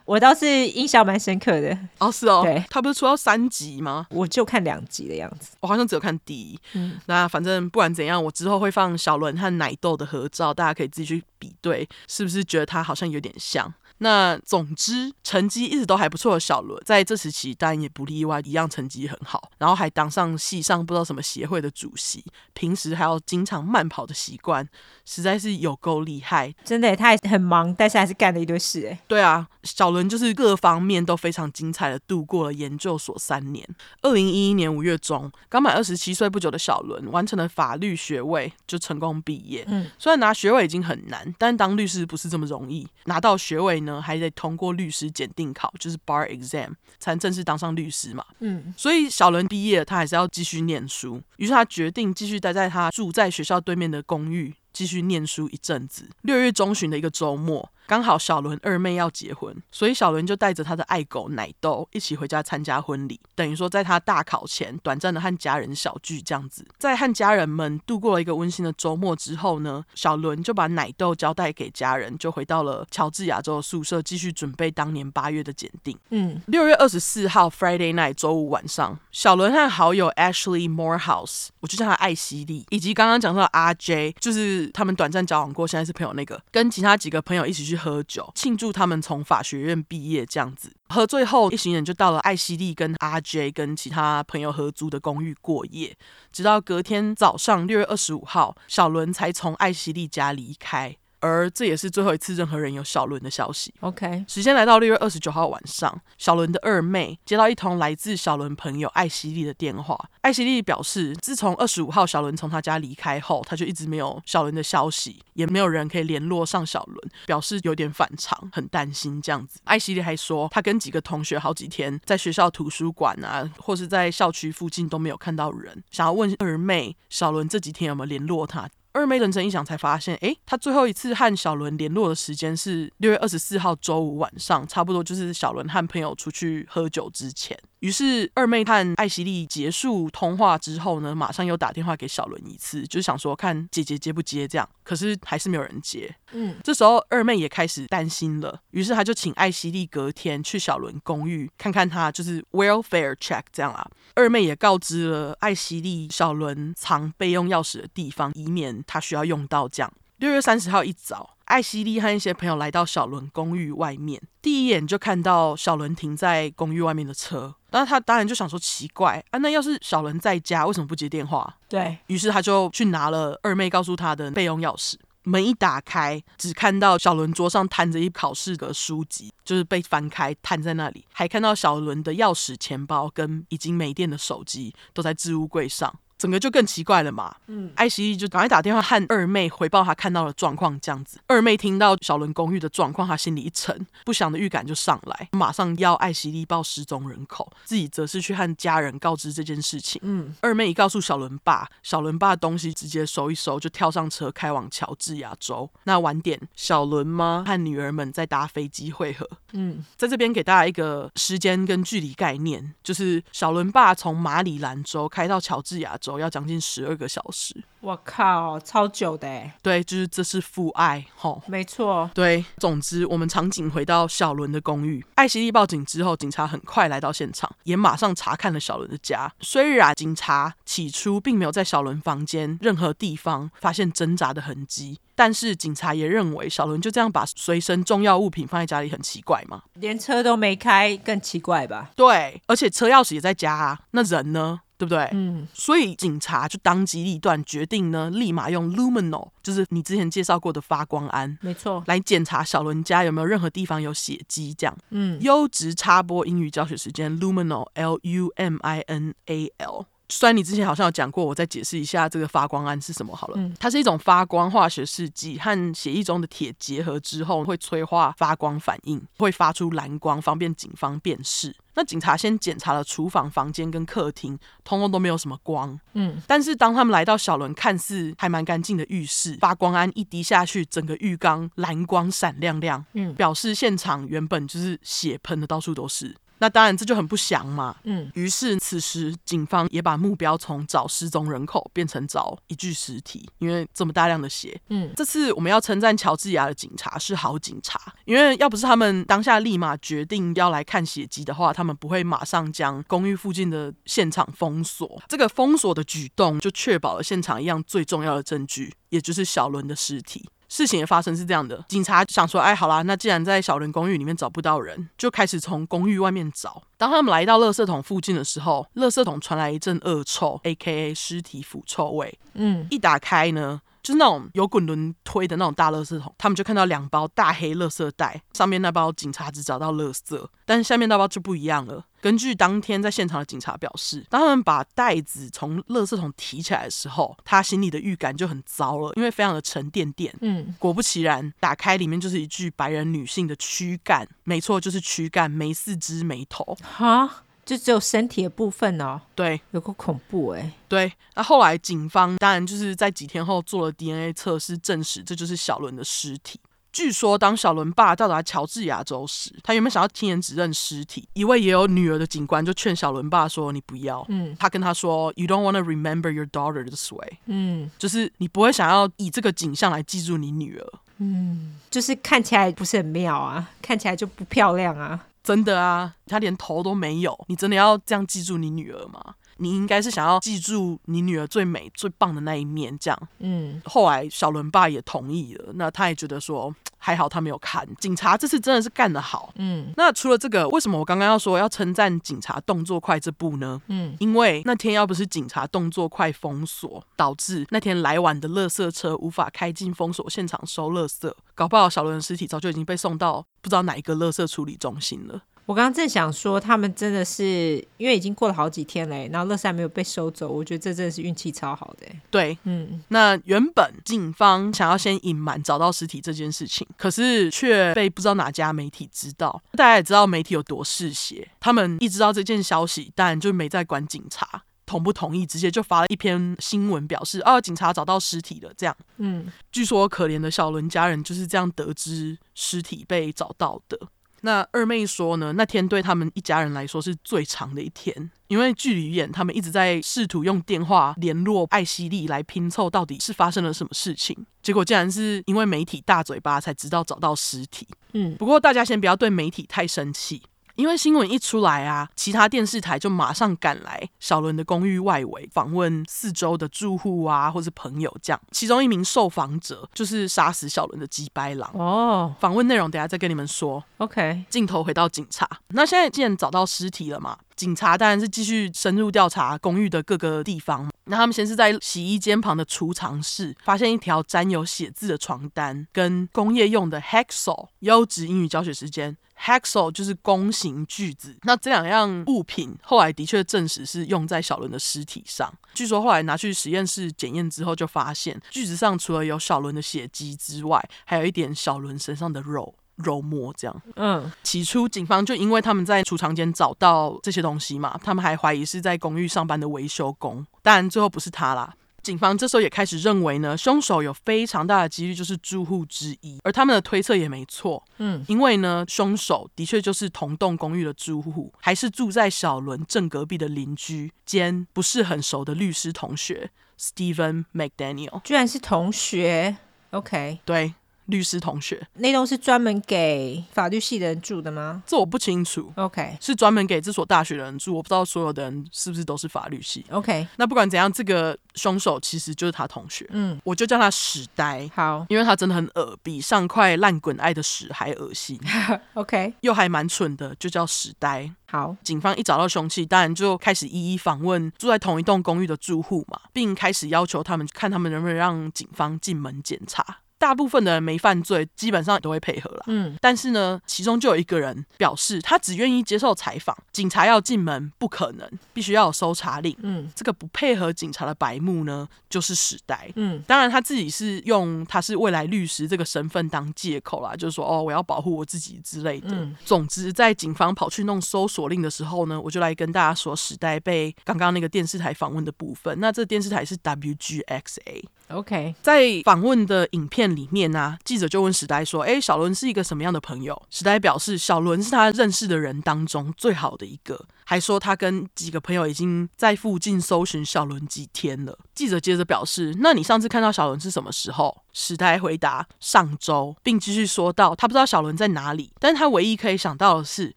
我倒是印象蛮深刻的。哦，是哦，对，他不是出到三集吗？我就看两集的样子，我好像只有看第一。嗯，那反正不管怎样，我之后会放小伦和奶豆的合照，大家可以自己去比对，是不是觉得他好像有点像？那总之，成绩一直都还不错的小伦，在这时期当然也不例外，一样成绩很好，然后还当上系上不知道什么协会的主席，平时还要经常慢跑的习惯，实在是有够厉害。真的，他也很忙，但是还是干了一堆事。哎，对啊，小伦就是各方面都非常精彩的度过了研究所三年。二零一一年五月中，刚满二十七岁不久的小伦完成了法律学位，就成功毕业。嗯，虽然拿学位已经很难，但当律师不是这么容易，拿到学位呢，还得通过律师检定考，就是 bar exam，才能正式当上律师嘛。嗯，所以小伦毕业了，他还是要继续念书。于是他决定继续待在他住在学校对面的公寓，继续念书一阵子。六月中旬的一个周末。刚好小伦二妹要结婚，所以小伦就带着他的爱狗奶豆一起回家参加婚礼。等于说，在他大考前，短暂的和家人小聚这样子。在和家人们度过了一个温馨的周末之后呢，小伦就把奶豆交代给家人，就回到了乔治亚州的宿舍，继续准备当年八月的检定。嗯，六月二十四号 Friday night 周五晚上，小伦和好友 Ashley Morehouse，我就叫他艾希莉，以及刚刚讲到的 RJ，就是他们短暂交往过，现在是朋友那个，跟其他几个朋友一起去。喝酒庆祝他们从法学院毕业，这样子喝醉后，一行人就到了艾希利跟阿 J 跟其他朋友合租的公寓过夜，直到隔天早上六月二十五号，小伦才从艾希利家离开。而这也是最后一次任何人有小伦的消息。OK，时间来到六月二十九号晚上，小伦的二妹接到一通来自小伦朋友艾希莉的电话。艾希莉表示，自从二十五号小伦从他家离开后，他就一直没有小伦的消息，也没有人可以联络上小伦，表示有点反常，很担心这样子。艾希莉还说，他跟几个同学好几天在学校图书馆啊，或是在校区附近都没有看到人，想要问二妹小伦这几天有没有联络他。二妹认真一想，才发现，哎，她最后一次和小伦联络的时间是六月二十四号周五晚上，差不多就是小伦和朋友出去喝酒之前。于是二妹和艾希莉结束通话之后呢，马上又打电话给小伦一次，就是想说看姐姐接不接这样。可是还是没有人接。嗯，这时候二妹也开始担心了，于是她就请艾希莉隔天去小伦公寓看看他，就是 welfare check 这样啊。二妹也告知了艾希莉小伦藏备用钥匙的地方，以免他需要用到这样。六月三十号一早，艾希莉和一些朋友来到小伦公寓外面，第一眼就看到小伦停在公寓外面的车。然后他当然就想说奇怪啊，那要是小伦在家，为什么不接电话？对，于是他就去拿了二妹告诉他的备用钥匙。门一打开，只看到小伦桌上摊着一考试的书籍，就是被翻开摊在那里，还看到小伦的钥匙、钱包跟已经没电的手机都在置物柜上。整个就更奇怪了嘛。嗯，艾希莉就赶快打电话和二妹回报她看到的状况，这样子。二妹听到小伦公寓的状况，她心里一沉，不祥的预感就上来，马上要艾希莉报失踪人口，自己则是去和家人告知这件事情。嗯，二妹一告诉小伦爸，小伦爸的东西直接收一收，就跳上车开往乔治亚州。那晚点，小伦妈和女儿们在搭飞机会合。嗯，在这边给大家一个时间跟距离概念，就是小伦爸从马里兰州开到乔治亚州。要将近十二个小时，我靠，超久的哎！对，就是这是父爱，吼，没错。对，总之，我们场景回到小伦的公寓，艾希莉报警之后，警察很快来到现场，也马上查看了小伦的家。虽然警察起初并没有在小伦房间任何地方发现挣扎的痕迹，但是警察也认为小伦就这样把随身重要物品放在家里很奇怪嘛，连车都没开，更奇怪吧？对，而且车钥匙也在家啊，那人呢？对不对？嗯，所以警察就当机立断，决定呢，立马用 luminol，就是你之前介绍过的发光胺，没错，来检查小伦家有没有任何地方有血迹。这样，嗯，优质插播英语教学时间，luminol，l u m i n a l。虽然你之前好像有讲过，我再解释一下这个发光胺是什么好了。嗯，它是一种发光化学试剂，和血液中的铁结合之后会催化发光反应，会发出蓝光，方便警方辨识。那警察先检查了厨房、房间跟客厅，通通都没有什么光。嗯，但是当他们来到小伦看似还蛮干净的浴室，发光胺一滴下去，整个浴缸蓝光闪亮亮，嗯，表示现场原本就是血喷的到处都是。那当然，这就很不祥嘛。嗯，于是此时警方也把目标从找失踪人口变成找一具尸体，因为这么大量的血。嗯，这次我们要称赞乔治亚的警察是好警察，因为要不是他们当下立马决定要来看血迹的话，他们不会马上将公寓附近的现场封锁。这个封锁的举动就确保了现场一样最重要的证据，也就是小伦的尸体。事情的发生是这样的，警察想说，哎，好啦，那既然在小人公寓里面找不到人，就开始从公寓外面找。当他们来到垃圾桶附近的时候，垃圾桶传来一阵恶臭，A.K.A. 尸体腐臭味。嗯，一打开呢，就是那种有滚轮推的那种大垃圾桶，他们就看到两包大黑垃圾袋，上面那包警察只找到垃圾，但是下面那包就不一样了。根据当天在现场的警察表示，当他们把袋子从垃圾桶提起来的时候，他心里的预感就很糟了，因为非常的沉甸甸。嗯，果不其然，打开里面就是一具白人女性的躯干，没错，就是躯干，没四肢没头。哈，就只有身体的部分哦。对，有个恐怖哎。对，那后来警方当然就是在几天后做了 DNA 测试，证实这就是小伦的尸体。据说，当小伦爸到达乔治亚州时，他原本想要亲眼指认尸体。一位也有女儿的警官就劝小伦爸说：“你不要。”嗯，他跟他说：“You don't want to remember your daughter this way。”嗯，就是你不会想要以这个景象来记住你女儿。嗯，就是看起来不是很妙啊，看起来就不漂亮啊。真的啊，她连头都没有。你真的要这样记住你女儿吗？你应该是想要记住你女儿最美、最棒的那一面，这样。嗯，后来小伦爸也同意了，那他也觉得说还好他没有看。警察这次真的是干得好。嗯，那除了这个，为什么我刚刚要说要称赞警察动作快这部呢？嗯，因为那天要不是警察动作快封锁，导致那天来晚的垃圾车无法开进封锁现场收垃圾，搞不好小伦的尸体早就已经被送到不知道哪一个垃圾处理中心了。我刚刚正想说，他们真的是因为已经过了好几天嘞，然后乐山没有被收走，我觉得这真的是运气超好的。对，嗯，那原本警方想要先隐瞒找到尸体这件事情，可是却被不知道哪家媒体知道。大家也知道媒体有多嗜血，他们一知道这件消息，但就没再管警察同不同意，直接就发了一篇新闻，表示哦，警察找到尸体了。这样，嗯，据说可怜的小伦家人就是这样得知尸体被找到的。那二妹说呢，那天对他们一家人来说是最长的一天，因为距离远，他们一直在试图用电话联络艾希莉来拼凑到底是发生了什么事情。结果竟然是因为媒体大嘴巴才知道找到尸体。嗯，不过大家先不要对媒体太生气。因为新闻一出来啊，其他电视台就马上赶来小伦的公寓外围访问四周的住户啊，或是朋友这样。其中一名受访者就是杀死小伦的鸡掰狼哦。访问内容等下再跟你们说。OK，镜头回到警察，那现在既然找到尸体了嘛，警察当然是继续深入调查公寓的各个地方。那他们先是在洗衣间旁的储藏室发现一条沾有血渍的床单，跟工业用的 hacksaw。优质英语教学时间。Hacksaw 就是弓形锯子，那这两样物品后来的确证实是用在小伦的尸体上。据说后来拿去实验室检验之后，就发现锯子上除了有小伦的血迹之外，还有一点小伦身上的肉肉末。这样，嗯，起初警方就因为他们在储藏间找到这些东西嘛，他们还怀疑是在公寓上班的维修工，但最后不是他啦。警方这时候也开始认为呢，凶手有非常大的几率就是住户之一，而他们的推测也没错，嗯，因为呢，凶手的确就是同栋公寓的住户，还是住在小伦正隔壁的邻居兼不是很熟的律师同学 Steven McDaniel，居然是同学，OK，对。律师同学。那栋是专门给法律系的人住的吗？这我不清楚。OK，是专门给这所大学的人住，我不知道所有的人是不是都是法律系。OK，那不管怎样，这个凶手其实就是他同学。嗯，我就叫他屎呆。好，因为他真的很恶，比上块烂滚爱的屎还恶心。OK，又还蛮蠢的，就叫屎呆。好，警方一找到凶器，当然就开始一一访问住在同一栋公寓的住户嘛，并开始要求他们看他们能不能让警方进门检查。大部分的人没犯罪，基本上都会配合了。嗯，但是呢，其中就有一个人表示，他只愿意接受采访，警察要进门不可能，必须要有搜查令。嗯，这个不配合警察的白目呢，就是屎呆。嗯，当然他自己是用他是未来律师这个身份当借口啦，就是说哦，我要保护我自己之类的。嗯，总之，在警方跑去弄搜索令的时候呢，我就来跟大家说屎呆被刚刚那个电视台访问的部分。那这电视台是 WGXA。OK，在访问的影片里面呢、啊，记者就问史呆说：“哎，小伦是一个什么样的朋友？”史呆表示，小伦是他认识的人当中最好的一个，还说他跟几个朋友已经在附近搜寻小伦几天了。记者接着表示：“那你上次看到小伦是什么时候？”史呆回答：“上周，并继续说道，他不知道小伦在哪里，但他唯一可以想到的是，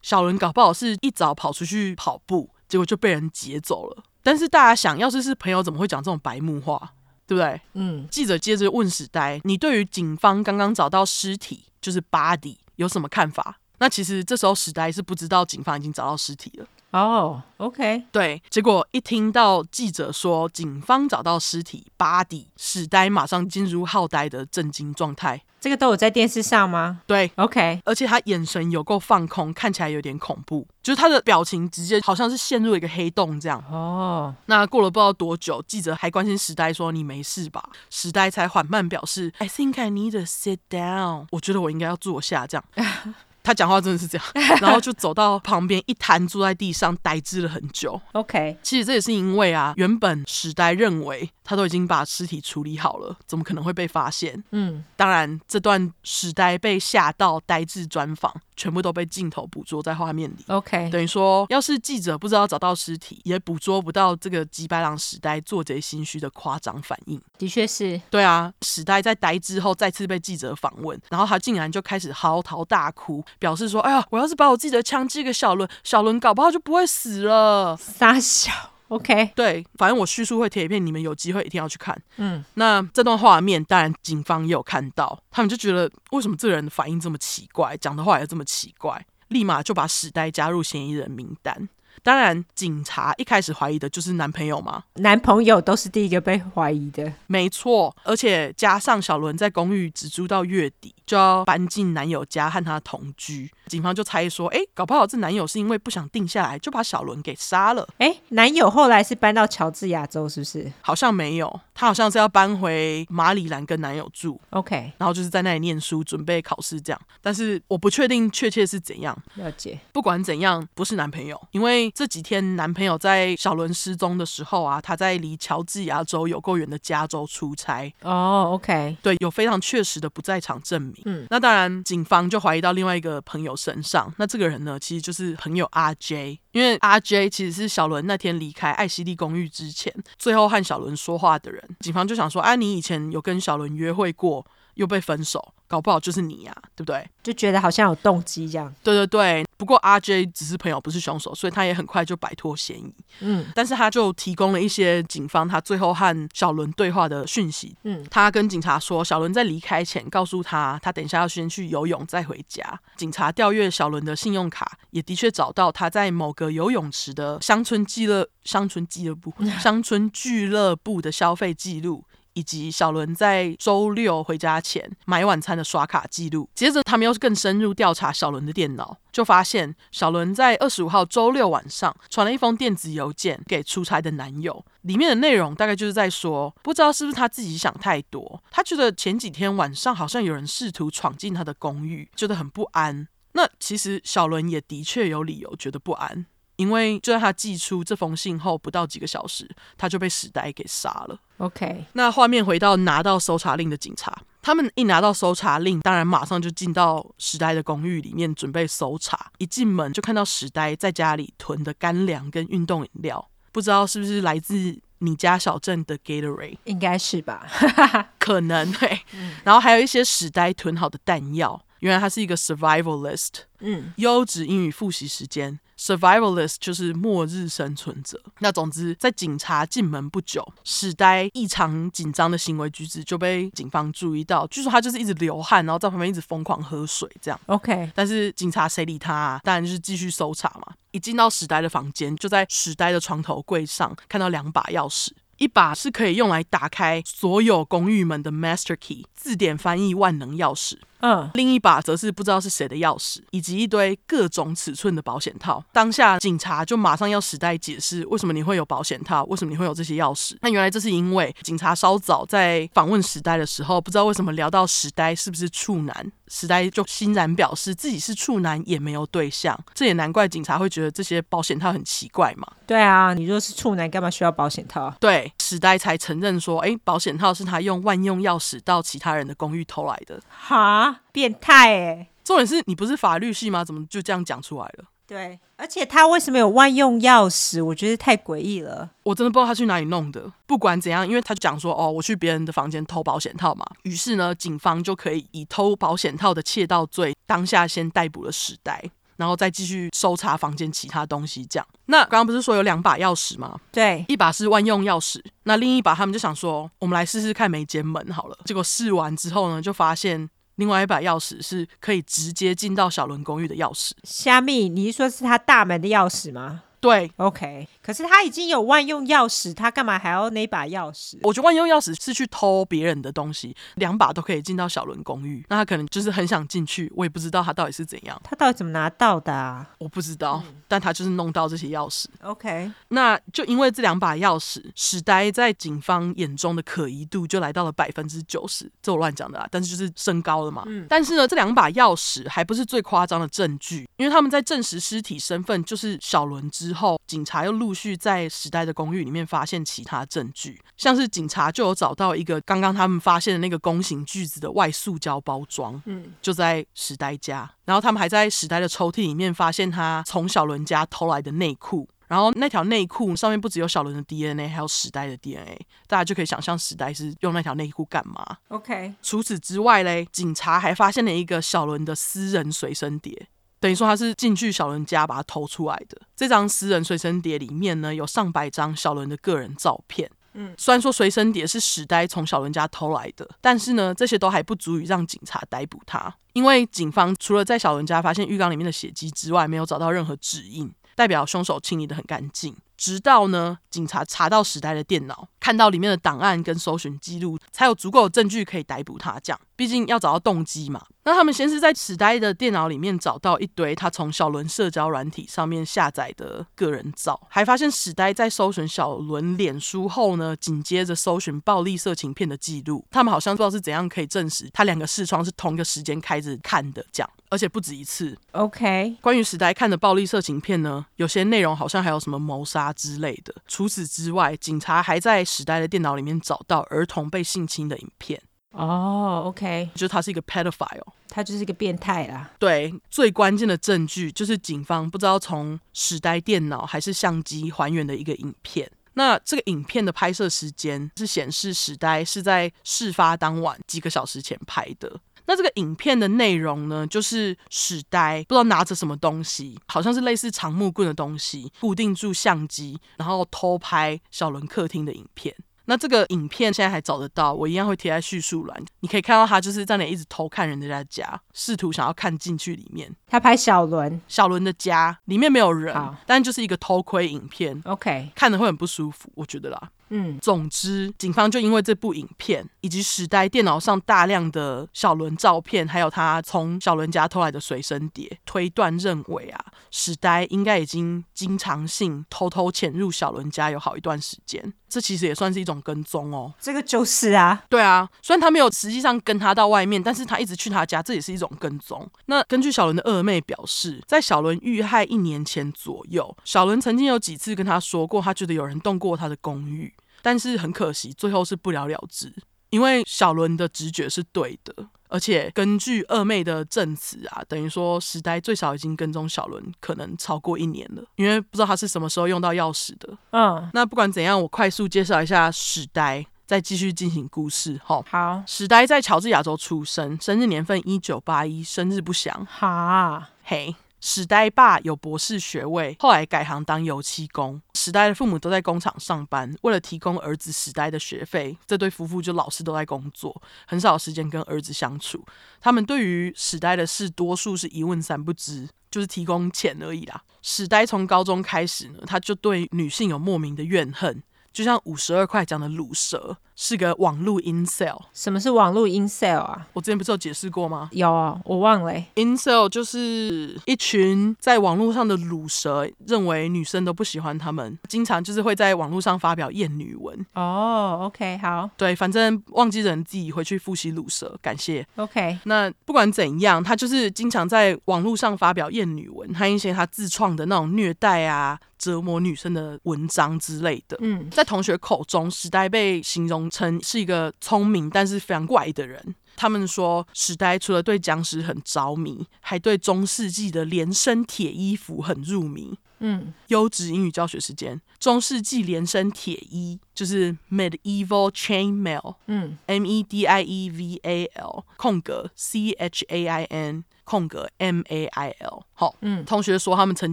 小伦搞不好是一早跑出去跑步，结果就被人劫走了。但是大家想要是是朋友，怎么会讲这种白目话？”对不对？嗯。记者接着问史呆：“你对于警方刚刚找到尸体，就是 body，有什么看法？”那其实这时候史呆是不知道警方已经找到尸体了。哦、oh，OK。对，结果一听到记者说警方找到尸体 body，史呆马上进入浩呆的震惊状态。这个都有在电视上吗？对，OK。而且他眼神有够放空，看起来有点恐怖，就是他的表情直接好像是陷入一个黑洞这样。哦。那过了不知道多久，记者还关心史呆说：“你没事吧？”史呆才缓慢表示：“I think I need to sit down。”我觉得我应该要坐下这样。他讲话真的是这样，然后就走到旁边一瘫坐在地上，呆滞了很久。OK，其实这也是因为啊，原本时代认为他都已经把尸体处理好了，怎么可能会被发现？嗯，当然这段史呆被吓到呆滞专访，全部都被镜头捕捉在画面里。OK，等于说，要是记者不知道找到尸体，也捕捉不到这个吉白狼史呆做贼心虚的夸张反应。的确是，对啊，史呆在呆之后再次被记者访问，然后他竟然就开始嚎啕大哭。表示说：“哎呀，我要是把我自己的枪寄给小伦，小伦搞不好就不会死了。”傻小，OK，对，反正我叙述会贴一片，你们有机会一定要去看。嗯，那这段画面当然警方也有看到，他们就觉得为什么这个人的反应这么奇怪，讲的话也这么奇怪，立马就把史呆加入嫌疑人名单。当然，警察一开始怀疑的就是男朋友嘛。男朋友都是第一个被怀疑的，没错。而且加上小伦在公寓只住到月底，就要搬进男友家和他同居。警方就猜说，哎，搞不好这男友是因为不想定下来，就把小伦给杀了。哎，男友后来是搬到乔治亚州，是不是？好像没有，他好像是要搬回马里兰跟男友住。OK，然后就是在那里念书，准备考试这样。但是我不确定确切是怎样。了解。不管怎样，不是男朋友，因为。这几天，男朋友在小伦失踪的时候啊，他在离乔治亚州有够远的加州出差。哦、oh，OK，对，有非常确实的不在场证明。嗯，那当然，警方就怀疑到另外一个朋友身上。那这个人呢，其实就是朋友阿 J，因为阿 J 其实是小伦那天离开艾希利公寓之前，最后和小伦说话的人。警方就想说，啊，你以前有跟小伦约会过，又被分手。搞不好就是你呀、啊，对不对？就觉得好像有动机这样。对对对，不过 RJ 只是朋友，不是凶手，所以他也很快就摆脱嫌疑。嗯，但是他就提供了一些警方他最后和小伦对话的讯息。嗯，他跟警察说，小伦在离开前告诉他，他等一下要先去游泳再回家。警察调阅小伦的信用卡，也的确找到他在某个游泳池的乡村俱乐乡村俱乐部 乡村俱乐部的消费记录。以及小伦在周六回家前买晚餐的刷卡记录。接着，他们又是更深入调查小伦的电脑，就发现小伦在二十五号周六晚上传了一封电子邮件给出差的男友，里面的内容大概就是在说，不知道是不是他自己想太多，他觉得前几天晚上好像有人试图闯进他的公寓，觉得很不安。那其实小伦也的确有理由觉得不安。因为就在他寄出这封信后不到几个小时，他就被史呆给杀了。OK，那画面回到拿到搜查令的警察，他们一拿到搜查令，当然马上就进到史呆的公寓里面准备搜查。一进门就看到史呆在家里囤的干粮跟运动饮料，不知道是不是来自你家小镇的 Gatorade，应该是吧？可能对。嗯、然后还有一些史呆囤好的弹药。原来它是一个 survivalist。嗯，优质英语复习时间。Survivalist 就是末日生存者。那总之，在警察进门不久，史呆异常紧张的行为举止就被警方注意到。据说他就是一直流汗，然后在旁边一直疯狂喝水，这样。OK，但是警察谁理他啊？当然就是继续搜查嘛。一进到史呆的房间，就在史呆的床头柜上看到两把钥匙。一把是可以用来打开所有公寓门的 Master Key 字典翻译万能钥匙，嗯，另一把则是不知道是谁的钥匙，以及一堆各种尺寸的保险套。当下警察就马上要时代解释为什么你会有保险套，为什么你会有这些钥匙。那原来这是因为警察稍早在访问时代的时候，不知道为什么聊到时代是不是处男，时代就欣然表示自己是处男也没有对象。这也难怪警察会觉得这些保险套很奇怪嘛。对啊，你若是处男，干嘛需要保险套？对，史呆才承认说，哎，保险套是他用万用钥匙到其他人的公寓偷来的。哈，变态哎！重点是你不是法律系吗？怎么就这样讲出来了？对，而且他为什么有万用钥匙？我觉得太诡异了。我真的不知道他去哪里弄的。不管怎样，因为他就讲说，哦，我去别人的房间偷保险套嘛。于是呢，警方就可以以偷保险套的窃盗罪，当下先逮捕了史呆。然后再继续搜查房间其他东西，这样。那刚刚不是说有两把钥匙吗？对，一把是万用钥匙，那另一把他们就想说，我们来试试看每间门好了。结果试完之后呢，就发现另外一把钥匙是可以直接进到小伦公寓的钥匙。虾米，你是说是他大门的钥匙吗？对，OK，可是他已经有万用钥匙，他干嘛还要那把钥匙？我觉得万用钥匙是去偷别人的东西，两把都可以进到小伦公寓，那他可能就是很想进去，我也不知道他到底是怎样，他到底怎么拿到的啊？我不知道，嗯、但他就是弄到这些钥匙。OK，那就因为这两把钥匙，史呆在警方眼中的可疑度就来到了百分之九十，这我乱讲的啦，但是就是升高了嘛。嗯，但是呢，这两把钥匙还不是最夸张的证据，因为他们在证实尸体身份就是小伦之之后，警察又陆续在时代的公寓里面发现其他证据，像是警察就有找到一个刚刚他们发现的那个弓形锯子的外塑胶包装，嗯，就在时代家。然后他们还在时代的抽屉里面发现他从小伦家偷来的内裤，然后那条内裤上面不只有小伦的 DNA，还有时代的 DNA，大家就可以想象时代是用那条内裤干嘛？OK。除此之外嘞，警察还发现了一个小伦的私人随身碟。等于说他是进去小伦家把他偷出来的。这张私人随身碟里面呢，有上百张小伦的个人照片。嗯，虽然说随身碟是史呆从小伦家偷来的，但是呢，这些都还不足以让警察逮捕他，因为警方除了在小伦家发现浴缸里面的血迹之外，没有找到任何指印，代表凶手清理的很干净。直到呢，警察查到史呆的电脑，看到里面的档案跟搜寻记录，才有足够的证据可以逮捕他。这样，毕竟要找到动机嘛。那他们先是在史呆的电脑里面找到一堆他从小伦社交软体上面下载的个人照，还发现史呆在搜寻小伦脸书后呢，紧接着搜寻暴力色情片的记录。他们好像不知道是怎样可以证实他两个视窗是同一个时间开始看的，这样，而且不止一次。OK，关于史呆看的暴力色情片呢，有些内容好像还有什么谋杀。之类的。除此之外，警察还在史呆的电脑里面找到儿童被性侵的影片。哦，OK，就是他是一个 pedophile，他就是一个变态啦。对，最关键的证据就是警方不知道从史呆电脑还是相机还原的一个影片。那这个影片的拍摄时间是显示史呆是在事发当晚几个小时前拍的。那这个影片的内容呢，就是史呆不知道拿着什么东西，好像是类似长木棍的东西，固定住相机，然后偷拍小伦客厅的影片。那这个影片现在还找得到，我一样会贴在叙述栏，你可以看到他就是在那一直偷看人家家，试图想要看进去里面。他拍小伦，小伦的家里面没有人，但就是一个偷窥影片。OK，看的会很不舒服，我觉得啦。嗯，总之，警方就因为这部影片，以及史呆电脑上大量的小伦照片，还有他从小伦家偷来的随身碟，推断认为啊，史呆应该已经经常性偷偷潜入小伦家有好一段时间。这其实也算是一种跟踪哦。这个就是啊，对啊，虽然他没有实际上跟他到外面，但是他一直去他家，这也是一种跟踪。那根据小伦的二妹表示，在小伦遇害一年前左右，小伦曾经有几次跟他说过，他觉得有人动过他的公寓。但是很可惜，最后是不了了之，因为小伦的直觉是对的，而且根据二妹的证词啊，等于说史呆最少已经跟踪小伦可能超过一年了，因为不知道他是什么时候用到钥匙的。嗯，那不管怎样，我快速介绍一下史呆，再继续进行故事。好，好，史呆在乔治亚州出生，生日年份一九八一，生日不详。哈，嘿。史呆爸有博士学位，后来改行当油漆工。史呆的父母都在工厂上班，为了提供儿子史呆的学费，这对夫妇就老是都在工作，很少时间跟儿子相处。他们对于史呆的事，多数是一问三不知，就是提供钱而已啦。史呆从高中开始呢，他就对女性有莫名的怨恨。就像五十二块讲的卤蛇是个网络 incel。什么是网络 incel 啊？我之前不是有解释过吗？有啊，我忘了。incel 就是一群在网络上的乳蛇，认为女生都不喜欢他们，经常就是会在网络上发表厌女文。哦，OK，好。对，反正忘记人自己回去复习乳蛇，感谢。OK，那不管怎样，他就是经常在网络上发表厌女文，还有一些他自创的那种虐待啊。折磨女生的文章之类的，嗯，在同学口中，时代被形容成是一个聪明但是非常怪的人。他们说，史呆除了对僵尸很着迷，还对中世纪的连身铁衣服很入迷。嗯，优质英语教学时间，中世纪连身铁衣就是 medieval chainmail，嗯，M E D I E V A L 空格 C H A I N。空格 M A I L 好，嗯，同学说他们曾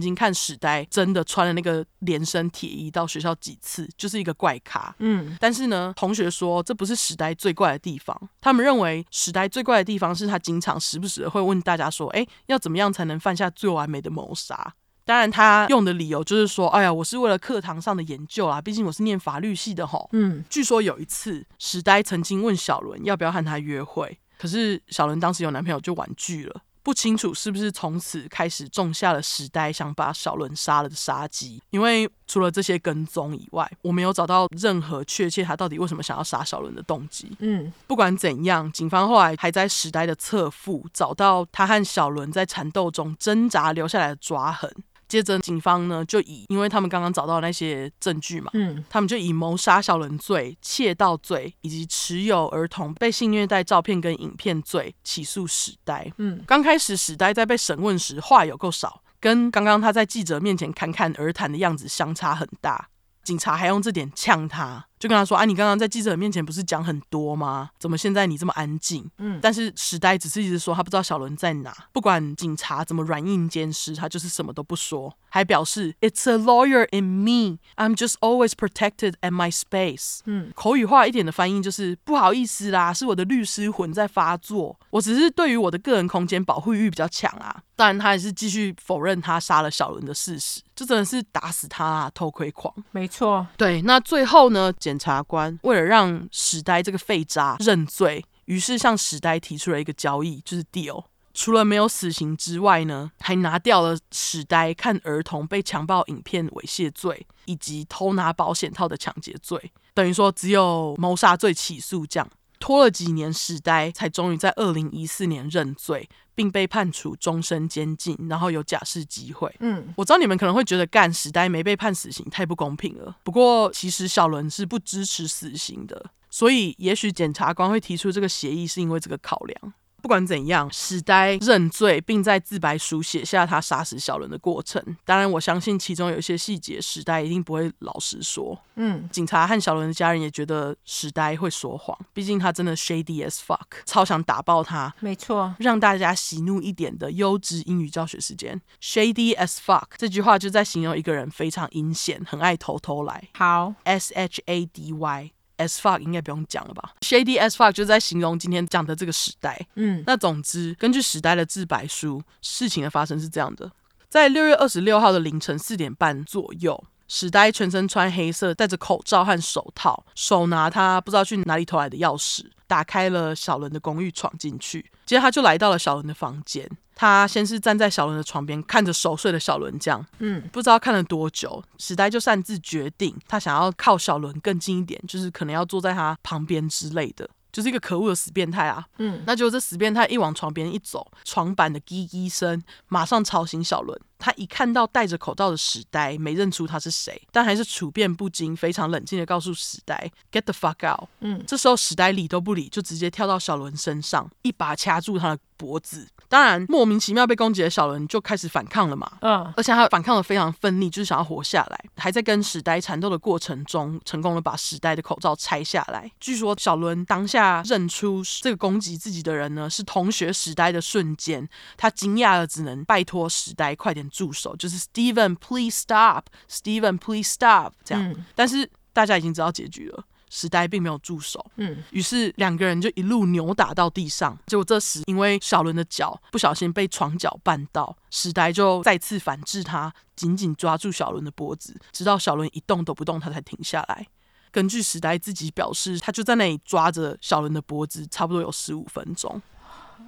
经看史呆真的穿了那个连身铁衣到学校几次，就是一个怪咖，嗯，但是呢，同学说这不是史呆最怪的地方，他们认为史呆最怪的地方是他经常时不时的会问大家说，哎，要怎么样才能犯下最完美的谋杀？当然，他用的理由就是说，哎呀，我是为了课堂上的研究啦，毕竟我是念法律系的吼，嗯，据说有一次史呆曾经问小伦要不要和他约会，可是小伦当时有男朋友就婉拒了。不清楚是不是从此开始种下了时代想把小伦杀了的杀机，因为除了这些跟踪以外，我没有找到任何确切他到底为什么想要杀小伦的动机。嗯，不管怎样，警方后来还在时代的侧腹找到他和小伦在缠斗中挣扎留下来的抓痕。接着，警方呢就以，因为他们刚刚找到那些证据嘛，嗯，他们就以谋杀小人罪、窃盗罪以及持有儿童被性虐待照片跟影片罪起诉史呆。嗯，刚开始史呆在被审问时话有够少，跟刚刚他在记者面前侃侃而谈的样子相差很大。警察还用这点呛他，就跟他说：“啊，你刚刚在记者面前不是讲很多吗？怎么现在你这么安静？”嗯，但是史呆只是一直说他不知道小伦在哪，不管警察怎么软硬兼施，他就是什么都不说，还表示 “It's a lawyer in me, I'm just always protected at my space。”嗯，口语化一点的翻译就是“不好意思啦，是我的律师魂在发作，我只是对于我的个人空间保护欲比较强啊。”当然，他还是继续否认他杀了小伦的事实，这真的是打死他啊，偷窥狂。没错，对。那最后呢，检察官为了让史呆这个废渣认罪，于是向史呆提出了一个交易，就是 deal。除了没有死刑之外呢，还拿掉了史呆看儿童被强暴影片猥亵罪，以及偷拿保险套的抢劫罪，等于说只有谋杀罪起诉这样。拖了几年，史呆才终于在二零一四年认罪，并被判处终身监禁，然后有假释机会。嗯，我知道你们可能会觉得干史呆没被判死刑太不公平了。不过其实小伦是不支持死刑的，所以也许检察官会提出这个协议是因为这个考量。不管怎样，史呆认罪，并在自白书写下他杀死小伦的过程。当然，我相信其中有一些细节，史呆一定不会老实说。嗯，警察和小伦的家人也觉得史呆会说谎，毕竟他真的 shady as fuck，超想打爆他。没错，让大家喜怒一点的优质英语教学时间，shady as fuck 这句话就在形容一个人非常阴险，很爱偷偷来。好，S H A D Y。As fuck 应该不用讲了吧？Shady as fuck 就是在形容今天讲的这个时代。嗯，那总之，根据时代的自白书，事情的发生是这样的：在六月二十六号的凌晨四点半左右，史呆全身穿黑色，戴着口罩和手套，手拿他不知道去哪里偷来的钥匙，打开了小伦的公寓，闯进去。接着他就来到了小伦的房间。他先是站在小伦的床边，看着熟睡的小伦，这样，嗯，不知道看了多久，史呆就擅自决定，他想要靠小伦更近一点，就是可能要坐在他旁边之类的，就是一个可恶的死变态啊，嗯，那就这死变态一往床边一走，床板的滴滴声马上吵醒小伦，他一看到戴着口罩的史呆，没认出他是谁，但还是处变不惊，非常冷静的告诉史呆 “Get the fuck out”。嗯，这时候史呆理都不理，就直接跳到小伦身上，一把掐住他的脖子。当然，莫名其妙被攻击的小伦就开始反抗了嘛。嗯，而且他反抗的非常奋力，就是想要活下来。还在跟史呆缠斗的过程中，成功的把史呆的口罩拆下来。据说小伦当下认出这个攻击自己的人呢，是同学史呆的瞬间，他惊讶的只能拜托史呆快点住手，就是 Steven，please stop，Steven，please stop，这样。嗯，但是大家已经知道结局了。时代并没有住手，嗯，于是两个人就一路扭打到地上。结果这时，因为小伦的脚不小心被床脚绊到，时代就再次反制他，紧紧抓住小伦的脖子，直到小伦一动都不动，他才停下来。根据时代自己表示，他就在那里抓着小伦的脖子，差不多有十五分钟。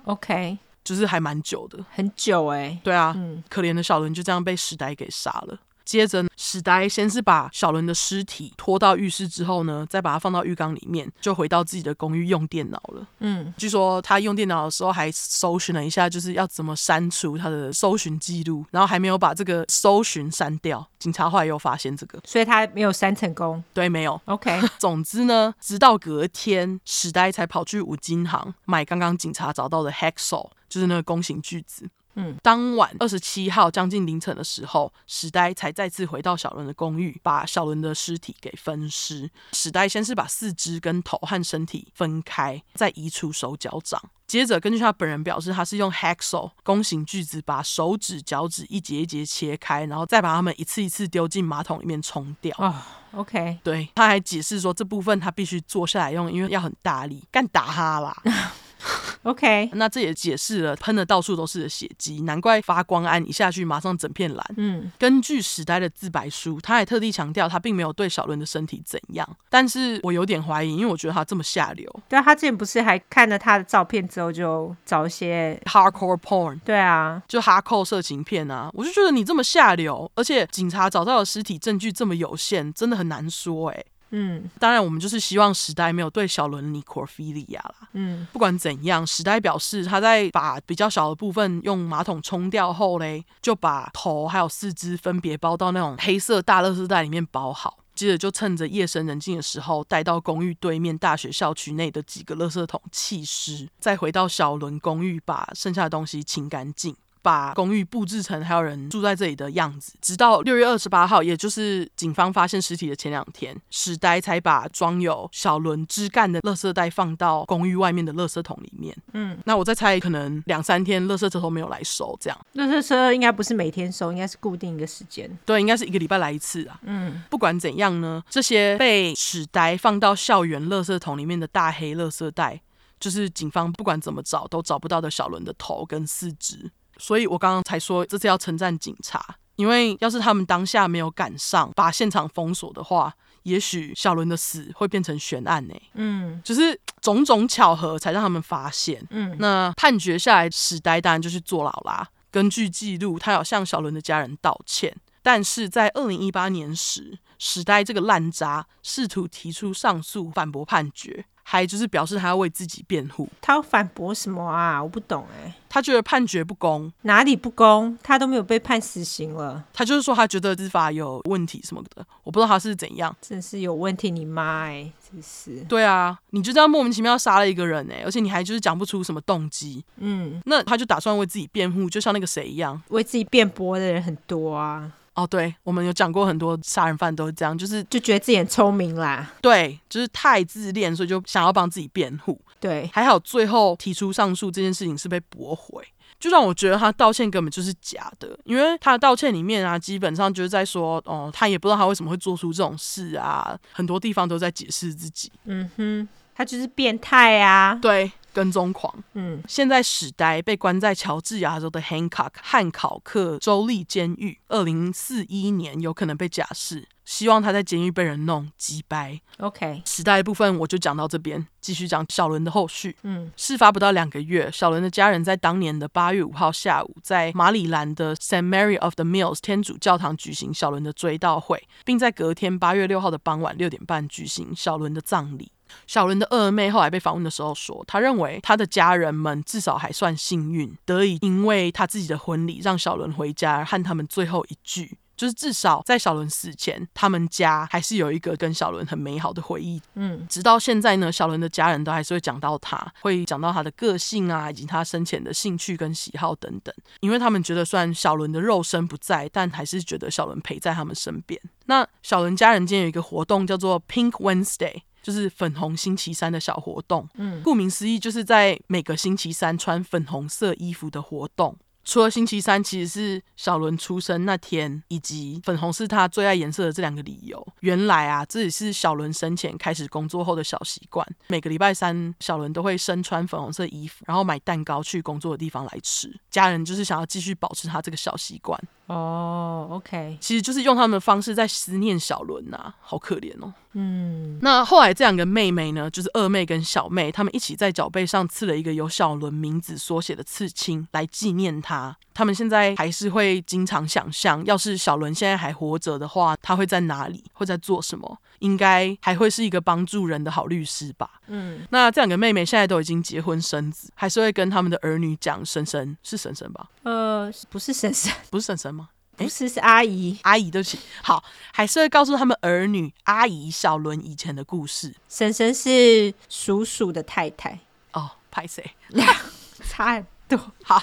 OK，就是还蛮久的，很久哎、欸。对啊，嗯，可怜的小伦就这样被史呆给杀了。接着，史呆先是把小伦的尸体拖到浴室，之后呢，再把它放到浴缸里面，就回到自己的公寓用电脑了。嗯，据说他用电脑的时候还搜寻了一下，就是要怎么删除他的搜寻记录，然后还没有把这个搜寻删掉。警察后来又发现这个，所以他没有删成功。对，没有。OK，总之呢，直到隔天，史呆才跑去五金行买刚刚警察找到的 Hacksaw，就是那个弓形锯子。嗯，当晚二十七号将近凌晨的时候，史呆才再次回到小伦的公寓，把小伦的尸体给分尸。史呆先是把四肢跟头和身体分开，再移除手脚掌。接着，根据他本人表示，他是用 hacksaw 弓形锯子把手指、脚趾一节一节切开，然后再把它们一次一次丢进马桶里面冲掉。啊，OK，对，他还解释说，这部分他必须坐下来用，因为要很大力，干打哈啦。OK，那这也解释了喷的到处都是的血迹，难怪发光胺一下去马上整片蓝。嗯，根据史代的自白书，他还特地强调他并没有对小伦的身体怎样，但是我有点怀疑，因为我觉得他这么下流。对啊，他之前不是还看了他的照片之后就找一些 hardcore porn，对啊，就 hardcore 色情片啊，我就觉得你这么下流，而且警察找到的尸体证据这么有限，真的很难说哎、欸。嗯，当然，我们就是希望时代没有对小伦尼可菲利亚啦。嗯，不管怎样，时代表示他在把比较小的部分用马桶冲掉后嘞，就把头还有四肢分别包到那种黑色大垃圾袋里面包好，接着就趁着夜深人静的时候，带到公寓对面大学校区内的几个垃圾桶弃尸，再回到小伦公寓把剩下的东西清干净。把公寓布置成还有人住在这里的样子，直到六月二十八号，也就是警方发现尸体的前两天，史呆才把装有小轮枝干的垃圾袋放到公寓外面的垃圾桶里面。嗯，那我在猜，可能两三天垃圾车都没有来收，这样。垃圾车应该不是每天收，应该是固定一个时间。对，应该是一个礼拜来一次啊。嗯，不管怎样呢，这些被史呆放到校园垃圾桶里面的大黑垃圾袋，就是警方不管怎么找都找不到的小伦的头跟四肢。所以我刚刚才说这次要称赞警察，因为要是他们当下没有赶上把现场封锁的话，也许小伦的死会变成悬案呢。嗯，就是种种巧合才让他们发现。嗯，那判决下来，史呆当然就去坐牢啦。根据记录，他有向小伦的家人道歉，但是在二零一八年时，史呆这个烂渣试图提出上诉，反驳判决。还就是表示他要为自己辩护，他要反驳什么啊？我不懂哎、欸。他觉得判决不公，哪里不公？他都没有被判死刑了。他就是说他觉得司法有问题什么的，我不知道他是怎样。真是有问题，你妈哎，真是。对啊，你就这样莫名其妙杀了一个人哎，而且你还就是讲不出什么动机。嗯，那他就打算为自己辩护，就像那个谁一样，为自己辩驳的人很多啊。哦，对，我们有讲过很多杀人犯都是这样，就是就觉得自己很聪明啦。对，就是太自恋，所以就想要帮自己辩护。对，还好最后提出上诉这件事情是被驳回，就让我觉得他道歉根本就是假的，因为他的道歉里面啊，基本上就是在说，哦，他也不知道他为什么会做出这种事啊，很多地方都在解释自己。嗯哼，他就是变态啊。对。跟踪狂，嗯，现在史呆被关在乔治亚州的 Hancock 汉考克州立监狱，二零四一年有可能被假释，希望他在监狱被人弄击败。OK，史呆的部分我就讲到这边，继续讲小伦的后续。嗯，事发不到两个月，小伦的家人在当年的八月五号下午，在马里兰的 Saint Mary of the Mills 天主教堂举行小伦的追悼会，并在隔天八月六号的傍晚六点半举行小伦的葬礼。小伦的二妹后来被访问的时候说，她认为她的家人们至少还算幸运，得以因为她自己的婚礼让小伦回家和他们最后一聚。就是至少在小伦死前，他们家还是有一个跟小伦很美好的回忆。嗯，直到现在呢，小伦的家人都还是会讲到他，会讲到他的个性啊，以及他生前的兴趣跟喜好等等。因为他们觉得，虽然小伦的肉身不在，但还是觉得小伦陪在他们身边。那小伦家人今天有一个活动叫做 Pink Wednesday，就是粉红星期三的小活动。嗯，顾名思义，就是在每个星期三穿粉红色衣服的活动。除了星期三其实是小伦出生那天，以及粉红是他最爱颜色的这两个理由。原来啊，这也是小伦生前开始工作后的小习惯。每个礼拜三，小伦都会身穿粉红色衣服，然后买蛋糕去工作的地方来吃。家人就是想要继续保持他这个小习惯。哦、oh，OK，其实就是用他们的方式在思念小伦呐、啊，好可怜哦。嗯，那后来这两个妹妹呢，就是二妹跟小妹，她们一起在脚背上刺了一个由小伦名字缩写的刺青，来纪念她。他们现在还是会经常想象，要是小伦现在还活着的话，他会在哪里，会在做什么？应该还会是一个帮助人的好律师吧。嗯，那这两个妹妹现在都已经结婚生子，还是会跟他们的儿女讲婶婶是婶婶吧？呃，不是婶婶，不是婶婶吗？不是，是阿姨。阿姨，对不起。好，还是会告诉他们儿女阿姨小伦以前的故事。婶婶是叔叔的太太。哦，拍谁？差 好，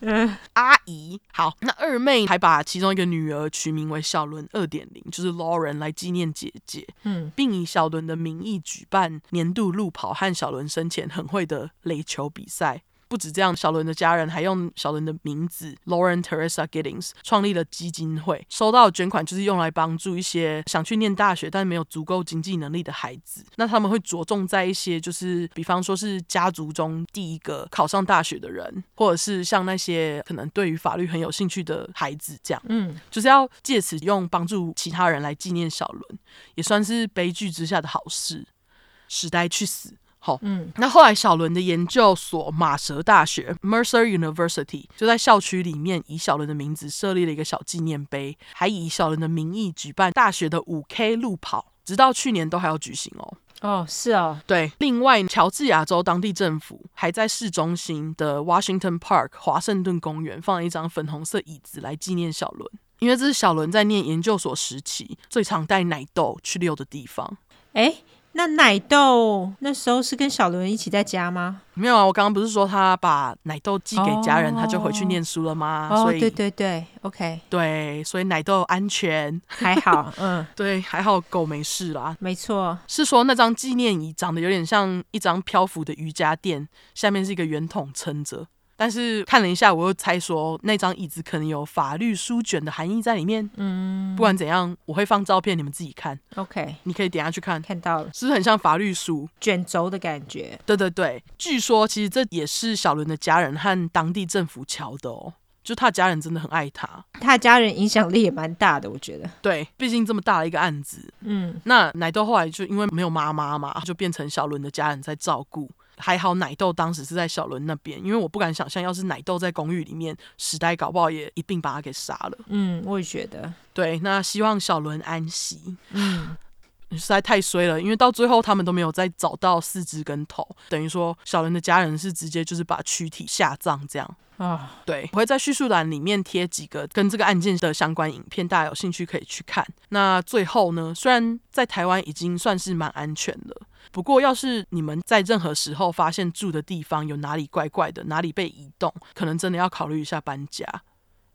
嗯，阿姨。好，那二妹还把其中一个女儿取名为小伦二点零，就是 Lauren 来纪念姐姐。嗯，并以小伦的名义举办年度路跑和小伦生前很会的垒球比赛。不止这样，小伦的家人还用小伦的名字 Lauren Teresa Giddings 创立了基金会，收到的捐款就是用来帮助一些想去念大学但没有足够经济能力的孩子。那他们会着重在一些，就是比方说是家族中第一个考上大学的人，或者是像那些可能对于法律很有兴趣的孩子这样。嗯，就是要借此用帮助其他人来纪念小伦，也算是悲剧之下的好事。时代去死。好，嗯，那后来小伦的研究所马蛇大学 Mercer University 就在校区里面以小伦的名字设立了一个小纪念碑，还以小伦的名义举办大学的五 K 路跑，直到去年都还要举行哦。哦，是啊，对。另外，乔治亚州当地政府还在市中心的 Washington Park 华盛顿公园放了一张粉红色椅子来纪念小伦，因为这是小伦在念研究所时期最常带奶豆去溜的地方。哎。那奶豆那时候是跟小伦一起在家吗？没有啊，我刚刚不是说他把奶豆寄给家人，哦、他就回去念书了吗？哦，所以对对对，OK，对，所以奶豆安全还好，嗯，对，还好狗没事啦。没错，是说那张纪念椅长得有点像一张漂浮的瑜伽垫，下面是一个圆筒撑着。但是看了一下，我又猜说那张椅子可能有法律书卷的含义在里面。嗯，不管怎样，我会放照片，你们自己看。OK，你可以点下去看。看到了，是不是很像法律书卷轴的感觉？对对对，据说其实这也是小伦的家人和当地政府乔的哦，就他家人真的很爱他，他家人影响力也蛮大的，我觉得。对，毕竟这么大的一个案子。嗯，那奶豆后来就因为没有妈妈嘛，就变成小伦的家人在照顾。还好奶豆当时是在小伦那边，因为我不敢想象，要是奶豆在公寓里面，时代搞不好也一并把他给杀了。嗯，我也觉得。对，那希望小伦安息。嗯，实在太衰了，因为到最后他们都没有再找到四肢跟头，等于说小人的家人是直接就是把躯体下葬这样。啊，对，我会在叙述栏里面贴几个跟这个案件的相关影片，大家有兴趣可以去看。那最后呢，虽然在台湾已经算是蛮安全了。不过，要是你们在任何时候发现住的地方有哪里怪怪的，哪里被移动，可能真的要考虑一下搬家，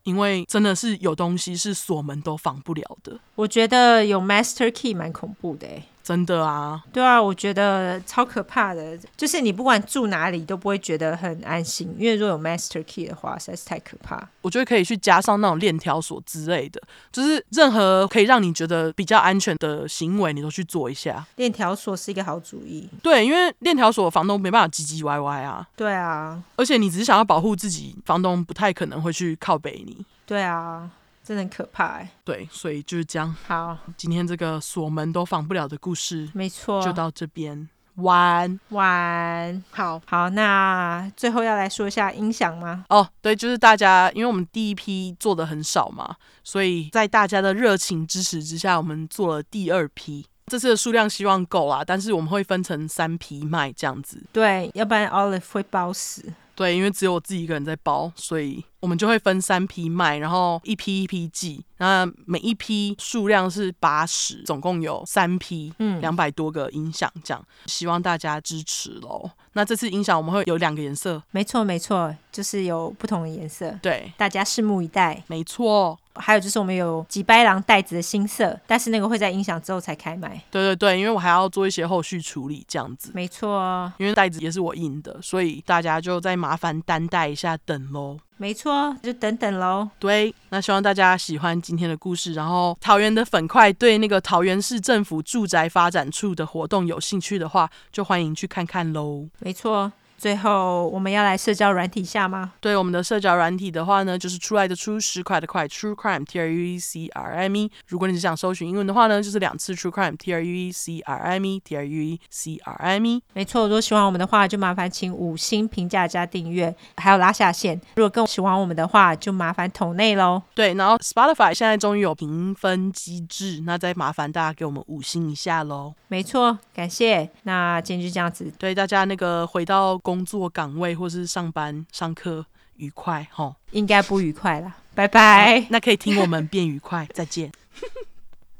因为真的是有东西是锁门都防不了的。我觉得有 master key 蛮恐怖的欸。真的啊，对啊，我觉得超可怕的，就是你不管住哪里都不会觉得很安心，因为如果有 master key 的话，实在是太可怕。我觉得可以去加上那种链条锁之类的，就是任何可以让你觉得比较安全的行为，你都去做一下。链条锁是一个好主意，对，因为链条锁房东没办法唧唧歪歪啊。对啊，而且你只是想要保护自己，房东不太可能会去靠北你。对啊。真的很可怕哎，对，所以就是这样。好，今天这个锁门都防不了的故事，没错，就到这边。晚晚，好好，那最后要来说一下音响吗？哦，对，就是大家，因为我们第一批做的很少嘛，所以在大家的热情支持之下，我们做了第二批。这次的数量希望够啦，但是我们会分成三批卖这样子。对，要不然 Olive 会包死。对，因为只有我自己一个人在包，所以我们就会分三批卖，然后一批一批寄。那每一批数量是八十，总共有三批，嗯，两百多个音响，这样希望大家支持喽。那这次音响我们会有两个颜色，没错没错，就是有不同的颜色，对，大家拭目以待。没错，还有就是我们有几白狼袋子的新色，但是那个会在音响之后才开卖。对对对，因为我还要做一些后续处理，这样子。没错，因为袋子也是我印的，所以大家就再麻烦担待一下，等喽。没错，就等等喽。对，那希望大家喜欢今天的故事。然后桃园的粉块对那个桃园市政府住宅发展处的活动有兴趣的话，就欢迎去看看喽。没错。最后，我们要来社交软体下吗？对，我们的社交软体的话呢，就是出来的出十块的块，True Crime T R U E C R M E。如果你是想搜寻英文的话呢，就是两次 True Crime T R U E C R M E T R U E C R M E。没错，如果喜欢我们的话，就麻烦请五星评价加订阅，还有拉下线。如果更喜欢我们的话，就麻烦同内喽。对，然后 Spotify 现在终于有评分机制，那再麻烦大家给我们五星一下喽。没错，感谢。那今天就这样子，对大家那个回到工作岗位或是上班上课愉快哈，应该不愉快啦，拜拜。那可以听我们变愉快，再见。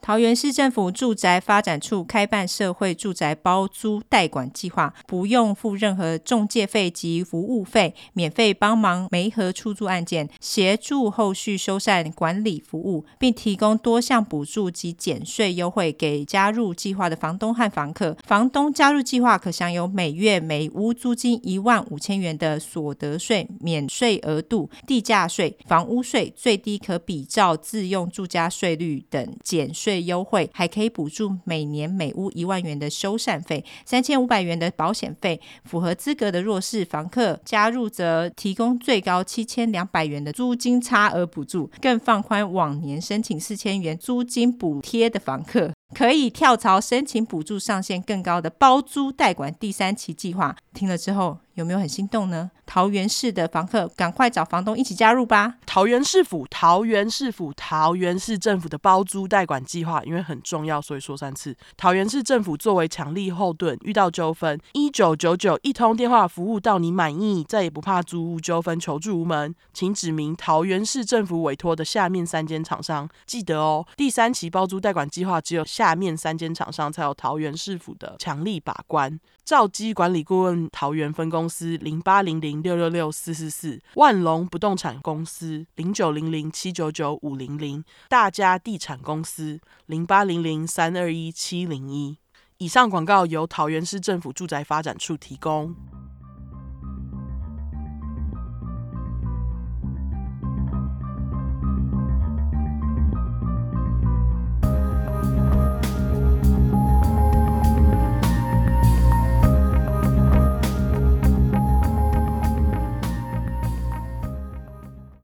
桃园市政府住宅发展处开办社会住宅包租代管计划，不用付任何中介费及服务费，免费帮忙媒合出租案件，协助后续修缮管理服务，并提供多项补助及减税优惠给加入计划的房东和房客。房东加入计划可享有每月每屋租金一万五千元的所得税免税额度、地价税、房屋税最低可比照自用住家税率等减税。优惠还可以补助每年每屋一万元的修缮费，三千五百元的保险费。符合资格的弱势房客加入，则提供最高七千两百元的租金差额补助，更放宽往年申请四千元租金补贴的房客，可以跳槽申请补助上限更高的包租代管第三期计划。听了之后。有没有很心动呢？桃园市的房客，赶快找房东一起加入吧！桃园市府、桃园市府、桃园市政府的包租代管计划，因为很重要，所以说三次。桃园市政府作为强力后盾，遇到纠纷，一九九九一通电话服务到你满意，再也不怕租屋纠纷求助无门。请指明桃园市政府委托的下面三间厂商，记得哦。第三期包租代管计划，只有下面三间厂商才有桃园市府的强力把关。兆基管理顾问桃园分公司零八零零六六六四四四，万隆不动产公司零九零零七九九五零零，大家地产公司零八零零三二一七零一。以上广告由桃园市政府住宅发展处提供。